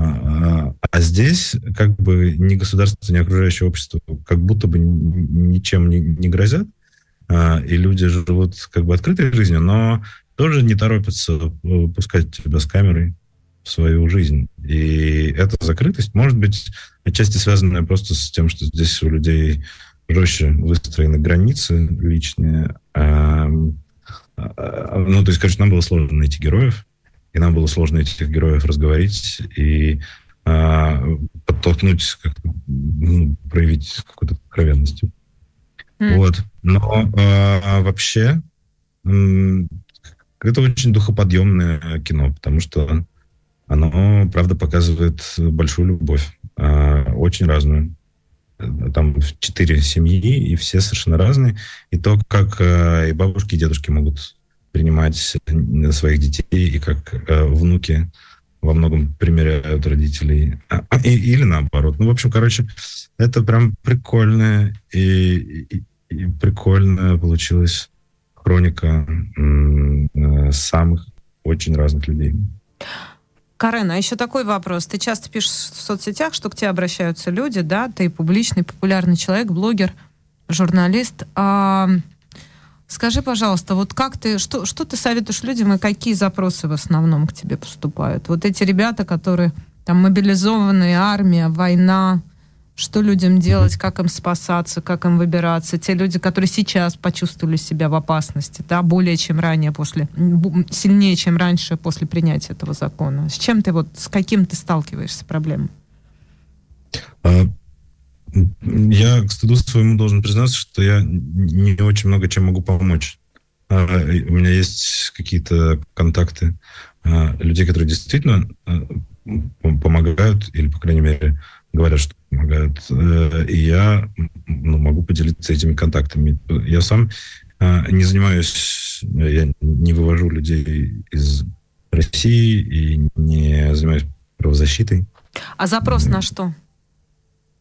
Speaker 8: А, здесь как бы ни государство, ни окружающее общество как будто бы ничем не, не грозят, а, и люди живут как бы открытой жизнью, но тоже не торопятся э, пускать тебя с камерой в свою жизнь. И эта закрытость может быть отчасти связанная просто с тем, что здесь у людей жестче выстроены границы личные. А, а, ну, то есть, конечно, нам было сложно найти героев, и нам было сложно этих героев разговорить и а, подтолкнуть, как ну, проявить какую-то откровенность. Mm. Вот. Но а, вообще это очень духоподъемное кино, потому что оно, правда, показывает большую любовь, а, очень разную. Там четыре семьи, и все совершенно разные. И то, как а, и бабушки, и дедушки могут принимать своих детей, и как а, внуки во многом примеряют родителей. И, или наоборот. Ну, в общем, короче, это прям прикольно и, и, и прикольно получилось хроника э, самых очень разных людей.
Speaker 2: Карена, а еще такой вопрос. Ты часто пишешь в соцсетях, что к тебе обращаются люди, да? Ты публичный, популярный человек, блогер, журналист. А, скажи, пожалуйста, вот как ты, что, что ты советуешь людям и какие запросы в основном к тебе поступают? Вот эти ребята, которые там мобилизованные, армия, война, что людям делать, как им спасаться, как им выбираться. Те люди, которые сейчас почувствовали себя в опасности, да, более чем ранее после, сильнее, чем раньше после принятия этого закона. С чем ты вот, с каким ты сталкиваешься проблемой?
Speaker 8: А, я к стыду своему должен признаться, что я не очень много чем могу помочь. А, у меня есть какие-то контакты а, людей, которые действительно помогают, или, по крайней мере, говорят, что помогают. Э, и я ну, могу поделиться этими контактами. Я сам не занимаюсь, я не вывожу людей из России и не занимаюсь правозащитой.
Speaker 2: А запрос на что?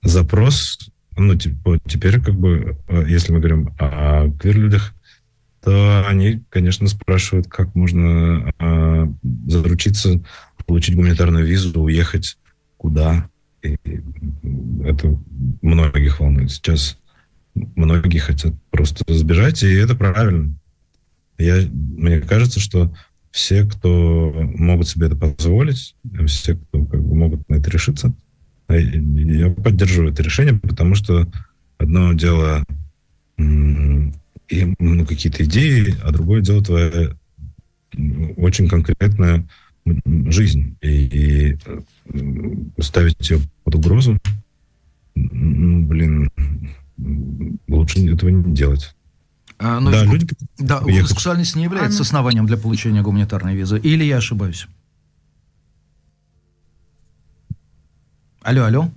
Speaker 8: Запрос, ну, типа, теперь, как бы, э, если мы говорим о квир-людях, то они, конечно, спрашивают, как можно э, заручиться, получить гуманитарную визу, уехать, куда, и это многих волнует. Сейчас многие хотят просто сбежать, и это правильно. Я, мне кажется, что все, кто могут себе это позволить, все, кто как бы, могут на это решиться, я поддерживаю это решение, потому что одно дело и, ну, какие-то идеи, а другое дело твоя очень конкретная жизнь. И, и ставить ее под угрозу, ну, блин, лучше этого не делать.
Speaker 3: А, ну, да, люди... Да, гомосексуальность не является а, основанием для получения гуманитарной визы. Или я ошибаюсь? Алло, алло.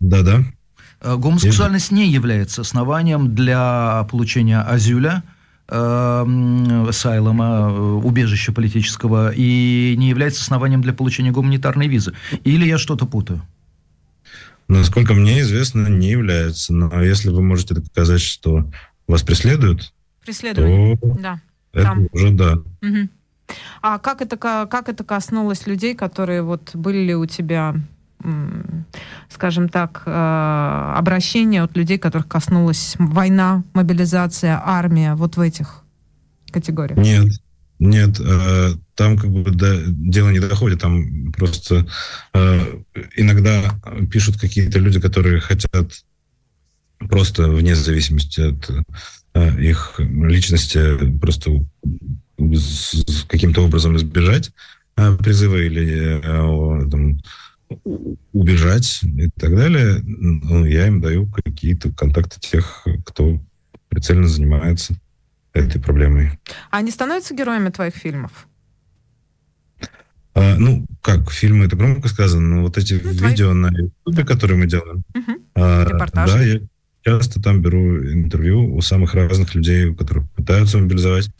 Speaker 8: Да-да.
Speaker 3: А, гомосексуальность не является основанием для получения азюля, э, асайлома, э, убежища политического, и не является основанием для получения гуманитарной визы. Или я что-то путаю?
Speaker 8: Насколько мне известно, не является. Но если вы можете доказать, что вас преследуют,
Speaker 2: Преследование, то да.
Speaker 8: Это Там. уже да.
Speaker 2: Угу. А как это, как это коснулось людей, которые вот были у тебя скажем так, э, обращения от людей, которых коснулась война, мобилизация, армия, вот в этих категориях?
Speaker 8: Нет, нет, э, там как бы до, дело не доходит, там просто э, иногда пишут какие-то люди, которые хотят просто вне зависимости от их личности просто каким-то образом избежать призыва или там, убежать и так далее, ну, я им даю какие-то контакты тех, кто прицельно занимается этой проблемой.
Speaker 2: А они становятся героями твоих фильмов?
Speaker 8: А, ну, как, фильмы, это громко сказано, но вот эти ну, видео твои... на YouTube, которые мы делаем, угу. а, да, я часто там беру интервью у самых разных людей, которые пытаются мобилизовать,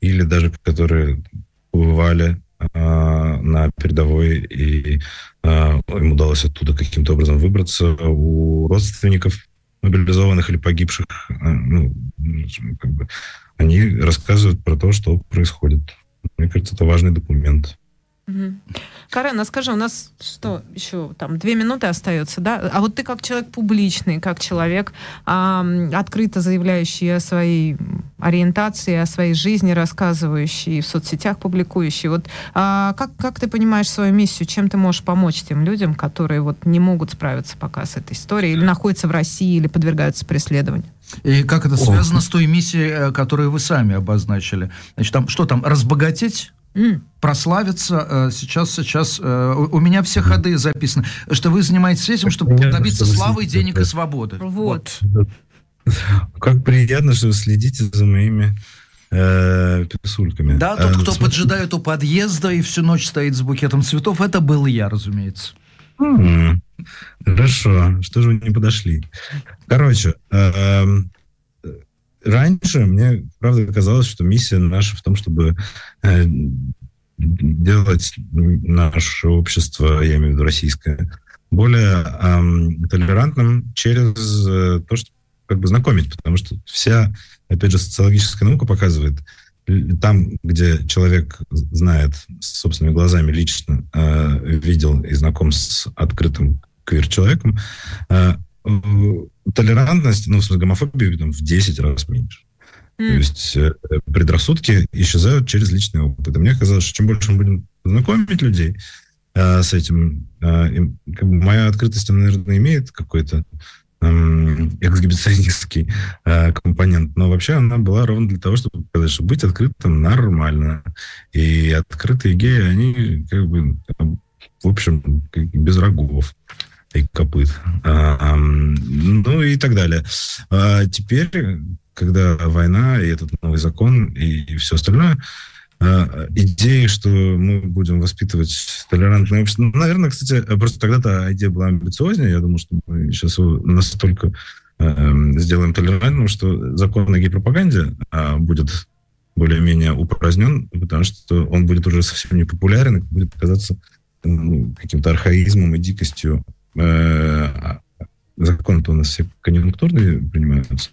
Speaker 8: или даже которые побывали а, на передовой, и а, им удалось оттуда каким-то образом выбраться. У родственников мобилизованных или погибших, а, ну, как бы, они рассказывают про то, что происходит. Мне кажется, это важный документ.
Speaker 2: Угу. Карен, а скажи, у нас что, еще там две минуты остается, да? А вот ты как человек публичный, как человек, а, открыто заявляющий о своей ориентации, о своей жизни, рассказывающий, в соцсетях публикующий, вот а, как, как ты понимаешь свою миссию, чем ты можешь помочь тем людям, которые вот не могут справиться пока с этой историей, или находятся в России, или подвергаются преследованию?
Speaker 3: И как это связано О. с той миссией, э, которую вы сами обозначили? Значит, там что там, разбогатеть? Mm. прославиться. Э, сейчас, сейчас э, у меня все ходы записаны, что вы занимаетесь этим, чтобы приятно, добиться что славы, денег и свободы.
Speaker 2: Вот.
Speaker 8: вот. Как приятно, что вы следите за моими э, писульками.
Speaker 3: Да, тот, кто Смотри. поджидает у подъезда и всю ночь стоит с букетом цветов, это был я, разумеется.
Speaker 8: Хорошо, что же вы не подошли? Короче, эм, раньше мне, правда, казалось, что миссия наша в том, чтобы э, делать наше общество, я имею в виду российское, более э, толерантным через э, то, что как бы знакомить, потому что вся, опять же, социологическая наука показывает, там, где человек знает собственными глазами лично, э, видел и знаком с открытым квир-человеком, э, толерантность, ну, в смысле, гомофобии там, в 10 раз меньше. Mm. То есть э, предрассудки исчезают через личный опыт. И мне казалось, что чем больше мы будем знакомить людей э, с этим, э, и, как бы моя открытость, она, наверное, имеет какой-то э, эксгибиционистский э, компонент, но вообще она была ровно для того, чтобы показать, что быть открытым нормально. И открытые геи, они как бы, в общем, без рогов и копыт. А, ну и так далее. А теперь, когда война и этот новый закон и все остальное, а, идеи, что мы будем воспитывать толерантное общество. Ну, наверное, кстати, просто тогда-то идея была амбициознее. Я думаю, что мы сейчас его настолько э, сделаем толерантным, что закон о гей-пропаганде будет более-менее упразднен, потому что он будет уже совсем не популярен, и будет казаться ну, каким-то архаизмом и дикостью э, законы-то у нас все конъюнктурные принимаются.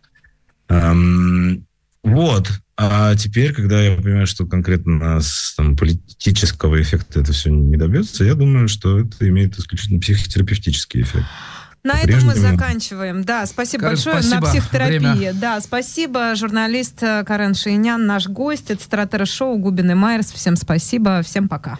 Speaker 8: Эм, вот. А теперь, когда я понимаю, что конкретно с там, политического эффекта это все не добьется, я думаю, что это имеет исключительно психотерапевтический эффект.
Speaker 2: На этом мы заканчиваем. Да, спасибо Карен, большое спасибо. на психотерапии. Время. Да, спасибо. Журналист Карен Шейнян, наш гость. Это Стратера шоу Губин и Майерс. Всем спасибо. Всем пока.